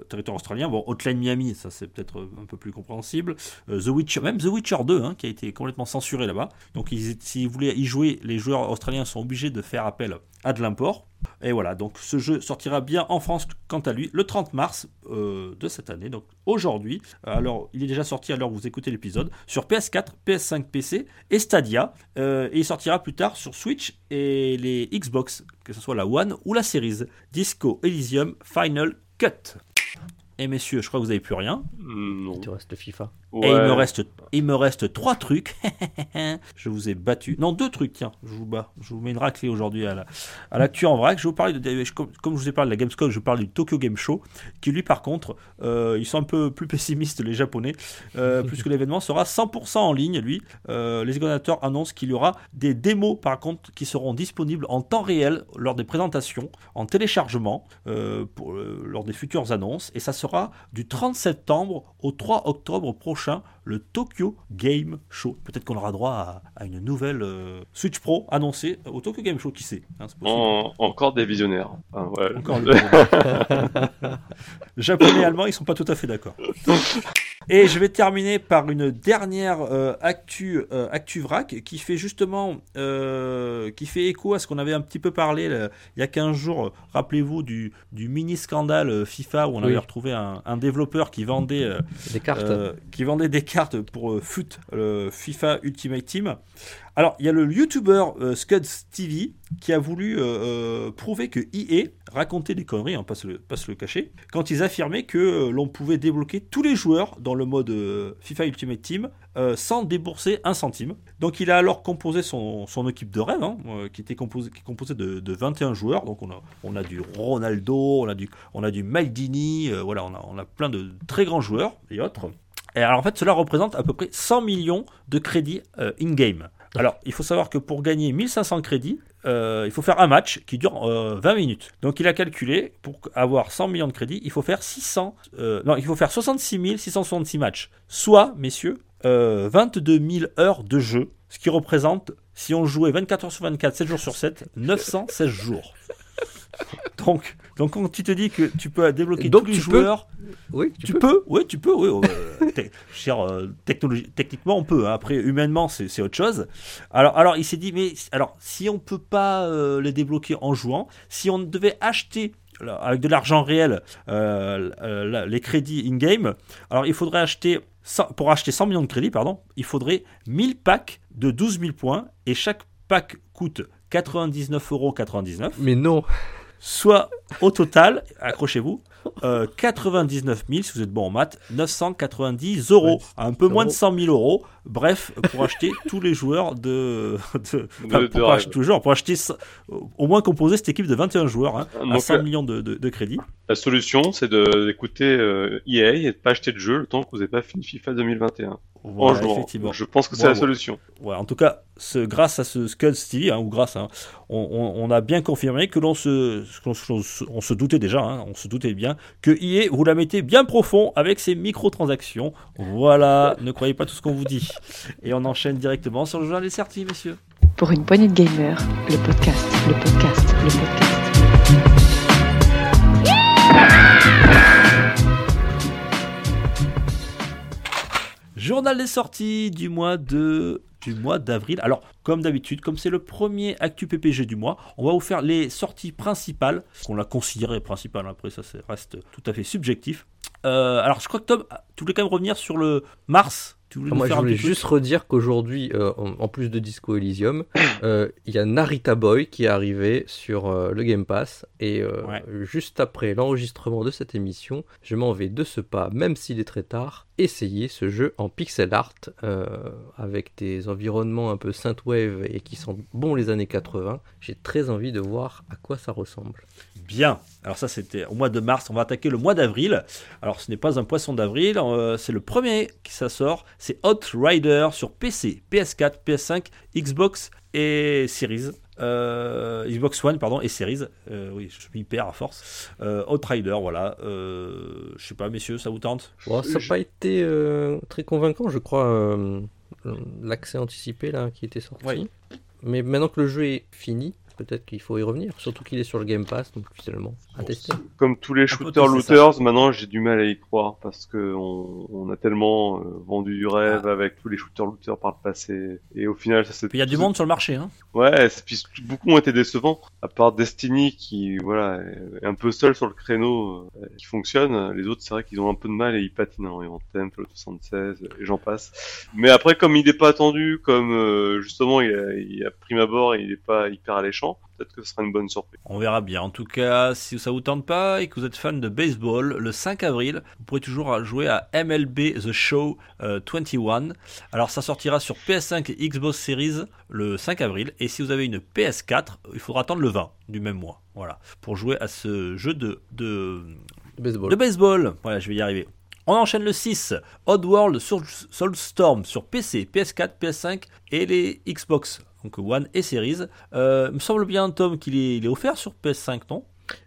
territoire australien. Bon, Hotline Miami, ça c'est peut-être euh, un peu plus compréhensible. Euh, The Witcher, même The Witcher 2, hein, qui a été complètement censuré là-bas. Donc ils- s'ils voulaient y jouer, les joueurs australiens sont obligés de faire appel à de l'import. Et voilà, donc ce jeu sortira bien en France quant à lui le 30 mars euh, de cette année, donc aujourd'hui. Alors, il est déjà sorti à l'heure où vous écoutez l'épisode sur PS4, PS5, PC et Stadia. Euh, et il sortira plus tard sur Switch et les Xbox, que ce soit la One ou la Series. Disco Elysium Final Cut. Et messieurs, je crois que vous n'avez plus rien. Non. Tu restes FIFA. Et il me reste, il me reste trois trucs. *laughs* je vous ai battu. Non, deux trucs, tiens. Je vous bats. Je vous mets une raclée aujourd'hui à la, à l'actu en vrac. Je vous de, je- comme, comme je vous ai parlé de la Gamescom, je vous parle du Tokyo Game Show, qui lui, par contre, euh, ils sont un peu plus pessimistes, les Japonais, euh, *laughs* puisque l'événement sera 100% en ligne, lui. Euh, les organisateurs annoncent qu'il y aura des démos, par contre, qui seront disponibles en temps réel lors des présentations, en téléchargement, pour, lors des futures annonces. Et ça sera du 30 septembre au 3 octobre prochain, le Tokyo Game Show. Peut-être qu'on aura droit à, à une nouvelle euh, Switch Pro annoncée au Tokyo Game Show, qui sait hein. En- encore des visionnaires. Ouais. Encore le *laughs* *laughs* Japonais et Allemands, ils sont pas tout à fait d'accord. *laughs* Et je vais terminer par une dernière euh, actu, euh, actu vrac qui fait justement, euh, qui fait écho à ce qu'on avait un petit peu parlé là, il y a 15 jours. Rappelez-vous du, du mini scandale euh, FIFA où on avait retrouvé un, un développeur qui vendait euh, Des cartes. euh, qui vendait des cartes pour euh, FUT, le FIFA Ultimate Team. Alors, il y a le YouTuber euh, Scuds TV qui a voulu euh, euh, prouver que EA racontait des conneries, hein, pas, se le, pas se le cacher, quand ils affirmaient que euh, l'on pouvait débloquer tous les joueurs dans le mode FIFA Ultimate Team sans débourser un centime. Donc, il a alors composé son, son équipe de rêve, hein, qui était composée, qui est composée de, de 21 joueurs. Donc, on a, on a du Ronaldo, on a du, on a du Maldini, voilà, on a, on a plein de très grands joueurs et autres. Et alors en fait, cela représente à peu près 100 millions de crédits in-game. Alors, il faut savoir que pour gagner 1500 crédits, euh, il faut faire un match qui dure euh, 20 minutes. Donc il a calculé, pour avoir 100 millions de crédits, il faut faire 600, euh, non, il faut faire 66 666 matchs. Soit, messieurs, euh, 22 000 heures de jeu, ce qui représente, si on jouait 24 heures sur 24, 7 jours sur 7, 916 jours. *laughs* Donc, donc quand tu te dis que tu peux débloquer Donc, tous les tu peux joueurs, Oui, tu, peux. oui, tu peux, oui. *laughs* euh, te- je veux dire, euh, technologie- techniquement, on peut. hein. Après, humainement, c'est autre chose. Alors, alors il s'est dit, mais alors, si on peut pas euh, les débloquer en jouant, si on devait acheter avec de l'argent réel euh, euh, les crédits in-game, alors il faudrait acheter, 100 pour acheter 100 millions de crédits, pardon, il faudrait 1000 packs de 12 000 points et chaque pack coûte 99,99 euros. Mais non. Soit au total, accrochez-vous, euh, 99 000, si vous êtes bon en maths, 990 euros, un peu moins de 100 000 euros. Bref, pour *laughs* acheter tous les joueurs de, de, de pour rêve. acheter tous les joueurs, pour acheter au moins composer cette équipe de 21 joueurs hein, à Donc, 100 euh, millions de, de, de crédits. La solution, c'est de- d'écouter euh, EA et de pas acheter de jeu le temps que vous n'avez pas fini FIFA 2021. En Voilà, jouant. effectivement. Je pense que c'est Bon, la bon. solution. Ouais, en tout cas, ce, grâce à ce Scuds TV, hein, ou grâce, hein, on, on- on a bien confirmé que l'on se, qu'on se- on se doutait déjà, hein, on se doutait bien, que EA, vous la mettez bien profond avec ses microtransactions. Voilà, ne croyez pas tout ce qu'on vous dit. Et on enchaîne directement sur le journal des sorties, messieurs. Pour une poignée de gamers, le podcast, le podcast, le podcast. Journal des sorties du mois de du mois d'avril. Alors, comme d'habitude, comme c'est le premier actu PPG du mois, on va vous faire les sorties principales, qu'on l'a considéré principales. Après, ça reste tout à fait subjectif. Euh, alors, je crois que Tom, tu voulais quand même revenir sur le mars. Tu voulais nous Moi, je voulais juste redire qu'aujourd'hui, euh, en, en plus de Disco Elysium, *coughs* euh, il y a Narita Boy qui est arrivé sur euh, le Game Pass. Et Ouais. juste après l'enregistrement de cette émission, je m'en vais de ce pas, même s'il est très tard, essayer ce jeu en pixel art avec des environnements un peu synthwave et qui sentent bon les années 80. J'ai très envie de voir à quoi ça ressemble. Bien. Alors ça c'était au mois de mars, on va attaquer le mois d'avril. Alors ce n'est pas un poisson d'avril, euh, c'est le premier qui ça sort, c'est Outrider sur PC, PS4, PS5, Xbox et Series. Euh, Xbox One pardon et Series. Euh, oui, je m'y perds à force. Euh, Outrider, voilà. Euh, je sais pas messieurs, ça vous tente? Bon, ça n'a pas été euh, très convaincant, je crois, euh, l'accès anticipé là qui était sorti. Oui. Mais maintenant que le jeu est fini, peut-être qu'il faut y revenir. Surtout qu'il est sur le Game Pass, donc finalement, à tester. Comme tous les shooters looters, maintenant j'ai du mal à y croire parce que on, on a tellement euh, vendu du rêve avec tous les shooters looters par le passé et au final ça il y a du monde sur le marché. Hein. Ouais, c'est- puis beaucoup ont été décevants. À part Destiny qui voilà est un peu seul sur le créneau euh, qui fonctionne, les autres c'est vrai qu'ils ont un peu de mal et ils patinent. Hein. Ils ont Temple 76 et j'en passe. Mais après comme il n'est pas attendu, comme euh, justement il a, il a prime abord il n'est pas hyper alléchant, peut-être que ce sera une bonne surprise. On verra bien. En tout cas, si ça vous tente pas et que vous êtes fan de baseball, le 5 avril, vous pourrez toujours jouer à MLB The Show euh, 21. Alors ça sortira sur PS5 et Xbox Series le 5 avril. Et si vous avez une PS4, il faudra attendre le 20 du même mois. Voilà. Pour jouer à ce jeu de, de, Baseball. de baseball. Voilà, je vais y arriver. On enchaîne le 6, Oddworld Soul- Soulstorm sur PC, PS4, PS5 et les Xbox, donc One et Series. Euh, il me semble bien, Tom, qu'il est, il est offert sur PS5, non?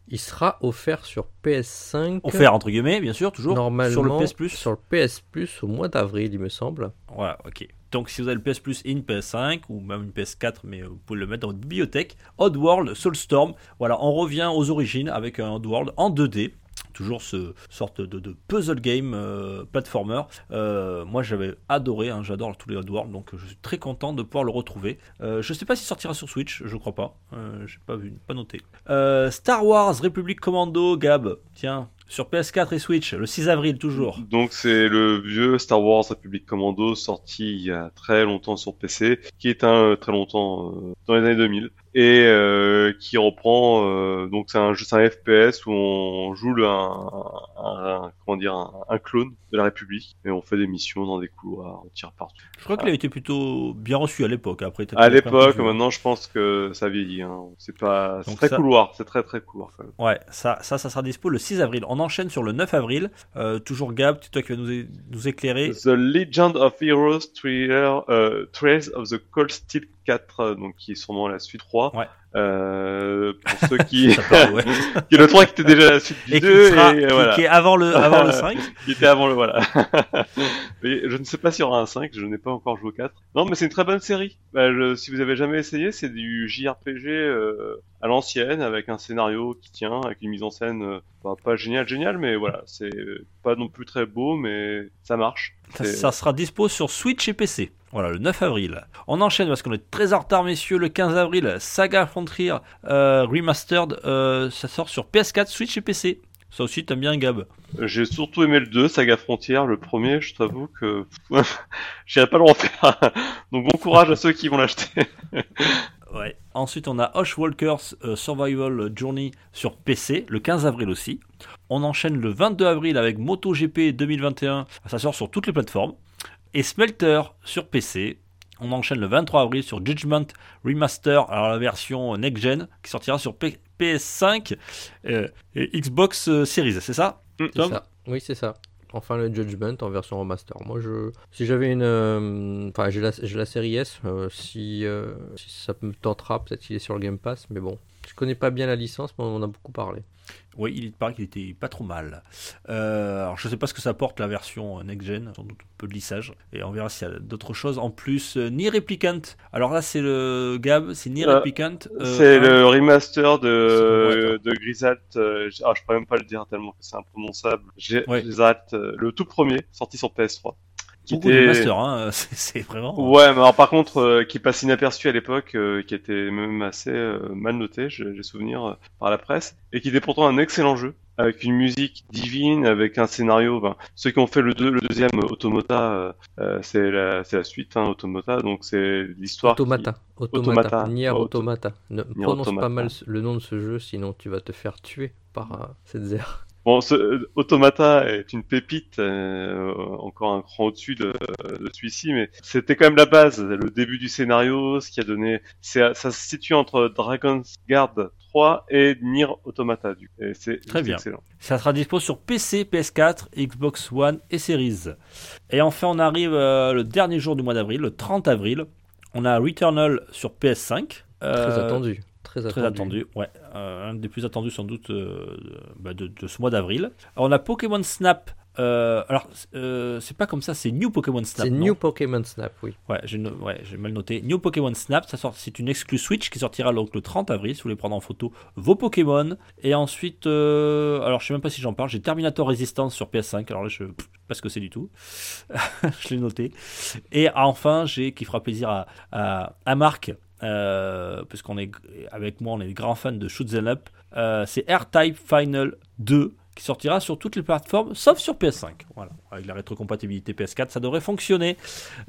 Il sera offert sur PS5. Offert entre guillemets, bien sûr, toujours Normalement, sur le PS Plus. sur le PS Plus au mois d'avril, il me semble. Voilà, ok. Donc si vous avez le PS Plus et une PS5 ou même une PS4, mais vous pouvez le mettre dans votre bibliothèque. Oddworld Soulstorm. Voilà, on revient aux origines avec un Oddworld en 2D. Toujours ce sorte de, puzzle game euh, platformer. Euh, moi j'avais adoré, hein, j'adore tous les Oddworld, donc je suis très content de pouvoir le retrouver. Euh, je sais pas s'il sortira sur Switch, je crois pas. Euh, J'ai pas vu, pas noté. Euh, Star Wars Republic Commando, Gab, tiens, sur PS4 et Switch, le 6 avril toujours. Donc c'est le vieux Star Wars Republic Commando sorti il y a très longtemps sur PC, qui est un euh, très longtemps euh, dans les années 2000 et euh, qui reprend euh, donc c'est un jeu, c'est un FPS où on joue le, un, un- un- comment dire un, clone de la République et on fait des missions dans des couloirs, on tire partout. Je crois qu'il a été plutôt bien reçu à l'époque. Après, À l'époque, maintenant je pense que ça vieillit. Hein. C'est pas, c'est très ça- couloir, c'est très très couloir quand même. Ouais, ça, ça, ça sera dispo le 6 avril. On enchaîne sur le 9 avril. Euh, toujours Gab, c'est toi qui vas nous, nous éclairer. The Legend of Heroes Trails of the Cold Steel 4, euh, donc qui est sûrement la suite 3. Ouais. Euh, pour *laughs* ceux qui, *laughs* qui est le 3 qui était déjà la suite du Et qui, 2 sera, et qui- voilà. qui est avant le, avant le *laughs* 5. qui était avant le voilà. mais je ne sais pas s'il y aura un 5, je n'ai pas encore joué au 4. Non, mais c'est une très bonne série. Bah, je- si vous avez jamais essayé, c'est du JRPG euh, à l'ancienne avec un scénario qui tient, avec une mise en scène euh, bah, pas génial génial, mais voilà, c'est pas non plus très beau, mais ça marche. Ça sera dispo sur Switch et PC. Voilà, le 9 avril. On enchaîne parce qu'on est très en retard, messieurs. Le 15 avril, Saga Frontier euh, Remastered. euh, ça sort sur PS4, Switch et PC. Ça aussi, t'aimes bien Gab. J'ai surtout aimé le 2, Saga Frontière, le premier, je t'avoue que *laughs* j'irai pas le refaire. *laughs* Donc bon courage à ceux qui vont l'acheter. *laughs* Ouais. Ensuite, on a Walkers Survival Journey sur PC, le 15 avril aussi. On enchaîne le 22 avril avec MotoGP 2021. Ça sort sur toutes les plateformes. Et Smelter sur PC. On enchaîne le 23 avril sur Judgment Remaster, alors la version Next Gen, qui sortira sur P- PS5 euh, et Xbox euh, Series, c'est ça? Mm. Ça. Oui, c'est ça. Enfin, le Judgment en version remaster. Moi, je, si j'avais une, euh, enfin, j'ai la, la série S. euh, si, euh, si ça me tentera, peut-être qu'il est sur le Game Pass. Mais bon, je connais pas bien la licence, mais on en a beaucoup parlé. Oui, il paraît qu'il était pas trop mal. Euh, alors je sais pas ce que ça porte la version Next Gen, sans doute un peu de lissage. Et on verra s'il y a d'autres choses. En plus, euh, Nier Replicant. Alors là, c'est le Gab, c'est Nier Euh, Replicant. euh, c'est le remaster de, de Grisalt. euh, ah, je pourrais même pas le dire tellement que c'est imprononçable. G- Ouais. Grisalt, euh, le tout premier, sorti sur PS3. Qui Beaucoup de masters, hein. *laughs* c'est c'est vraiment. Ouais, mais alors par contre, euh, qui passe inaperçu à l'époque, euh, qui était même assez euh, mal noté, j'ai souvenir euh, par la presse, et qui était pourtant un excellent jeu, avec une musique divine, avec un scénario. Ben, ceux qui ont fait le, deux, le deuxième euh, Automata, euh, euh, c'est la, c'est la suite, hein, Automata, donc c'est l'histoire. qui- Automata. Automata. Automata. Nier Auto- Automata. Ne Nier prononce Automata. pas mal le nom de ce jeu, sinon tu vas te faire tuer par euh, cette zère. Bon, ce, euh, Automata est une pépite, euh, encore un cran au-dessus de, de celui-ci, mais c'était quand même la base, le début du scénario, ce qui a donné. c'est- Ça se situe entre Dragon's Guard 3 et Nier Automata. Du coup. Et c'est Très bien. excellent. Ça sera dispo sur PC, PS4, Xbox One et Series. Et enfin, on arrive euh, le dernier jour du mois d'avril, le 30 avril. On a Returnal sur PS5. Très Euh, attendu. Très attendu. Très attendu, ouais. Euh, un des plus attendus sans doute euh, de, bah, de- de ce mois d'avril. On a Pokémon Snap. euh, alors, euh, c'est pas comme ça, c'est New Pokémon Snap. C'est New Pokémon Snap, oui. Ouais, j'ai ouais, mal noté. New Pokémon Snap, ça sort, c'est une exclue Switch qui sortira donc le 30 avril si vous voulez prendre en photo vos Pokémon. Et ensuite, alors je sais même pas si j'en parle, j'ai Terminator Resistance sur PS5. Alors là, je pff, pas ce que c'est du tout. *laughs* je l'ai noté. Et enfin, j'ai qui fera plaisir à, à, à Marc, euh, puisqu'on est avec moi, on est grands fans de Shoot 'em Up. Euh, c'est R-Type Final 2 qui sortira sur toutes les plateformes sauf sur PS5. Voilà, avec la rétrocompatibilité PS4, ça devrait fonctionner.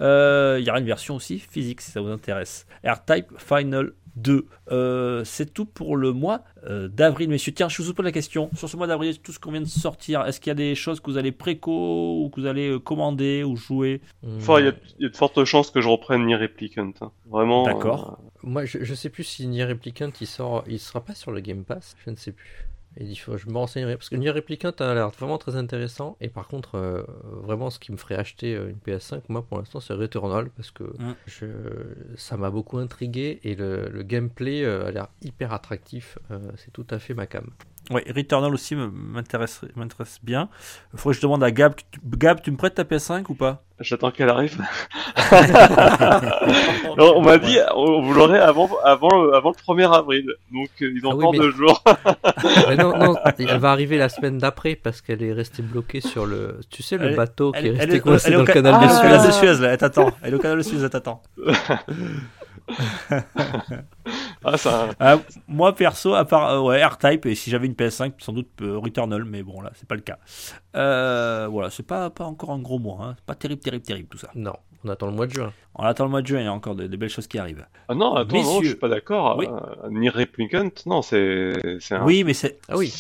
Euh, Il y aura une version aussi physique si ça vous intéresse. R-Type Final 2. Euh, c'est tout pour le mois euh, d'avril, messieurs. Tiens, je vous pose la question. Sur ce mois d'avril, tout ce qu'on vient de sortir, est-ce qu'il y a des choses que vous allez préco ou que vous allez euh, commander ou jouer? Enfin, il y, a- il y a de fortes chances que je reprenne Nier Replicant. hein. Vraiment. D'accord. Moi, je, je sais plus si Nier Replicant il sort, il sera pas sur le Game Pass, je ne sais plus. Il faut, je me renseignerai parce que Nier Replicant a l'air vraiment très intéressant. Et par contre, euh, vraiment, ce qui me ferait acheter euh, une PS5, moi pour l'instant, c'est Returnal parce que Mm. je, ça m'a beaucoup intrigué et le, le gameplay euh, a l'air hyper attractif. Euh, c'est tout à fait ma cam. Ouais, Returnal aussi m'intéresse bien. Il faudrait que je demande à Gab. tu- Gab, tu me prêtes ta PS5 ou pas? J'attends qu'elle arrive. *laughs* On m'a dit, on- vous l'aurez avant, avant, le- avant le 1er avril. Donc, euh, ils ont Ah oui, encore mais- deux jours. *laughs* Mais non, non, *laughs* elle va arriver la semaine d'après parce qu'elle est restée bloquée sur le, tu sais, le Elle bateau qui est elle resté est- coincé elle est dans au le ca- canal elle est de au Suez. canal de Suez, là, elle t'attend. Elle est au canal de Suez, elle t'attend. Ah, ça, Ah, moi perso, à part euh, ouais, R-Type, et si j'avais une PS5, sans doute euh, Returnal, mais bon là, c'est pas le cas. Euh, voilà, c'est pas, pas encore un gros mois, hein. c'est pas terrible, terrible, terrible tout ça. Non, on attend le mois de juin. On attend le mois de juin, il y a encore des, des belles choses qui arrivent. Ah non, attends, non, je suis pas d'accord. Oui. Euh, Nier Replicant, non, c'est, un. Oui, mais c'est. Ah oui.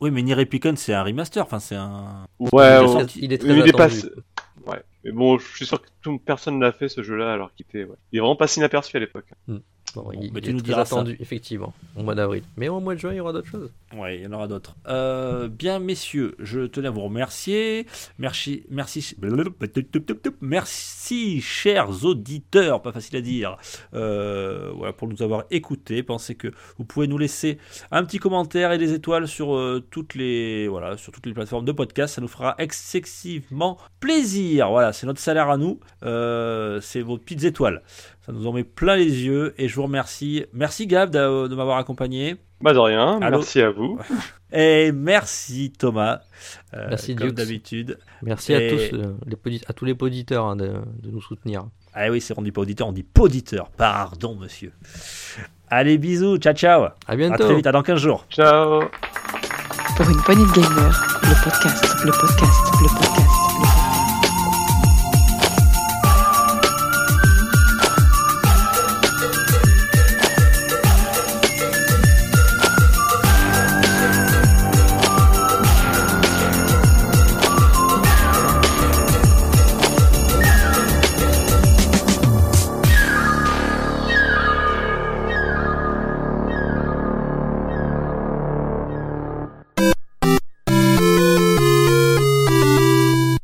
Oui, mais Nier Replicant, c'est un remaster, enfin, c'est un. Ouais, Il est. Il est très il est attendu. pas- Ouais. Mais bon, je suis sûr que tout, personne l'a fait ce jeu-là alors qu'il était. Ouais. Il est vraiment pas si inaperçu à l'époque. Bon, Bon, il, il tu nous diras ça. attendu, effectivement, au mois d'avril. Mais au mois de juin, il y aura d'autres choses. Ouais, il y en aura d'autres. Euh, bien, messieurs, je tenais à vous remercier. Merci, merci, merci, chers auditeurs, pas facile à dire, euh, voilà, pour nous avoir écoutés. Pensez que vous pouvez nous laisser un petit commentaire et des étoiles sur euh, toutes les, voilà, sur toutes les plateformes de podcast. Ça nous fera excessivement plaisir. Voilà, c'est notre salaire à nous. Euh, c'est vos petites étoiles. Ça nous en met plein les yeux et je vous remercie. Merci Gab de, de m'avoir accompagné. Bah de rien, Allô merci à vous. *laughs* Et merci Thomas, euh, Merci, comme d'habitude. Merci à tous, euh, les à tous les auditeurs hein, de, de nous soutenir. Ah oui, c'est on dit pas auditeur, on dit poditeur. Pardon monsieur. Allez bisous, ciao ciao. À À bientôt. très vite, à dans 15 jours. Ciao. Pour une poignée de gamer, le podcast, le podcast, le podcast.